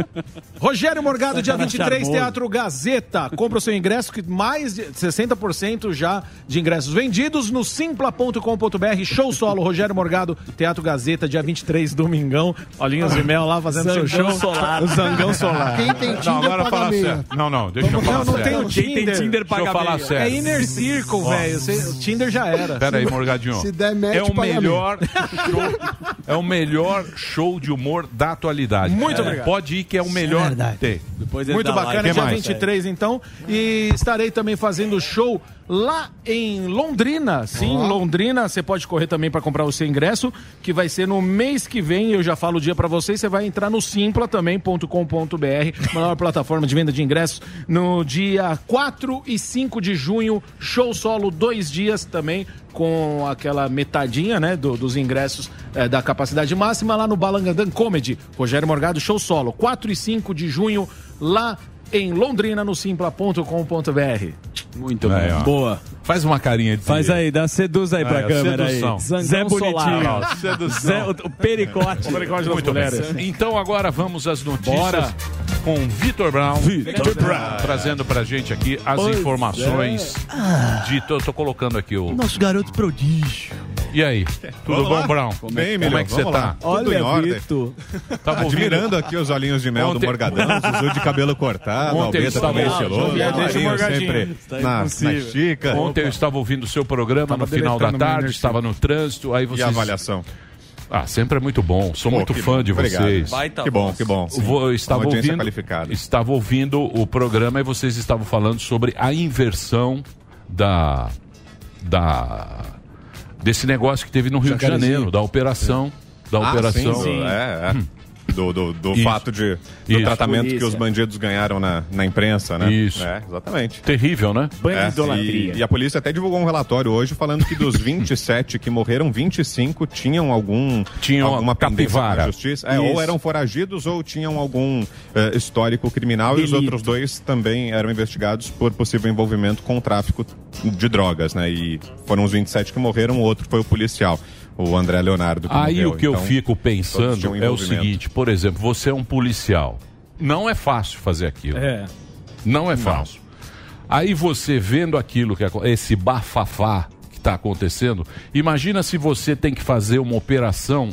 Rogério Morgado, dia 23, Charmoso. Teatro Gazeta. Compra o seu ingresso, que mais de 60% já de ingressos vendidos no simpla.com.br. Show solo, Rogério Morgado, Teatro Gazeta, dia 23, domingão. Olhinhos de mel lá fazendo seu Zangão show. solar. O Zangão Solar. Quem tem Tinder Não, agora paga meia. Não, não, deixa eu falar Não, sério. Quem tem Tinder. Tinder Deixa eu paga falar meia. sério. É Inner Circle, velho. O Tinder já era. Pera aí, Morgadinho. Se der match, é o paga melhor show, é o melhor show de humor da atualidade. Muito É. obrigado. Pode ir que é o melhor. Tem. Depois ele Muito bacana, dia mais? 23 então. E estarei também fazendo show lá em Londrina. Sim, Londrina. Você pode correr também para comprar o seu ingresso, que vai ser no mês que vem. Eu já falo o dia para vocês. Você vai entrar no simpla também.com.br, maior plataforma de venda de ingressos, no dia 4 e 5 de junho. Show solo, dois dias também. Com aquela metadinha, né, do- dos ingressos eh, da capacidade máxima lá no Balangandan Comedy. Rogério Morgado, show solo. 4 e 5 de junho, lá em Londrina, no simpla.com.br. Muito Aí, bom. ó. Boa. Faz uma carinha de. Faz aí, dá seduz aí pra É, câmera sedução. aí. Zangão Zé Bonitinho. sedução. Zé, o, o pericote. Muito bem. Então agora vamos às notícias Bora. com Vitor Brown. Vitor Brown. Trazendo pra gente aqui as Pois informações de. Tô, tô colocando aqui o. Nosso garoto prodígio. E aí? Tudo Vamos bom, lá. Brown? Bem, Como é que você vamos tá? lá. Tudo em ordem. Vitor. Tava ouvindo? Admirando aqui os olhinhos de mel Ontem- do Morgadão, Zuzu de cabelo cortado, Ontem eu Albeta estava- também Ah, estiloso, Jovial, deixa o Marinho Morgadinho. sempre Tá na, impossível. na chica. Ontem eu estava ouvindo o seu programa no final da deletando tarde, estava no trânsito, aí E vocês... a avaliação? Ah, sempre é muito bom. Sou Pô, muito que fã bom. de Obrigado. vocês. Baita Que bom, voz. que bom. Eu vou- eu estava Uma audiência ouvindo, qualificada. estava ouvindo o programa e vocês estavam falando sobre a inversão da, da desse negócio que teve no Rio de. Janeiro, da operação, da Ah, operação. sim, sim. É, é. Do, do, do fato de, do Isso. tratamento que Polícia. os bandidos ganharam na, na imprensa, né? Isso. É, exatamente. Terrível, né? É, e, e a polícia até divulgou um relatório hoje falando que dos 27 que morreram, 25 tinham algum Tinham alguma pendência capivara. justiça. É, ou eram foragidos ou tinham algum eh, histórico criminal e os Delito. outros dois também eram investigados por possível envolvimento com o tráfico de drogas, né? E foram os 27 que morreram, o outro foi o policial, o André Leonardo. que Aí morreu. o que eu Então, fico todos pensando é o seguinte, por exemplo, você é um policial. Não é fácil fazer aquilo. É. Não é fácil. Aí você vendo aquilo, que esse bafafá que está acontecendo, imagina se você tem que fazer uma operação,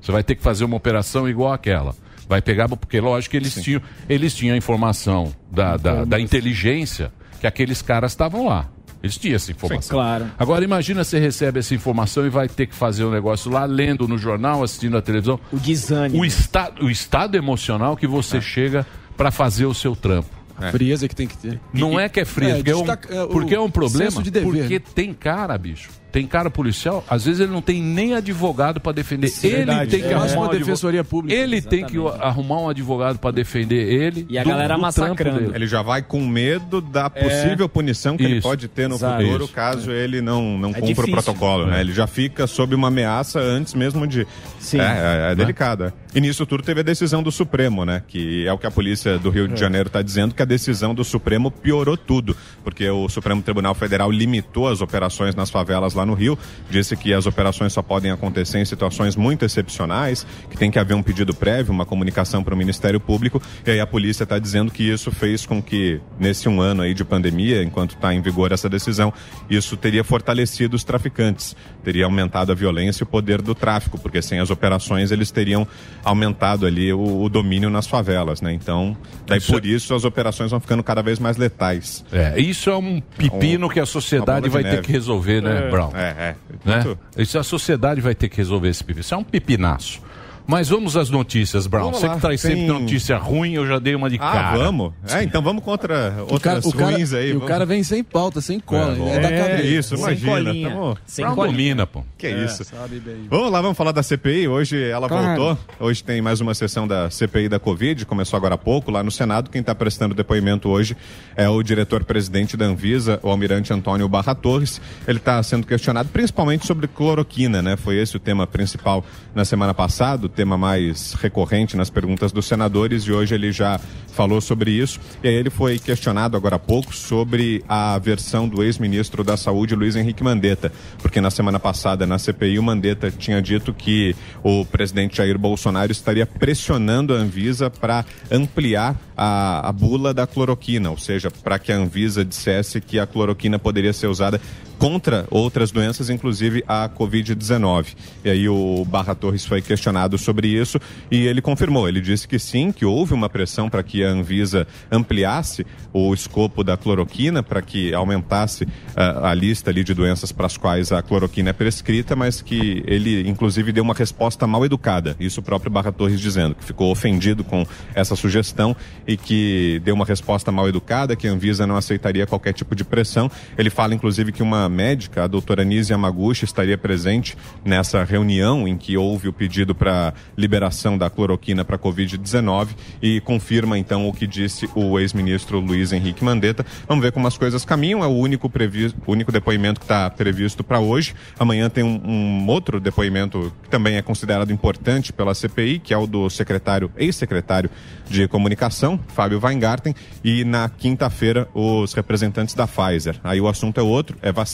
você vai ter que fazer uma operação igual aquela. Vai pegar, porque lógico que eles tinham, eles tinham a informação da, da, da inteligência que aqueles caras estavam lá. Eles tinham essa informação. claro. Agora imagina você recebe essa informação e vai ter que fazer um negócio lá, lendo no jornal, assistindo a televisão. O desânimo. O, esta, o estado emocional que você chega para fazer o seu trampo. A frieza que tem que ter. Não é que é frio, É, porque, é um, destaca- é, porque é um problema. de dever, porque né? tem cara, bicho. Tem cara policial, às vezes ele não tem nem advogado para defender. Sim, ele verdade. tem que É. arrumar um uma defensoria pública. Ele tem que arrumar um advogado para defender ele. E a galera massacrando. dele. Ele já vai com medo da É. possível punição que ele Isso. pode ter no Exato. futuro Isso. caso ele não, não É cumpra difícil. o protocolo. Né? É. Ele já fica sob uma ameaça antes mesmo de. Sim. É, é, é Né? delicado. é. E nisso tudo teve a decisão do Supremo, né? Que é o que a polícia do Rio de É. Janeiro está dizendo, que a decisão do Supremo piorou tudo. Porque o Supremo Tribunal Federal limitou as operações nas favelas lá no Rio, disse que as operações só podem acontecer em situações muito excepcionais, que tem que haver um pedido prévio, uma comunicação para o Ministério Público, e aí a polícia está dizendo que isso fez com que, nesse um ano aí de pandemia, enquanto está em vigor essa decisão, isso teria fortalecido os traficantes, teria aumentado a violência e o poder do tráfico, porque sem as operações eles teriam aumentado ali o, o domínio nas favelas, né? Então, daí Isso por isso as operações vão ficando cada vez mais letais. É, isso é um pepino que a sociedade vai ter que resolver, né, É. Brown? É, é. Né? Isso a sociedade vai ter que resolver esse pepino. Isso é um pepinaço. Mas vamos às notícias, Brown. Vamos Você lá, que traz tem- sempre notícia ruim, eu já dei uma de Ah, cara. vamos? É, então vamos contra O cara, outras o cara, ruins aí. e o vamos. cara vem sem pauta, sem cola. É, da É, cabeça. isso, Sem imagina. colinha. Tamo- Sem Brown colinha. domina, pô. Que É, isso. sabe bem. Vamos lá, vamos falar da CPI. Hoje ela Claro. voltou. Hoje tem mais uma sessão da CPI da Covid. Começou agora há pouco lá no Senado. Quem está prestando depoimento hoje é o diretor-presidente da Anvisa, o almirante Antônio Barra Torres. Ele está sendo questionado principalmente sobre cloroquina, né? Foi esse o tema principal na semana passada, tema mais recorrente nas perguntas dos senadores e hoje ele já falou sobre isso. E aí ele foi questionado agora há pouco sobre a versão do ex-ministro da Saúde, Luiz Henrique Mandetta, porque na semana passada na CPI o Mandetta tinha dito que o presidente Jair Bolsonaro estaria pressionando a Anvisa para ampliar a, a bula da cloroquina, ou seja, para que a Anvisa dissesse que a cloroquina poderia ser usada contra outras doenças, inclusive a Covid-19. E aí o Barra Torres foi questionado sobre isso e ele confirmou. Ele disse que sim, que houve uma pressão para que a Anvisa ampliasse o escopo da cloroquina, para que aumentasse ah, a lista ali de doenças para as quais a cloroquina é prescrita, mas que ele, inclusive, deu uma resposta mal educada. Isso o próprio Barra Torres dizendo, que ficou ofendido com essa sugestão e que deu uma resposta mal educada, que a Anvisa não aceitaria qualquer tipo de pressão. Ele fala, inclusive, que uma médica, a doutora Nise Yamaguchi, estaria presente nessa reunião em que houve o pedido para liberação da cloroquina para a Covid-19 e confirma, então, o que disse o ex-ministro Luiz Henrique Mandetta. Vamos ver como as coisas caminham. É o único, previ... o único depoimento que está previsto para hoje. Amanhã tem um, um outro depoimento que também é considerado importante pela CPI, que é o do secretário, ex-secretário de comunicação, Fábio Weingarten, e na quinta-feira os representantes da Pfizer. Aí o assunto é outro, é vacina,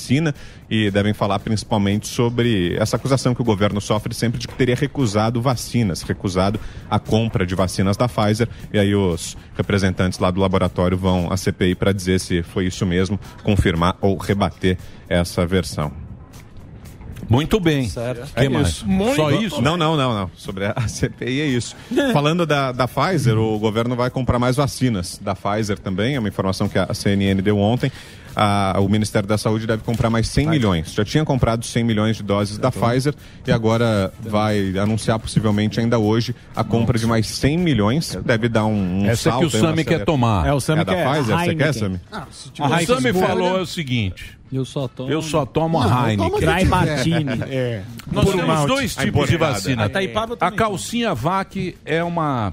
e devem falar principalmente sobre essa acusação que o governo sofre sempre de que teria recusado vacinas, recusado a compra de vacinas da Pfizer, e aí os representantes lá do laboratório vão à CPI para dizer se foi isso mesmo, confirmar ou rebater essa versão. Muito bem. Certo. Que mais? Só isso? Não, não, não, não. Sobre a CPI é isso. Falando da, da Pfizer, o governo vai comprar mais vacinas da Pfizer também, é uma informação que a CNN deu ontem. A- o Ministério da Saúde deve comprar mais 100 milhões. Já tinha comprado 100 milhões de doses da Pfizer e agora vai anunciar possivelmente ainda hoje a compra de mais 100 milhões. Deve dar um, um Essa é que salto o aí, uma Sami quer acelera- tomar. É, o Sami da quer. Pfizer, você quer, Heineken. Sami? Ah, O Sami falou é o seguinte. Eu só tomo. Eu só tomo Não, eu a tomo Heineken. o que Dry tiver. Martini. É. Nós Por temos malte. dois A tipos de vacina. A Taipava A calcinha VAC é uma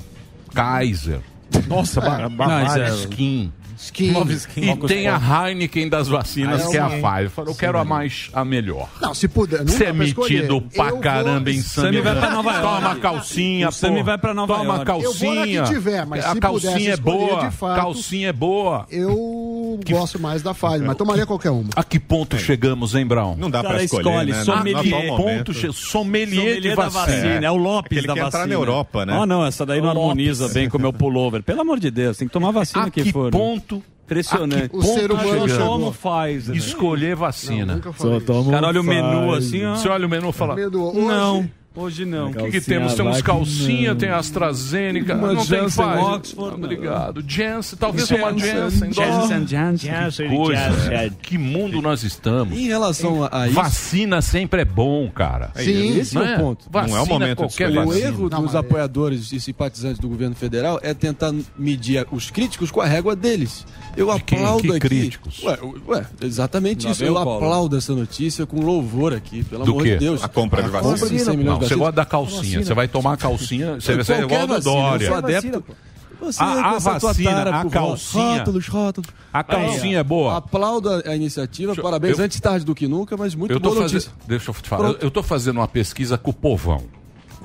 Kaiser. Nossa, ba Bavária. Skin. Skin. Nova Skin. E tem a Heineken das vacinas, Ah, é que é a Pfizer. Eu falo, Eu quero a mais, a melhor. Não, se puder. Não Você é metido pra Eu vou- caramba em Sami vai pra Nova York. Toma calcinha, pô. vai pra Nova Toma York. calcinha. Eu vou na que tiver, mas a se calcinha pudesse é boa. de fato, calcinha é boa. Eu gosto mais da Pfizer, mas tomaria qualquer uma. A que ponto chegamos, hein, Brown? Não dá Cara, escolhe, sommelier. A que ponto che- sommelier, Sommelier de da vacina. vacina. É o Lopes Aquele da que vacina. entrar na Europa, né? Ah, não, essa daí não O Lopes. harmoniza bem com o meu pullover. Pelo amor de Deus, tem que tomar vacina A que, que for. né? ponto Impressionante. que ponto chegamos? Eu tomo Pfizer. Escolher vacina. Só tomo Cara, olha o menu assim, ó. Você olha o menu e fala... Não, hoje não. O que, que temos? Temos calcinha, tem AstraZeneca, Uma não tem Janssen Pfizer. Oxford, não. Obrigado. Janssen, talvez uma Janssen, Janssen. Janssen, Janssen, Janssen, coisa. Janssen. Que mundo nós estamos. Em relação a, a isso. Vacina sempre é bom, cara. Sim, esse é o ponto. Vacina, qualquer O vacina. erro dos apoiadores e simpatizantes do governo federal é tentar medir os críticos com a régua deles. Eu quem? aplaudo Que aqui. críticos? Ué, ué, exatamente Lá isso. Eu o aplaudo essa notícia com louvor aqui, pelo Do amor quê? de Deus. A compra de vacina. compra de 100 milhões Não, de você gosta da calcinha. Você vai tomar a calcinha. Você vai ser igual do vacina, eu Dória. sou adepto. Você A- a vacina, a calcinha. Rótulos, rótulos. A calcinha é boa. Aplaudo a, iniciativa, parabéns. eu- Antes tarde do que nunca, mas muito Eu boa fazendo, deixa eu te falar. Eu, Pronto. eu tô fazendo uma pesquisa com o povão.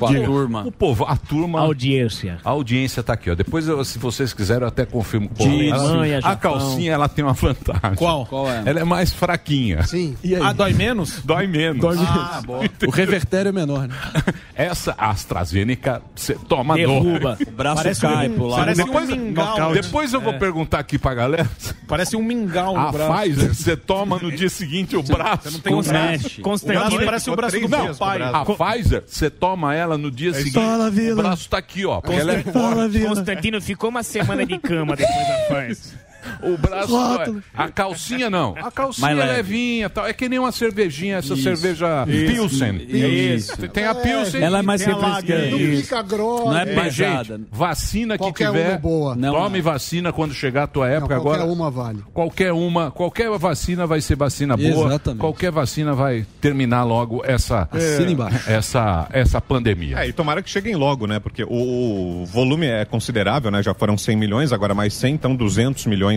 A turma. O povo, a turma. Audiência. A audiência tá aqui, ó. Depois, eu- se vocês quiserem, eu até confirmo. Alemanha, Ela- A Japão. calcinha, ela tem uma vantagem. Qual? Qual é? Ela é mais fraquinha. Sim. Ah, dói menos? Dói menos. Dói menos. Ah, bom. O revertério é menor, né? Essa AstraZeneca, você toma Derruba. dor. O braço Parece cai um- pro lado. parece depois, um mingau. Nocaute. depois eu vou É. perguntar aqui pra galera. Parece um mingau no A braço. Pfizer, você toma no dia seguinte o braço. Você não tem um braço. Mexe. O braço parece o braço do Não, meu pai. a Pfizer, você toma ela no dia seguinte. Fala, o braço tá aqui, ó. ela é forte. Constantino ficou uma semana de cama depois da faz. O braço. Rótulo. A calcinha não. A calcinha Mais é leve. levinha tal. É que nem uma cervejinha, essa Isso. cerveja Isso. Pilsen. Isso. Tem a Pilsen. Ela é mais Tem a refrescante. Não fica grossa. Não é pesada. gente, vacina que Qualquer tiver. uma é boa. Não, tome não. vacina quando chegar a tua Não, época. qualquer Agora, uma vale. qualquer uma, qualquer vacina vai ser vacina boa. Exatamente. Qualquer vacina vai terminar logo essa, Assina embaixo. essa, essa pandemia. É, e tomara que cheguem logo, né? Porque o, o volume é considerável, né? Já foram 100 milhões, agora mais 100, então 200 milhões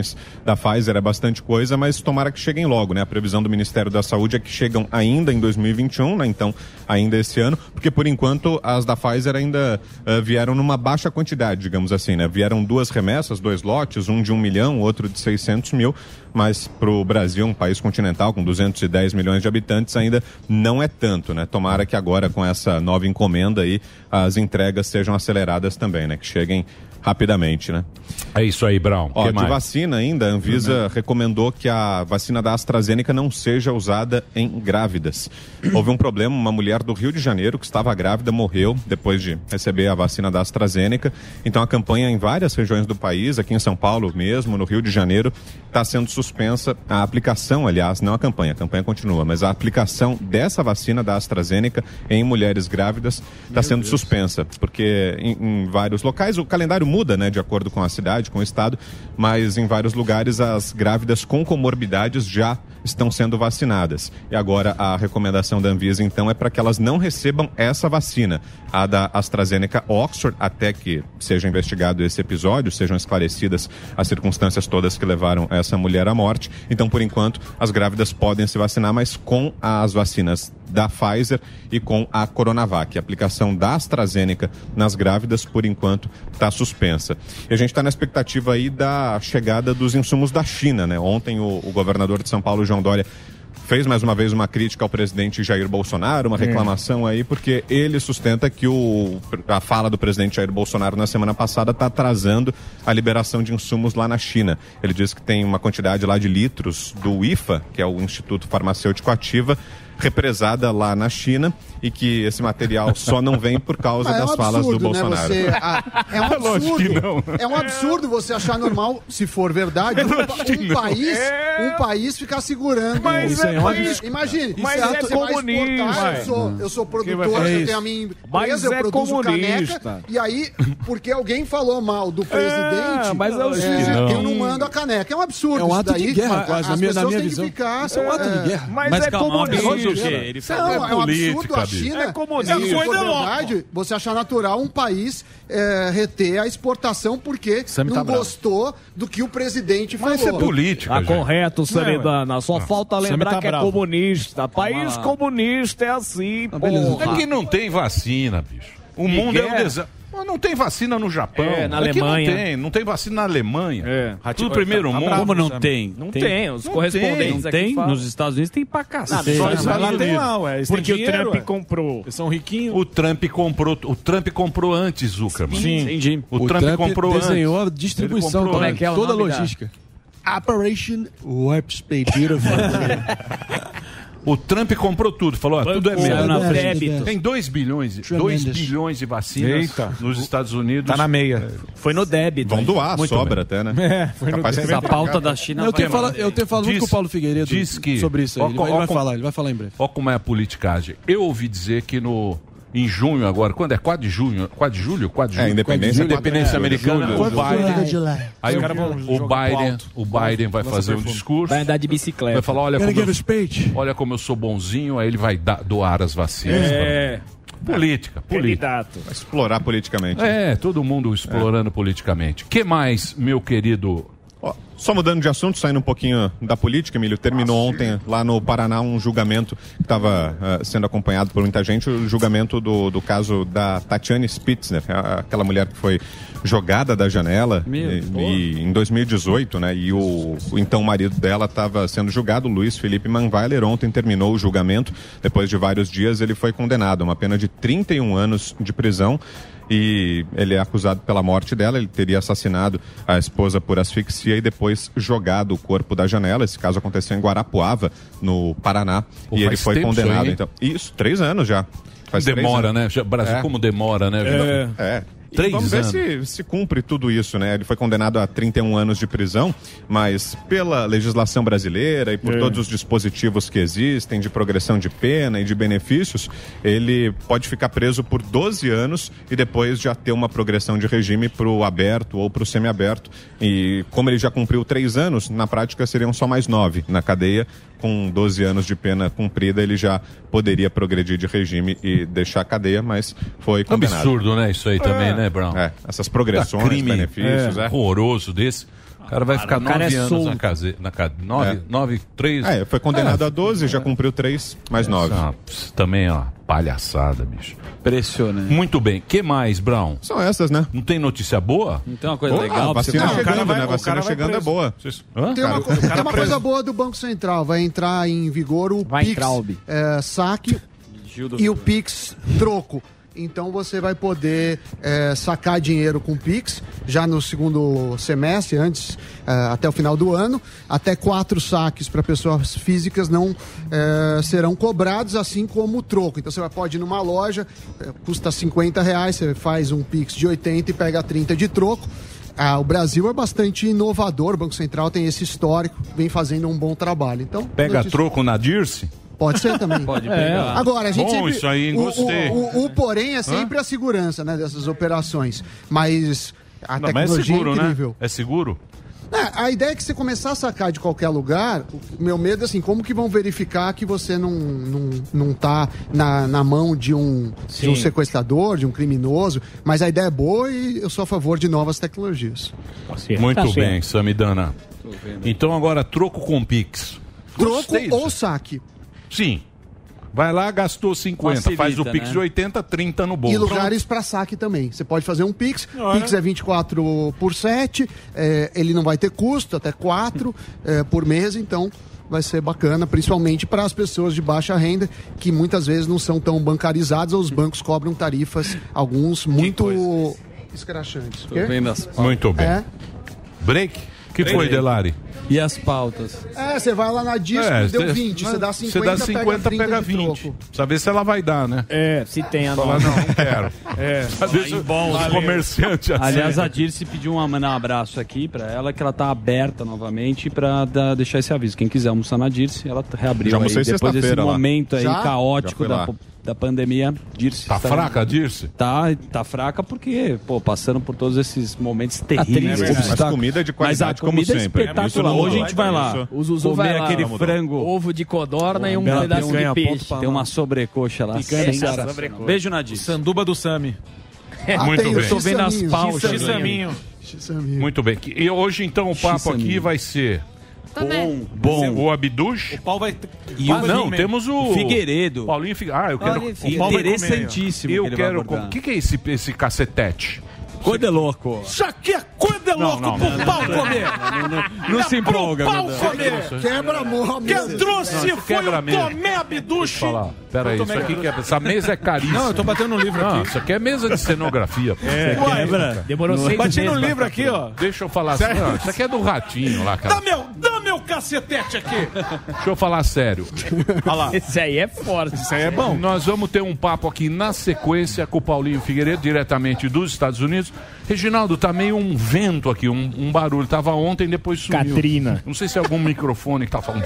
da Pfizer é bastante coisa, mas tomara que cheguem logo, né? A previsão do Ministério da Saúde é que chegam ainda em 2021, né? Então, ainda esse ano, porque por enquanto as da Pfizer ainda eh, vieram numa baixa quantidade, digamos assim, né? Vieram duas remessas, dois lotes, um de um milhão, outro de 600 mil, mas para o Brasil, um país continental com 210 milhões de habitantes, ainda não é tanto, né? Tomara que agora com essa nova encomenda aí as entregas sejam aceleradas também, né? Que cheguem rapidamente, né? É isso aí, Brown. Ó, de mais? vacina ainda, a Anvisa recomendou que a vacina da AstraZeneca não seja usada em grávidas. Houve um problema, uma mulher do Rio de Janeiro que estava grávida morreu depois de receber a vacina da AstraZeneca. Então a campanha em várias regiões do país, aqui em São Paulo mesmo, no Rio de Janeiro, está sendo suspensa a aplicação, aliás, não a campanha, a campanha continua, mas a aplicação dessa vacina da AstraZeneca em mulheres grávidas está sendo suspensa, porque em, em vários locais o calendário muda, né, de acordo com a cidade, com o estado, mas em vários lugares as grávidas com comorbidades já estão sendo vacinadas. E agora a recomendação da Anvisa, então, é para que elas não recebam essa vacina, a da AstraZeneca Oxford, até que seja investigado esse episódio, sejam esclarecidas as circunstâncias todas que levaram essa mulher à morte. Então, por enquanto, as grávidas podem se vacinar, mas com as vacinas da Pfizer e com a Coronavac. A aplicação da AstraZeneca nas grávidas, por enquanto, está suspensa. E a gente está na expectativa aí da chegada dos insumos da China, né? Ontem o, o governador de São Paulo, João Dória, fez mais uma vez uma crítica ao presidente Jair Bolsonaro, uma reclamação aí, porque ele sustenta que o, a fala do presidente Jair Bolsonaro na semana passada está atrasando a liberação de insumos lá na China. Ele diz que tem uma quantidade lá de litros do IFA, que é o Instituto Farmacêutico Ativa, represada lá na China e que esse material só não vem por causa Ah, é um das falas do absurdo, né, Bolsonaro. você- ah, é um Lógico que absurdo. É um absurdo você achar normal, se for verdade, um, um país, um país ficar segurando. Mas Isso é é um absurdo. Imagine, mas é exportar, eu sou, eu sou produtor, eu tenho a minha Mas empresa, eu é produzo comunista. caneca, e aí, porque alguém falou mal do presidente, mas é o é, eu não. mando a caneca. É um absurdo É um isso ato de daí. guerra, As quase, na minha- na pessoas minha têm visão. que ficar... Isso é um ato de guerra. Mas, Mas é calma, comunista. absurdo o quê? Ele Não, é um absurdo. China. É comunista. Se for Coisa louca. verdade, você achar natural um país é, reter a exportação porque Sam não tá bravo. gostou do que o presidente falou. Mas isso é política. Tá gente. correto, Samidana. Só falta lembrar tá que é bravo. comunista. País lá. comunista é assim, porra. É que não tem vacina, bicho. O E mundo é um desastre. Mas Não tem vacina no Japão. É, na que Alemanha. Não tem, não tem vacina na Alemanha. É. Tudo primeiro tá mundo. bravo, Como não tem? Não tem, os Não correspondentes Não aqui tem? falam. Nos Estados Unidos tem pra cacete. Isso, mas lá tem tem. lá, ué. Eles Porque o dinheiro, Trump ué. comprou. Eles são riquinhos. O Trump comprou, o Trump comprou antes, Zuckerman. Sim. Entendi. O, Trump, comprou desenhou antes. a distribuição, Como é que é o toda a nome da- logística. Operation Warp Speed Beautiful. O Trump comprou tudo, falou, ó, tudo é meu. Tem 2 bilhões, 2 Tremendous. bilhões de vacinas Eita. nos Estados Unidos. Tá na meia. Foi no débito. Vão doar, Muito sobra até, né? É, foi no Capaz de Essa ser pauta da China Eu tenho, fala, eu tenho falado muito Diz- com o Paulo Figueiredo diz que- sobre isso aí. Ó, Ele, ó, vai, ele vai com- falar, ele vai falar em breve. Olha como é a politicagem. Eu ouvi dizer que no em junho agora, quando é? 4 de junho, 4 de julho, 4 de É, julho, independência, independência de julho. americana, Julho, o Biden, aí o, o Biden, o Biden vai fazer um discurso, Vai andar de vai bicicleta. falar, olha como, eu, olha como eu sou bonzinho, aí ele vai dar- doar as vacinas. É, Política, política. Explorar politicamente. É, todo mundo explorando politicamente. que mais, meu querido? Só mudando de assunto, saindo um pouquinho da política, Emílio, terminou ontem lá no Paraná um julgamento que estava sendo acompanhado por muita gente, o julgamento do, do caso da Tatiane Spitzner, a- aquela mulher que foi jogada da janela e- e em 2018, né? E o, o então marido dela estava sendo julgado, Luiz Felipe Manweiler. Ontem terminou o julgamento. Depois de vários dias, ele foi condenado a uma pena de 31 anos de prisão. E ele é acusado pela morte dela. Ele teria assassinado a esposa por asfixia e depois jogado o corpo da janela. Esse caso aconteceu em Guarapuava, no Paraná. Pô, e ele foi aí, condenado. então, isso, três anos já. Faz demora, né? Já- Brasil, É. como demora, né? É. é. Três vamos anos. ver se, se cumpre tudo isso, né? Ele foi condenado a 31 anos de prisão, mas pela legislação brasileira e por É. todos os dispositivos que existem de progressão de pena e de benefícios, ele pode ficar preso por 12 anos e depois já ter uma progressão de regime para o aberto ou para o semiaberto. E como ele já cumpriu três anos, na prática seriam só mais nove na cadeia. Com 12 anos de pena cumprida, ele já poderia progredir de regime e deixar a cadeia, mas foi condenado. Absurdo, né? Isso aí também, né, Brown? É, essas progressões, crime benefícios, é. horroroso desse. O cara vai ficar cara nove é anos solto. na cadeia. Na cade... nove, É. nove, três. É, foi condenado É. a 12, já cumpriu 3, mais 9. Ah, pss, também é uma palhaçada, bicho. Impressionante. Muito bem. que mais, Brown? São essas, né? Não tem notícia boa? Não tem uma coisa Boa, legal a você vacina falar? chegando, vai- né? A o vacina cara vai chegando é boa. Hã? Tem uma, Cara, co- tem uma coisa boa do Banco Central, vai entrar em vigor o Vai Pix Traub. é, saque e o Pix troco. Então você vai poder é, sacar dinheiro com Pix já no segundo semestre, antes, é, até o final do ano. Até quatro saques para pessoas físicas não é, serão cobrados, assim como o troco. Então você pode ir numa loja, custa 50 reais, você faz um Pix de 80 e pega 30 de troco. Ah, o Brasil é bastante inovador, o Banco Central tem esse histórico, vem fazendo um bom trabalho. Então, Pega notícia- troco na Dirce? Pode ser também. Pode É. pegar. Agora, a gente Bom sempre, isso aí, o- Gostei. O, o- o porém é sempre a segurança né, dessas operações. Mas a Não, mas é tecnologia seguro, é né? incrível. É seguro? É, a ideia é que você começar a sacar de qualquer lugar, o meu medo é assim, como que vão verificar que você não, não, não tá na, na mão de um, de um sequestrador, de um criminoso, mas a ideia é boa e eu sou a favor de novas tecnologias. Muito bem, Samidana. Então agora, troco com Pix. Troco Gostei ou saque. Sim. Vai lá, gastou 50, Facilita, faz o Pix né? de 80, 30 no bolso. E lugares para saque também. Você pode fazer um Pix. Ah, Pix é? é 24 por 7. é, ele não vai ter custo, até 4 é, por mês, então vai ser bacana, principalmente para as pessoas de baixa renda, que muitas vezes não são tão bancarizadas, ou os bancos cobram tarifas, alguns muito escrachantes. Muito bem. É. Que foi, Delari? E as pautas? É, você vai lá na disco, É, deu cê- 20. Você dá 50, Você dá 50, pega 30 pega de 20. troco. Precisa ver se ela vai dar, né? É, se tem a Falar, nota. não, não quero. É. Deixa os comerciantes assim. Aliás, a Dirce pediu um, mandar um abraço aqui pra ela, que ela tá aberta novamente pra dar- deixar esse aviso. Quem quiser almoçar na Dirce, ela reabriu Já aí. Depois desse momento aí Já? caótico Já da, lá. po- da pandemia, Dirce. Tá está- fraca a Dirce? Tá, tá fraca porque, pô, passando por todos esses momentos terríveis. É. Mas comida de Mas a qualidade, como comida é sempre. espetacular. Isso não Hoje a gente vai lá. Isso. O Zuzu comer vai lá. aquele frango. Ovo de codorna e um pedaço de peixe. Tem uma sobrecoxa lá. Sensacional. Beijo na Dirce. Sanduba do Sami. Muito Eu tô vendo as pautas. Muito bem. E hoje, então, o papo aqui vai ser. Bom, bom. O Abduch. O pau vai. E pau vai não, comer. temos o. Figueiredo. Paulinho Figueiredo. Ah, eu quero. Paulinho o comer. Interessantíssimo Eu quero. O que, que é esse, esse cacetete? Coisa é louco. Isso aqui é coisa Não, louco não, pro não, pau não, comer. não, não, não É se empolga, Pro pau comer. Quebra a mão. Quem trouxe Não, foi o mesmo. Tomé Abduche. Pera aí, isso aqui que é, essa mesa é caríssima. Não, eu tô batendo no livro Não, aqui. Isso aqui é mesa de cenografia. pô. É, Você quebra. Demorou Não é? seis Bati no livro aqui, ó. Deixa eu falar? Não, isso aqui é do ratinho lá, cara. Dá meu, dá meu cacetete aqui. Deixa eu falar sério. Olha lá. Esse aí é forte. Isso aí é bom. Nós vamos ter um papo aqui na sequência com o Paulinho Figueiredo, diretamente dos Estados Unidos. Reginaldo, tá meio um vento aqui, um, um barulho. Tava ontem, depois sumiu. Katrina. Não sei se é algum microfone que tá falando.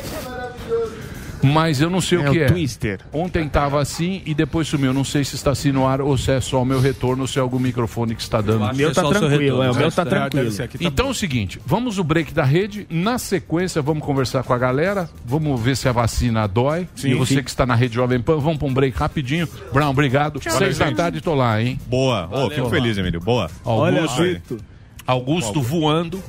Mas eu não sei É o que o é. Twister. Ontem tava assim e depois sumiu. Não sei se está assim no ar ou se é só o meu retorno ou se é algum microfone que está dando. O meu tá tranquilo, é, o meu tá tranquilo. Então é o seguinte, vamos o break da rede. Na sequência, vamos conversar com a galera. Vamos ver se a vacina dói. Sim, e você sim. que está na rede Jovem Pan, vamos para um break rapidinho. Brown, obrigado. Tchau, Seis da tarde, tô lá, hein? Boa. Ô, fico feliz, Emílio. Boa. Augusto, Olha, Augusto voando.